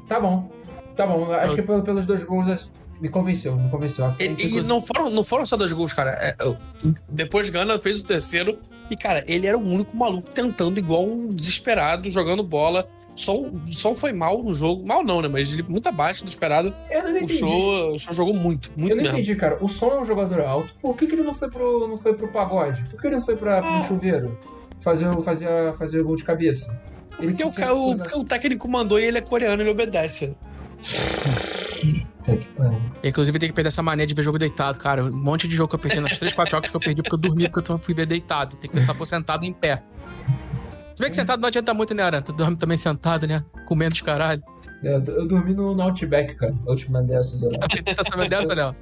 Tá bom. Tá bom. Acho que pelo- pelos dois gols me convenceu, me convenceu. Frente- e não foram, não foram só dois gols, cara. É, eu- depois Gana fez o terceiro. E, cara, ele era o único maluco tentando igual um desesperado, jogando bola. Som, som foi mal no jogo. Mal não, né? Mas ele muito abaixo do esperado. Eu não O entendi. show, o show jogou muito, muito Eu não mesmo. entendi, cara. O som é um jogador alto. Por que, que ele não foi pro, não foi pro pagode? Por que ele não foi pra, pro chuveiro? Fazer, o- fazer, fazer gol de cabeça? Ele Porque o, ca- o, o técnico mandou e ele é coreano, ele obedece. Inclusive, tem que perder essa mania de ver jogo deitado, cara. Um monte de jogo que eu perdi, nas três, quatro jogos que eu perdi porque eu dormi, porque eu fui ver deitado. Tem que pensar por sentado em pé. Se bem que sentado não adianta muito, né, Aran? Tu dorme também sentado, né? Comendo de caralho. É, Eu, eu dormi no, no Outback, cara. A última dessas. Eu, Tá sabendo dessa, Léo?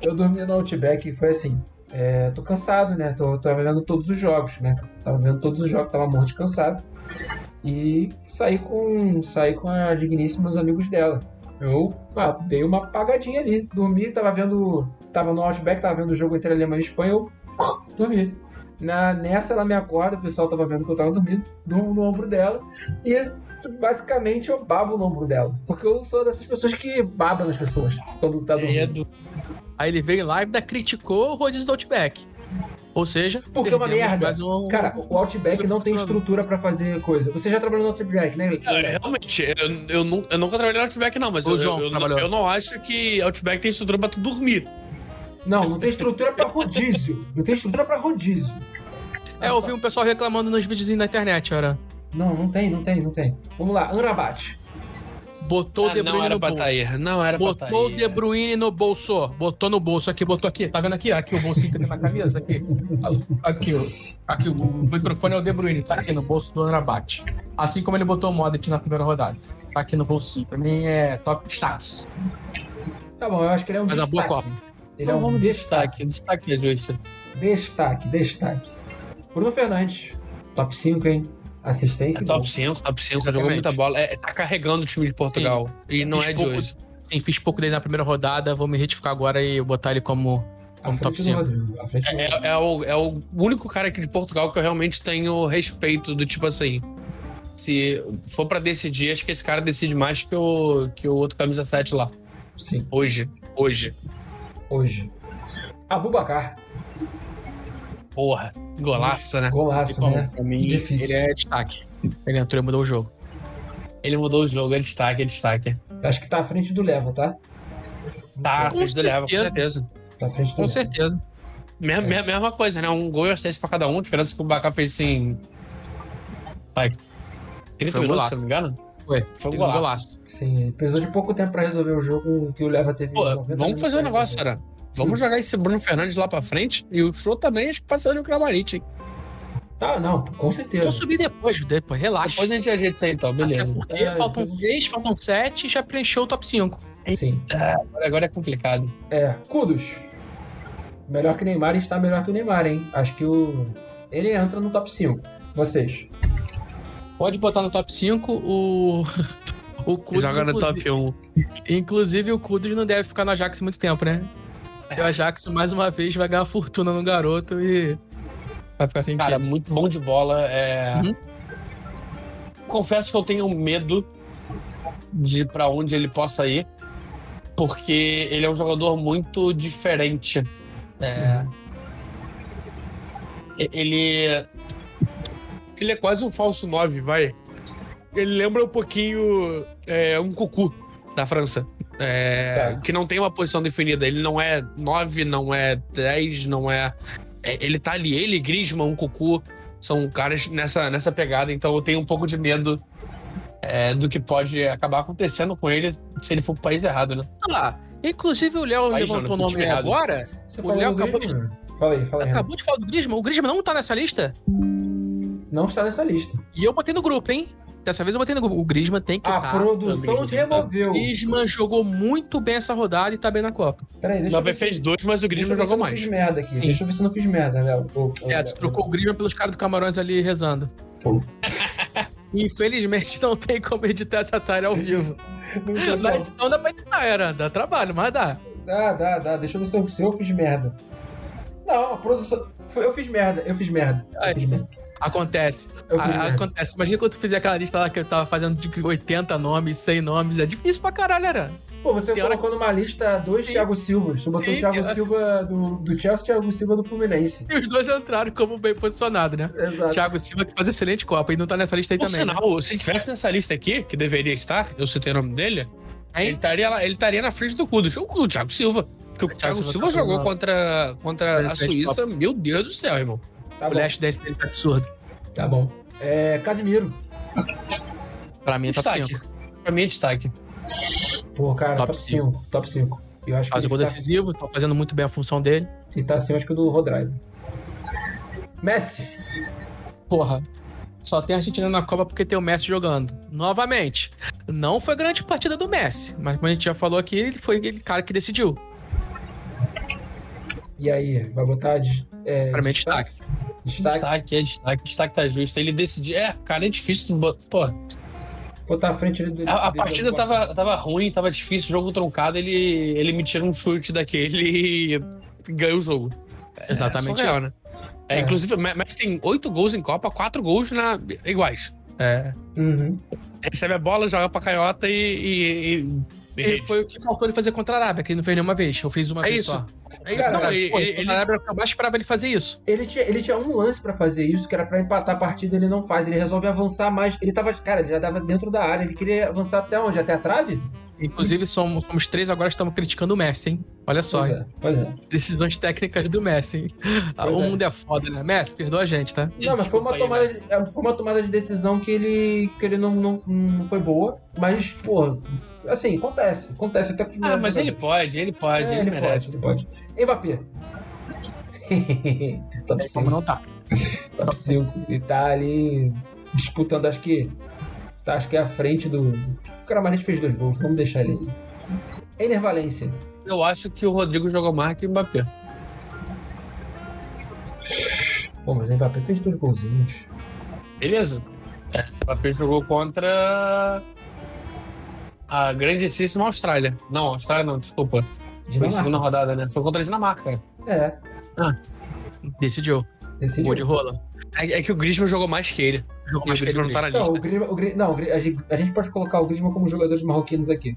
eu dormi no Outback e foi assim. É, tô cansado, né? Tô, tava vendo todos os jogos, né? Tava vendo todos os jogos, tava morto cansado. E saí com, saí com a digníssima os amigos dela. Eu ah, dei uma apagadinha ali. Dormi, tava vendo. Tava no Outback, tava vendo o jogo entre Alemanha e Espanha, eu dormi. Na, nessa ela me acorda, o pessoal tava vendo que eu tava dormindo, durmo no ombro dela. E basicamente eu babo no ombro dela. Porque eu sou dessas pessoas que babam nas pessoas quando tá é dormindo. do- Aí ele veio em live e ainda criticou o Rodízio do Outback. Ou seja, Porque é uma merda. um- Cara, o Outback não tem estrutura pra fazer coisa. Você já trabalhou no Outback, né? É, Realmente, eu, eu, nu- eu nunca trabalhei no Outback, não, mas eu, João eu, eu, trabalhou. eu não acho que Outback tem estrutura pra tu dormir. Não, não tem estrutura pra rodízio. Não tem estrutura pra rodízio. É, eu vi um pessoal reclamando nos videozinhos da internet, ora. Não, não tem, não tem, não tem. Vamos lá, Anrabat. Botou o Ah, De não Bruyne era no pra bolso. tá aí. Não era pra tá Botou o. De Bruyne no bolso. Botou no bolso aqui, botou aqui. Tá vendo aqui? Aqui o bolsinho que tem na camisa. Aqui. Aqui, ó. Aqui, o microfone é o De Bruyne. Tá aqui no bolso do Anrabat. Assim como ele botou o Modric na primeira rodada. Tá aqui no bolsinho. Pra mim é top status. Tá bom, eu acho que ele é um Mas a boa destaque. Copa. Ele é um vamos destaque. destaque. Destaque é justo. Destaque, destaque. Bruno Fernandes, top 5, hein? Assistência. É top gol. 5, top 5, Exatamente. jogou muita bola. É, tá carregando o time de Portugal. E não Fiz é de pouco- hoje. Sim, fiz pouco dele na primeira rodada. Vou me retificar agora e botar ele como, como top frente do 5. Rodrigo, à frente do É, Rodrigo. é o, é o único cara aqui de Portugal que eu realmente tenho respeito do tipo assim. Se for pra decidir, acho que esse cara decide mais que o, que o outro camisa 7 lá. Sim, Hoje. Hoje. hoje. Abubacar, Porra. Golaço, né? golaço, Bom, né? pra mim, Difícil. ele é destaque. Ele entrou e mudou o jogo. Ele mudou o jogo, é destaque, é destaque. Acho que tá à frente do Leva, tá? Tá. Com frente do Leva, com certeza. Tá à frente do Com Leva. certeza. Mesma, É. mesma- coisa, né? Um gol e assistência pra cada um. A diferença que o Bacá fez assim. Vai. 30 Foi um minutos, golaço. se eu não me engano? Foi. Foi um um golaço. golaço. Sim, precisou de pouco tempo pra resolver o jogo que o Leva teve. Pô, 90 vamos fazer um negócio, cara. Vamos jogar esse Bruno Fernandes lá pra frente. E o show também, acho que passando o Kramaric. hein? Tá, não, com certeza. Vou subir depois, depois, relaxa. Depois a gente ajeita isso aí então, Até beleza. porque É, faltam depois- 3, faltam 7 e já preencheu o top 5. Sim. Agora, agora é complicado. É, Kudos. Melhor que o Neymar está melhor que o Neymar, hein? Acho que o. Ele entra no top 5. Vocês. Pode botar no top 5 o. O Kudus, Joga no inclusive, top 1. inclusive, o Kudus não deve ficar no Ajax muito tempo, né? E o Ajax, mais uma vez, vai ganhar fortuna no garoto e vai ficar sem Cara, muito bom de bola. É... Uhum. Confesso que eu tenho medo de pra onde ele possa ir, porque ele é um jogador muito diferente. É... e- Ele. Ele é quase um falso 9, vai. Ele lembra um pouquinho é, um cucu da França. É, Tá. Que não tem uma posição definida. Ele não é 9, não é 10, não é. é, ele tá ali, ele, Griezmann, um cucu. São caras nessa, nessa pegada, então eu tenho um pouco de medo é, do que pode acabar acontecendo com ele se ele for pro país errado, né? Ah, inclusive, o Léo levantou o nome errado. agora. Você O Léo acabou de-? Fala aí, fala aí. Acabou de falar do Griezmann. O Griezmann não tá nessa lista. Não está nessa lista. E eu botei no grupo, hein? Dessa vez eu botei no grupo. O Griezmann tem que A estar. produção te removeu. O Griezmann jogou muito bem essa rodada e tá bem na Copa. Peraí, deixa eu ver. fez dois, mas o deixa eu Griezmann ver se jogou eu não mais. fiz merda aqui. Sim. Deixa eu ver se eu não fiz merda, Léo. É, tu trocou o Griezmann pelos caras do Camarões ali rezando. Infelizmente não tem como editar essa tarefa ao vivo. Na não. edição dá pra editar, era. Dá trabalho, mas dá. Dá, dá, dá. Deixa eu ver se eu, se eu fiz merda. Não, a produção. Eu fiz merda, eu fiz merda. Eu fiz merda. Acontece. A- merda. acontece. Imagina quando tu fizer aquela lista lá que eu tava fazendo de 80 nomes, 100 nomes. É difícil pra caralho, era. Pô, você Tem hora- colocou numa lista dois Sim. Thiago Silva. Você botou Sim, o Thiago tem- Silva do, do Chelsea e o Thiago Silva do Fluminense. E os dois entraram como bem posicionado, né? Exato. Thiago Silva que faz excelente Copa e não tá nessa lista aí Por também. né? sinal, se tivesse nessa lista aqui, que deveria estar, eu citei o nome dele, ele Hein? estaria, lá, ele estaria na frente do Kudos. O, o Thiago Silva. Porque o Thiago, Silva Silva tá jogou contra, contra a Suíça. Meu Deus do céu, irmão. Tá O bom. leste desse dele tá absurdo. Tá bom. É, Casimiro. Pra mim é top Destaque. 5. Pra mim é destaque. Pô, cara, Top top 5. Top 5. Eu acho que Faz o gol tá, decisivo, tá fazendo muito bem a função dele. ele tá acima acho que do Rodrigo. Messi. Porra. Só tem a Argentina na Copa porque tem o Messi jogando. Novamente, não foi grande partida do Messi, mas como a gente já falou aqui, ele foi aquele cara que decidiu. E aí, vai botar é, Pra mim, é destaque. Destaque. Destaque, é destaque. Destaque tá justo. Ele decidiu. É, cara, é difícil. Pô, Botar à frente ali do. a, a partida do- tava, tava ruim, tava difícil, jogo truncado. Ele, ele me tira um chute daquele e ganha o jogo. Exatamente. É surreal, né? É, É. Inclusive, mas mas tem oito gols em Copa, quatro gols na, iguais. É, Uhum. recebe a bola, joga pra canhota e, e- e Foi o que faltou ele fazer contra a Arábia, que ele não fez nenhuma vez. Eu fiz uma É vez isso. só. É isso, Cara, não, ele, Pô, ele- a Arábia, eu mais esperava ele fazer isso. Ele tinha, ele tinha um lance pra fazer isso, que era pra empatar a partida, ele não faz. Ele resolve avançar mais. Ele tava, cara, ele já tava dentro da área. Ele queria avançar até onde? Até a trave? Inclusive, somos, somos três agora estamos criticando o Messi, hein? Olha só, Pois é, pois é. decisões técnicas do Messi, hein? Ah, Pois o é. mundo é foda, né? Messi, perdoa a gente, tá? Não, mas foi uma, tomada, de, é, foi uma tomada de decisão que ele, que ele não, não, não foi boa. Mas, pô, assim, acontece. Acontece até com os Ah, mas ele jogadores. pode, ele pode, É, ele, ele merece. pode, ele pode. Mbappé. Top Como 5. não tá? Top 5. E tá ali disputando, acho que. Tá, acho que é à frente do. O Caramarete fez dois gols, vamos deixar ele aí. Ener Valência. Eu acho que o Rodrigo jogou mais que o Mbappé. Pô, mas o Mbappé fez dois golzinhos. Beleza. É, o Mbappé jogou contra a grandíssima Austrália. Não, Austrália não, desculpa. Foi a Dinamarca. segunda rodada, né? Foi contra a Dinamarca. É, Decidiu. decidiu. Gol de rola. É, é que o Griezmann jogou mais que ele. Jogou E o mais. Griezmann não tá na Não, lista. o Grima, o Gri- não, o Gri- a gente, pode colocar o Griezmann como jogadores marroquinos aqui.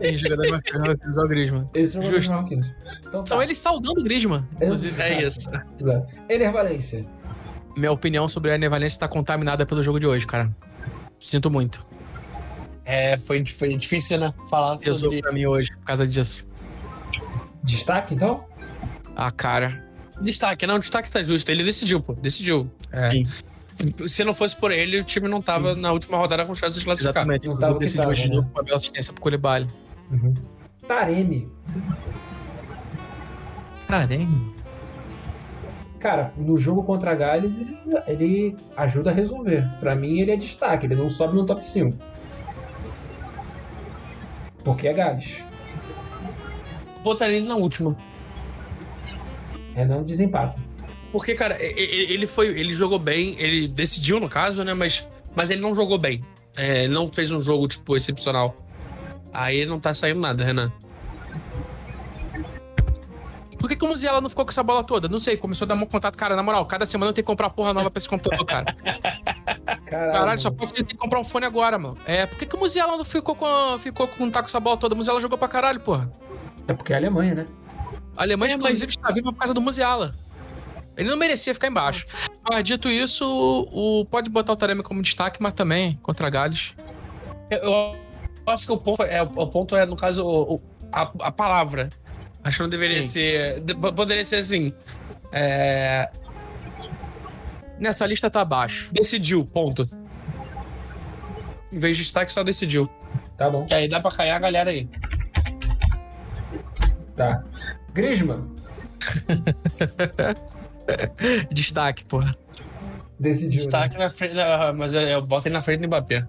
Sim, jogador mais que o Griezmann. Esses jogadores Justo. marroquinos. Então, São tá. eles saudando o Griezmann, inclusive. É isso. Exato. Ener Valência. Minha opinião sobre a Nevalência tá contaminada pelo jogo de hoje, cara. Sinto muito. É, foi, foi difícil, né? Falar Pesou sobre. pra mim hoje por causa disso. Destaque, então? Ah, cara. Destaque, não, destaque tá justo. Ele decidiu, pô. Decidiu. É. Sim. Se não fosse por ele, o time não tava na última rodada com chance de classificar. Exatamente. Não Inclusive, tava decidiu tava, hoje de né? novo com a bela assistência pro Koulibaly. Uhum. Taremi. Caramba. Cara, no jogo contra a Gales, ele, ele ajuda a resolver. Pra mim, ele é destaque. Ele não sobe no top 5. Porque é Gales. Botaria ele na última. É não desempata. Porque, cara, ele foi. Ele jogou bem, ele decidiu, no caso, né? Mas, mas ele não jogou bem. É, ele não fez um jogo, tipo, excepcional. Aí não tá saindo nada, Renan. Por que, que o Musiala não ficou com essa bola toda? Não sei, começou a dar um contato. Cara, na moral, cada semana eu tenho que comprar porra nova pra esse computador, cara. Caralho, Caralho, só pode ter que comprar um fone agora, mano. É, por que, que o Musiala não ficou com, ficou com, tá com essa bola toda? O Musiala jogou pra caralho, porra. É porque é a Alemanha, né? A Alemanha, É, mas- inclusive, está viva por causa do Musiala. Ele não merecia ficar embaixo. Mas dito isso, o, o- pode botar o Taremi como destaque, mas também contra Gales. Eu, eu acho que o ponto é, o ponto é no caso, o- o- a, a palavra. Acho que não deveria Sim. ser. de- Poderia ser assim. É, Nessa lista tá abaixo. decidiu, ponto. Em vez de destaque, só decidiu. Tá bom. Que aí dá pra cair a galera aí. Tá. Griezmann. Destaque, porra. Decidiu. né? Destaque na frente. ah, Mas eu, eu boto ele na frente do Mbappé.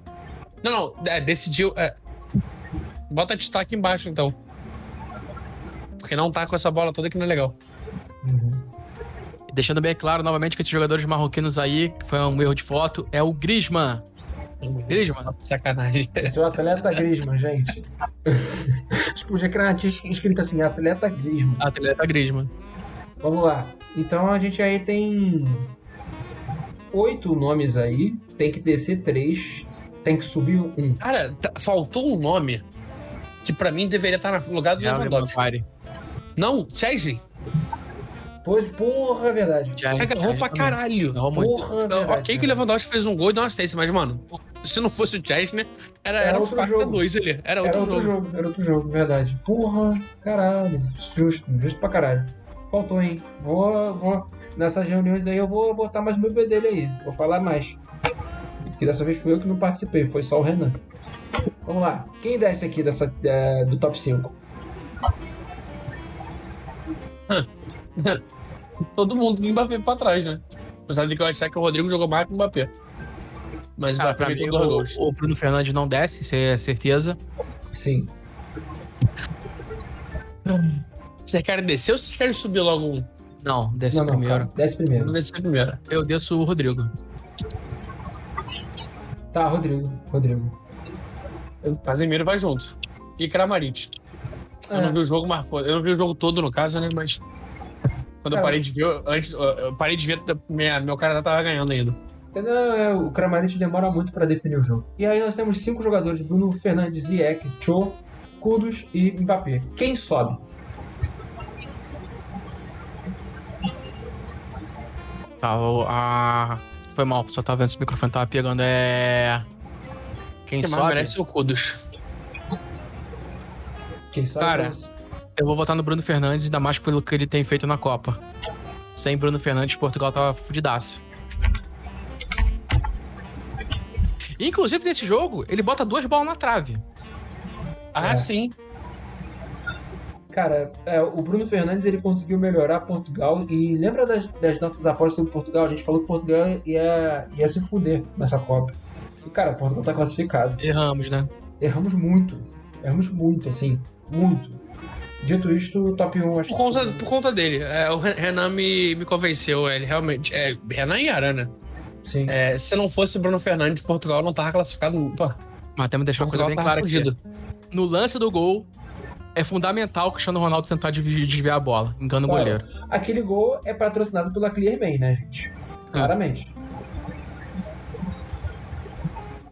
Não, não, é, decidiu. é. Bota destaque embaixo, então. Porque não tá com essa bola toda que não é legal. Uhum. Deixando bem claro novamente que esses jogadores marroquinos aí, que foi um erro de foto, é o Griezmann. Griezmann. Sacanagem. Esse é o atleta Griezmann, gente. Acho que podia criar uma escrito assim, atleta Griezmann. Atleta Griezmann. Vamos lá. Então a gente aí tem oito nomes aí. Tem que descer três. Tem que subir um. Cara, tá- faltou um nome que pra mim deveria estar no lugar do Real Lewandowski. Não, Chelsea. Pois, porra, é verdade. Já- Agarrou já pra também. caralho. Porra, é verdade. ok que o Lewandowski fez um gol e deu uma assistência, mas, mano, se não fosse o Chesney, era, Era era, outro 4 jogo. 2 ali. Era Era outro, outro jogo. jogo. era outro jogo, verdade. Porra, caralho. Justo, justo pra caralho. Faltou, hein? Vou, vou. Nessas reuniões aí eu vou botar mais meu B dele aí. Vou falar mais. Porque dessa vez fui eu que não participei, foi só o Renan. Vamos lá. Quem desce aqui dessa, é, do top 5? Todo mundo do Mbappé pra trás, né? Apesar de que eu achar que o Rodrigo jogou mais que o Mbappé. Mas Mbappé pra mim, gols. o, o Bruno Fernandes não desce, isso é certeza. Sim. Vocês querem descer ou vocês querem subir logo um? Não, desce não, não, primeiro. calma. Desce primeiro. Vamos descer primeiro. Eu desço o Rodrigo. Tá, Rodrigo. Rodrigo. Casemiro vai junto. E Kramaric. Eu não É, vi o jogo, mas eu não vi o jogo todo no caso, né? Mas quando eu Cara, parei de ver, eu- antes eu- eu parei de ver, minha, meu cara tava ganhando ainda. não, é, o Kramaric demora muito pra definir o jogo. E aí nós temos cinco jogadores: Bruno Fernandes, Ziyech, Cho, Kudos e Mbappé. Quem sobe? Tá, o- a... Foi mal, só tava vendo se o microfone tava pegando. É. Quem mais sobe? merece é o Kudos. Quem sobe? Cara, Eu vou votar no Bruno Fernandes, ainda mais pelo que ele tem feito na Copa. Sem Bruno Fernandes, Portugal tava fudidaço. Inclusive, nesse jogo, ele bota duas bolas na trave. Ah, É. sim. Cara, é, o Bruno Fernandes ele conseguiu melhorar Portugal e lembra das, das nossas apostas sobre Portugal? A gente falou que Portugal ia, ia se fuder nessa Copa. E, cara, Portugal tá classificado. Erramos, né? Erramos muito. Erramos muito, assim. Muito. Dito isto, top 1, acho Por conta, por conta dele. É, o Renan me, me convenceu. Ele realmente. É, Renan e Arana. Sim. É, se não fosse Bruno Fernandes, Portugal não tava classificado. Pô, Mas temos que deixar uma coisa Portugal bem clara aqui. fugido. No lance do gol, é fundamental o Cristiano Ronaldo tentar desvi- desviar a bola. Engana o goleiro. Aquele gol é patrocinado pela Clearman, né, gente? Claramente.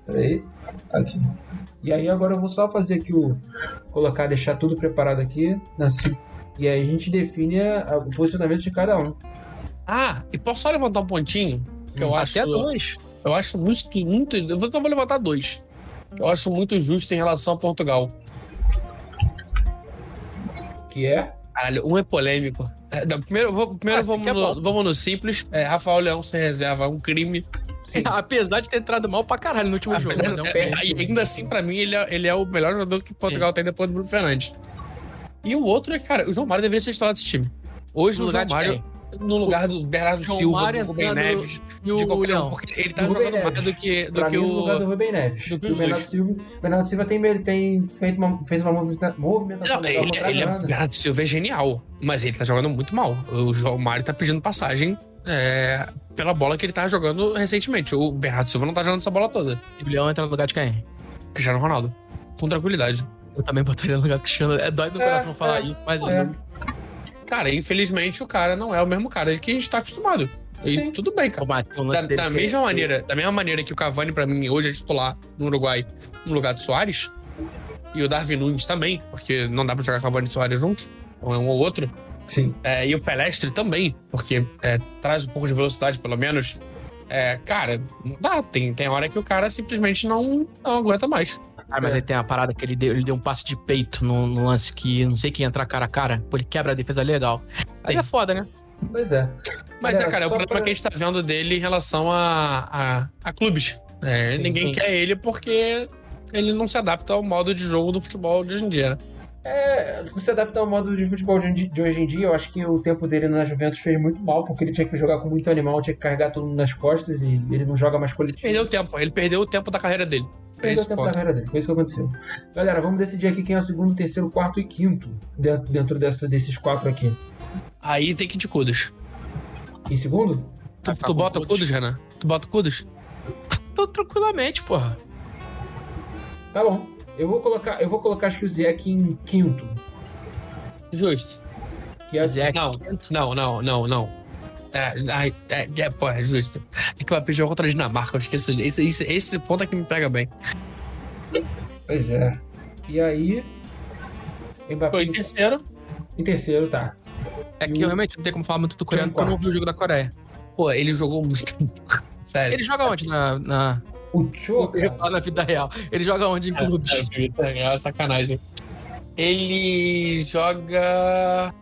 Peraí. Aqui. E aí agora eu vou só fazer aqui o. Colocar, deixar tudo preparado aqui. na se- E aí a gente define a- o posicionamento de cada um. Ah, e posso só levantar um pontinho? Que eu acho. Até dois. Eu acho muito. muito eu vou, eu vou levantar dois. Eu acho muito justo em relação a Portugal. Que é. Caralho, um é polêmico. É, não, primeiro vou- primeiro Ah, vamos, é no, vamos no simples. É, Rafael Leão sem reserva, um crime. Sim. Apesar de ter entrado mal pra caralho no último jogo. Apesar- Mas é um é- e ainda assim, pra mim, ele é, ele é o melhor jogador que Portugal tem depois do Bruno Fernandes. E o outro é, cara, o João Mário deveria ser titular desse time. Hoje o lugar João Mário, no lugar do Bernardo João Silva, Mário do Rubem entrando- Neves, E o, de qualquer um, porque ele tá jogando mais Neves. do que, do pra que mim, no lugar do o. Rubem Neves. do que o Bernardo dois. Silva, Bernardo Silva tem, tem feito uma, fez uma movimenta- movimentação Não, ele, ele é. Bernardo Silva é genial, mas ele tá jogando muito mal. O João Mário tá pedindo passagem é, pela bola que ele tá jogando recentemente. O Bernardo Silva não tá jogando essa bola toda. E o Leão entra no lugar de quem? Cristiano Ronaldo. Com tranquilidade. Eu também botaria no lugar do Cristiano. É dói no É, coração falar é, isso, mas é. Cara, infelizmente o cara não é o mesmo cara que a gente tá acostumado. E Sim. tudo bem, cara. o Da, da que- mesma maneira, da mesma maneira que o Cavani, pra mim, hoje é titular no Uruguai no lugar do Soares, e o Darwin Nunes também, porque não dá pra jogar Cavani e Soares juntos, ou é um ou outro. Sim. É, e o Pelestre também, porque é, traz um pouco de velocidade, pelo menos. É, cara, não dá. Tem, tem hora que o cara simplesmente não, não aguenta mais. Ah, mas É. aí tem a parada que ele deu, ele deu um passe de peito no, no lance que não sei quem entrar cara a cara. Pô, ele quebra a defesa legal. Aí é foda, né? Pois é. Mas Galera, é, cara, é o problema pra- que a gente tá vendo dele em relação a, a, a clubes. É, Sim, ninguém sim. quer ele porque ele não se adapta ao modo de jogo do futebol de hoje em dia, né? É, se adaptar ao modo de futebol de, de hoje em dia, eu acho que o tempo dele na Juventus fez muito mal, porque ele tinha que jogar com muito animal, tinha que carregar todo mundo nas costas e ele não joga mais coletivo. Perdeu o tempo, ele perdeu o tempo da carreira dele. Perdeu tempo ponto. da carreira dele, foi isso que aconteceu. Galera, vamos decidir aqui quem é o segundo, terceiro, quarto e quinto dentro, dentro dessa, desses quatro aqui. Aí tem que ir de Kudos. Em segundo? Tu, Vai ficar tu bota o Kudos. Kudos, Renan? Tu bota o Kudos? Tô tranquilamente, porra. Tá bom. Eu vou colocar, eu vou colocar acho que o Ziyech em quinto. Justo. Que é Ziyech. Não, não, não, não, não. É, ai, é, é, pô, é justo. É que o Mbappé jogou contra a Dinamarca, eu esqueço. Esse, esse, esse ponto é que me pega bem. Pois é. E aí. Mbappé Foi em terceiro. em terceiro, tá. É que E eu realmente não tenho como falar muito do coreano porque eu não vi o jogo da Coreia. Pô, ele jogou muito. Sério. Ele joga onde? Na. na... O Cho, Lá na vida real. Ele joga onde em clubes? É, é, é sacanagem. Ele joga.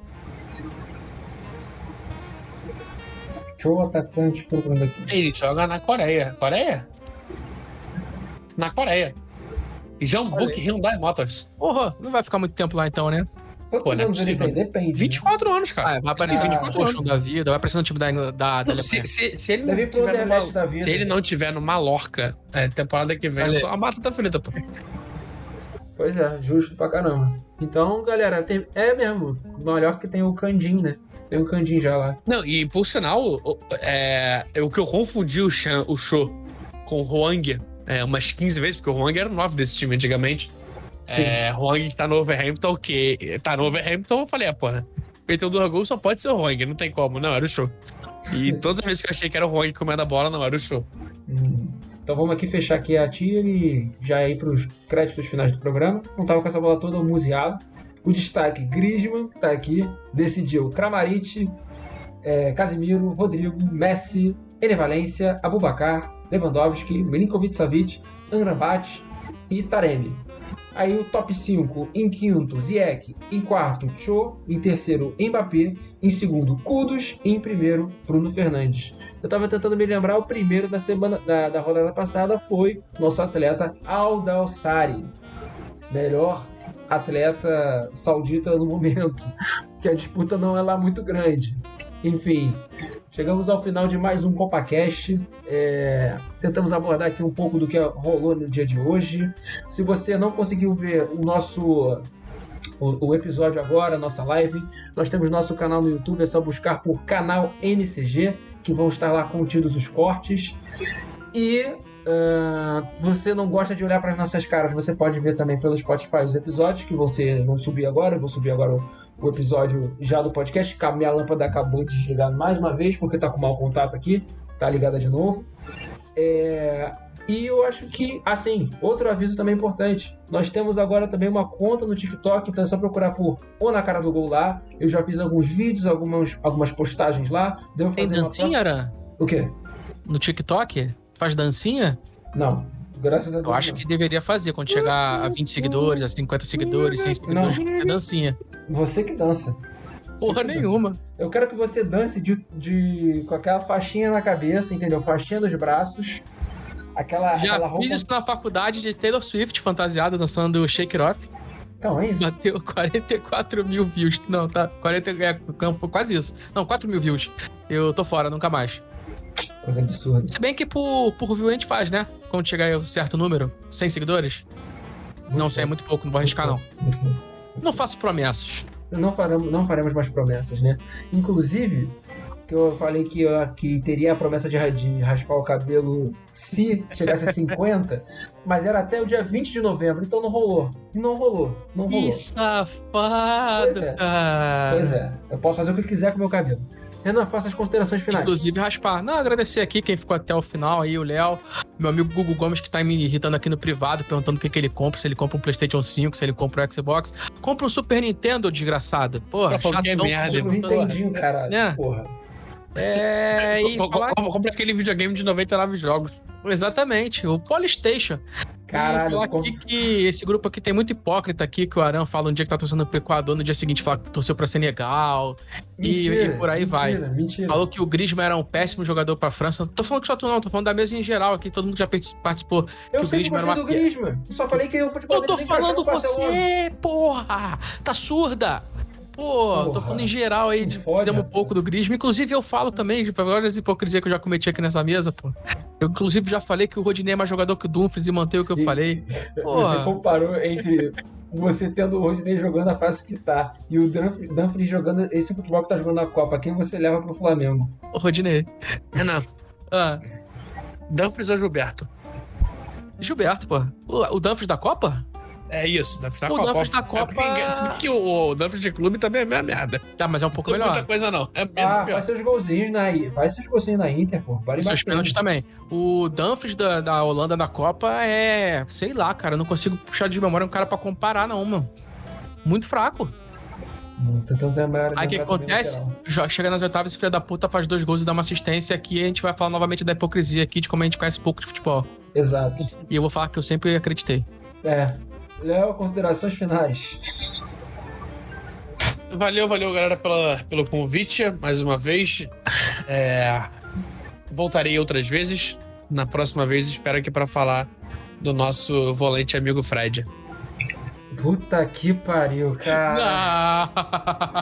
Cho atacante procurando aqui. Ele joga na Coreia. Coreia? Na Coreia. Jeonbuk Hyundai Motors. Porra, não vai ficar muito tempo lá então, né? Quantos Pô, não é ele possível. tem? Depende. né? 24 anos, cara. Ah, vai aparecer Ah, no 24 Potion anos. da vida, vai aparecer no time da, da, da Se, se, se ele não tiver numa, da vida. se ele não tiver no Mallorca é, temporada que vem, só a mata tá frita, pô. Pois é, justo pra caramba. Então, galera, tem- é mesmo. Melhor que tem o Candin, né? Tem o Candin já lá. Não, e por sinal, o- é, o que eu confundi o, Chan, o show com o Huang é, umas 15 vezes, porque o Huang era o 9 desse time antigamente. Sim. É, Huang que tá no Overhampton, que tá no Overhampton, eu falei, ah, porra, meteu dois gols, só pode ser o Roing, não tem como. Não, era o show. E todas as vezes que eu achei que era o Roing comendo a bola, não, era o show. Hum. Então vamos aqui fechar aqui a tia e já ir para os créditos finais do programa. Não tava com essa bola toda museado. O destaque, Griezmann, que tá aqui, decidiu Kramaric, é, Casimiro, Rodrigo, Messi, Ene Valência, Abubacar, Lewandowski, Milinkovic-Savic, Amrabat e Taremi. Aí o top 5, em quinto, Ziyech, em quarto, Cho, em terceiro, Mbappé, em segundo, Kudos e em primeiro, Bruno Fernandes. Eu tava tentando me lembrar, o primeiro da semana da, da rodada passada foi nosso atleta Aldalsari, melhor atleta saudita no momento, que a disputa não é lá muito grande. Enfim, chegamos ao final de mais um CopaCast. É, tentamos abordar aqui um pouco do que rolou no dia de hoje. Se você não conseguiu ver o nosso o, o, episódio agora, nossa live, nós temos nosso canal no YouTube, é só buscar por canal NCG, que vão estar lá contidos os cortes. E Uh, você não gosta de olhar para as nossas caras, você pode ver também pelo Spotify os episódios que vão, ser, vão subir agora. Eu vou subir agora o, o, episódio já do podcast. A minha lâmpada acabou de desligar mais uma vez porque tá com mau contato aqui. Tá ligada de novo. É, e eu acho que, assim, outro aviso também importante. Nós temos agora também uma conta no TikTok, então é só procurar por ou na cara do gol lá. Eu já fiz alguns vídeos, algumas, algumas postagens lá. Deu Tem dancinha, Aran? O quê? No TikTok? Faz dancinha? Não. Graças a Deus. Eu acho não. que deveria fazer quando chegar a 20 seguidores, a 50 seguidores, 100 seguidores, é dancinha. Você que dança. Porra nenhuma. Eu quero que você dance de, de, com aquela faixinha na cabeça, entendeu? Faixinha nos braços. Aquela, Já aquela roupa... fiz isso na faculdade de Taylor Swift, fantasiado, dançando Shake It Off. Então, é isso. Bateu 44 mil views. Não, tá. 40, é, quase isso. Não, 4 mil views. Eu tô fora, nunca mais. Coisa absurda. Se bem que por, por view a gente faz, né? Quando chegar a um certo número, 100 seguidores. Muito não sei, é muito pouco, não vou arriscar, não. Não faço promessas. Não faremos, não faremos mais promessas, né? Inclusive, que eu falei que, que teria a promessa de, de raspar o cabelo se chegasse a 50, mas era até o dia 20 de novembro, então não rolou. Não rolou. Não rolou. Que safado, pois é. Pois é. Eu posso fazer o que quiser com o meu cabelo. Renan, faça as considerações finais. Inclusive, raspar. Não, agradecer aqui quem ficou até o final aí, o Léo, meu amigo Google Gomes, que tá me irritando aqui no privado, perguntando o que, que ele compra, se ele compra um PlayStation 5, se ele compra um Xbox. Compra um Super Nintendo, desgraçado. Porra, chato. Que merda, eu não entendi, caralho. Né? Porra. É. E falar... Compra aquele videogame de 99 jogos. Exatamente, o Polystation. Caralho. falar aqui que esse grupo aqui tem muito hipócrita aqui, que o Aran fala um dia que tá torcendo pro Equador, no dia seguinte fala que torceu pra Senegal. Mentira, e, e, por aí mentira, vai. Mentira. Falou que o Griezmann era um péssimo jogador pra França. Tô falando que só tu não, tô falando da mesa em geral aqui, todo mundo já participou. Eu sempre gostei do Griezmann. Eu só falei que o futebol Eu tô falando você, porra! Tá surda! Pô, Porra, tô falando em geral aí, de, fizemos um pouco do Griezmann. Inclusive, eu falo também, de várias hipocrisias que eu já cometi aqui nessa mesa, pô. Eu, inclusive, já falei que o Rodinei é mais jogador que o Dumfries e mantei o que eu e, falei. Você comparou entre você tendo o Rodinei jogando a fase que tá e o Dumfries jogando esse futebol que tá jogando na Copa. Quem você leva pro Flamengo? O Rodinei. Renan. Ah. Dumfries ou Gilberto? Gilberto, pô. O, o Dumfries da Copa? É isso, Dumfries da o Copa. Dumfries da Copa. É porque, o, o Dumfries de clube também é meia merda. Tá, mas é um pouco não melhor. muita coisa não. É menos ah, pior. faz seus golzinhos na, faz seus golzinhos na Inter, pô. Vale Seus pênaltis também. O Dumfries da, da Holanda na Copa é. Sei lá, cara. Eu não consigo puxar de memória um cara pra comparar, não, mano. Muito fraco. Aí o que acontece? Já chega nas oitavas, filha da puta faz dois gols e dá uma assistência. Aqui a gente vai falar novamente da hipocrisia aqui, de como a gente conhece pouco de futebol. Exato. E eu vou falar que eu sempre acreditei. É. Léo, considerações finais. Valeu, valeu, galera, pela, pelo convite mais uma vez. É, voltarei outras vezes. Na próxima vez, espero que para falar do nosso volante amigo Fred. Puta que pariu, cara.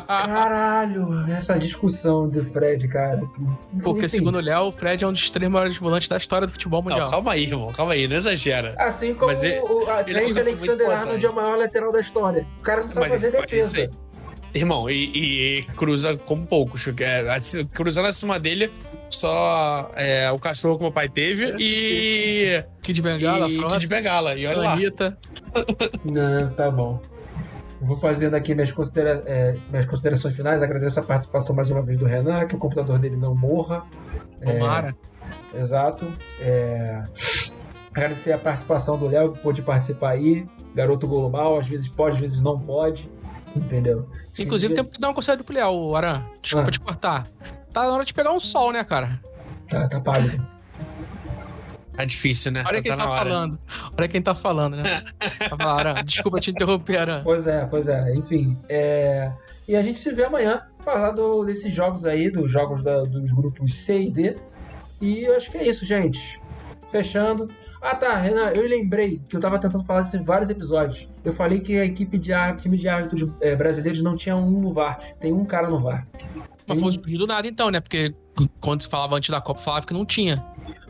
Caralho, essa discussão do Fred, cara. Porque, Enfim. segundo o Léo, o Fred é um dos três maiores volantes da história do futebol mundial. Não, calma aí, irmão, calma aí, não exagera. Assim como Mas ele- o Trent Alexander Arnold é o maior lateral da história. O cara não sabe Mas fazer defesa. Irmão, e, e- e cruza como poucos. É, assim, cruzando acima dele, só é, o cachorro que meu pai teve e. Kid Bengala, e Kid Bengala. E olha lá. Anitta. Não, tá bom. vou fazendo aqui minhas, considera é, minhas considerações finais. Agradeço a participação mais uma vez do Renan, que o computador dele não morra. Tomara. É, exato. É, agradecer a participação do Léo, que pôde participar aí. Garoto golo mal, às vezes pode, às vezes não pode. Entendeu? Inclusive, tem que dar um conselho pro Léo, Aran. Desculpa Ah. te cortar. Tá na hora de pegar um sol, né, cara? Tá, tá pálido. Tá difícil, né? Olha quem tá tá falando. Olha quem tá falando, né? Aran, desculpa te interromper, Aran. Pois é, pois é. Enfim. é, E a gente se vê amanhã falar do- desses jogos aí, dos jogos da- dos grupos C e D. E eu acho que é isso, gente. Fechando. Ah tá, Renan, eu lembrei que eu tava tentando falar isso em vários episódios. Eu falei que a equipe de ar- time de árbitros é, brasileiros não tinha um no VAR. Tem um cara no VAR. Mas foi surgido do nada, então, né? Porque quando se falava antes da Copa, falava que não tinha.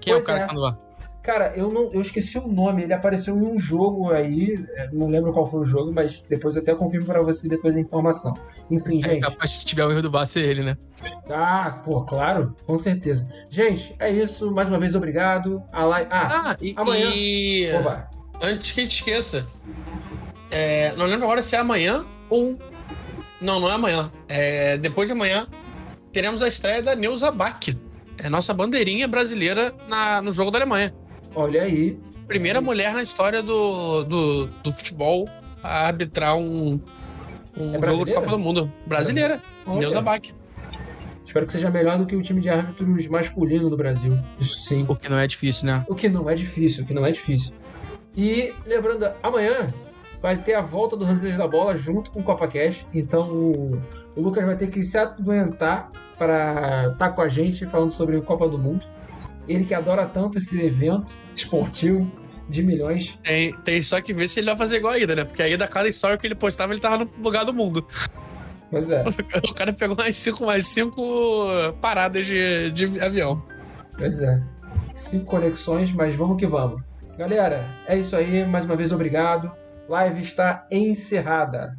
Quem é Pois o cara é. que tá no ar? Cara, eu não, eu esqueci o nome. Ele apareceu em um jogo aí, é, não lembro qual foi o jogo, mas depois eu até confirmo pra você depois da informação. Enfim, É gente. capaz, se tiver o erro do VAR, ser ele, né? Ah, pô, claro, com certeza. Gente, é isso. Mais uma vez, obrigado. A live... Ah, Ah, e, Amanhã. e opa. antes que a gente esqueça, é, não lembro agora se é amanhã ou. Não, não é amanhã. É, depois de amanhã, teremos a estreia da Neuza Bach. É nossa bandeirinha brasileira na, no jogo da Alemanha. Olha aí. Primeira mulher na história do, do, do futebol a arbitrar um, um É jogo de? Copa do Mundo. Brasileira, Olha. Neuza Bach. Espero que seja melhor do que o time de árbitros masculino do Brasil. Isso sim. O que não é difícil, né? O que não é difícil, o que não é difícil. E lembrando, amanhã vai ter a volta do Ranzers da Bola junto com o Copa Cash. Então o, o Lucas vai ter que se aguentar para estar com a gente falando sobre o Copa do Mundo. Ele que adora tanto esse evento esportivo de milhões. Tem, tem só que ver se ele vai fazer igual a Ida, né? Porque a Ida, cada história que ele postava, ele tava no lugar do mundo. Pois é, O cara pegou mais cinco, mais cinco paradas de, de avião. pois é. Cinco conexões, mas vamos que vamos. Galera, é isso aí. Mais uma vez, obrigado. Live está encerrada.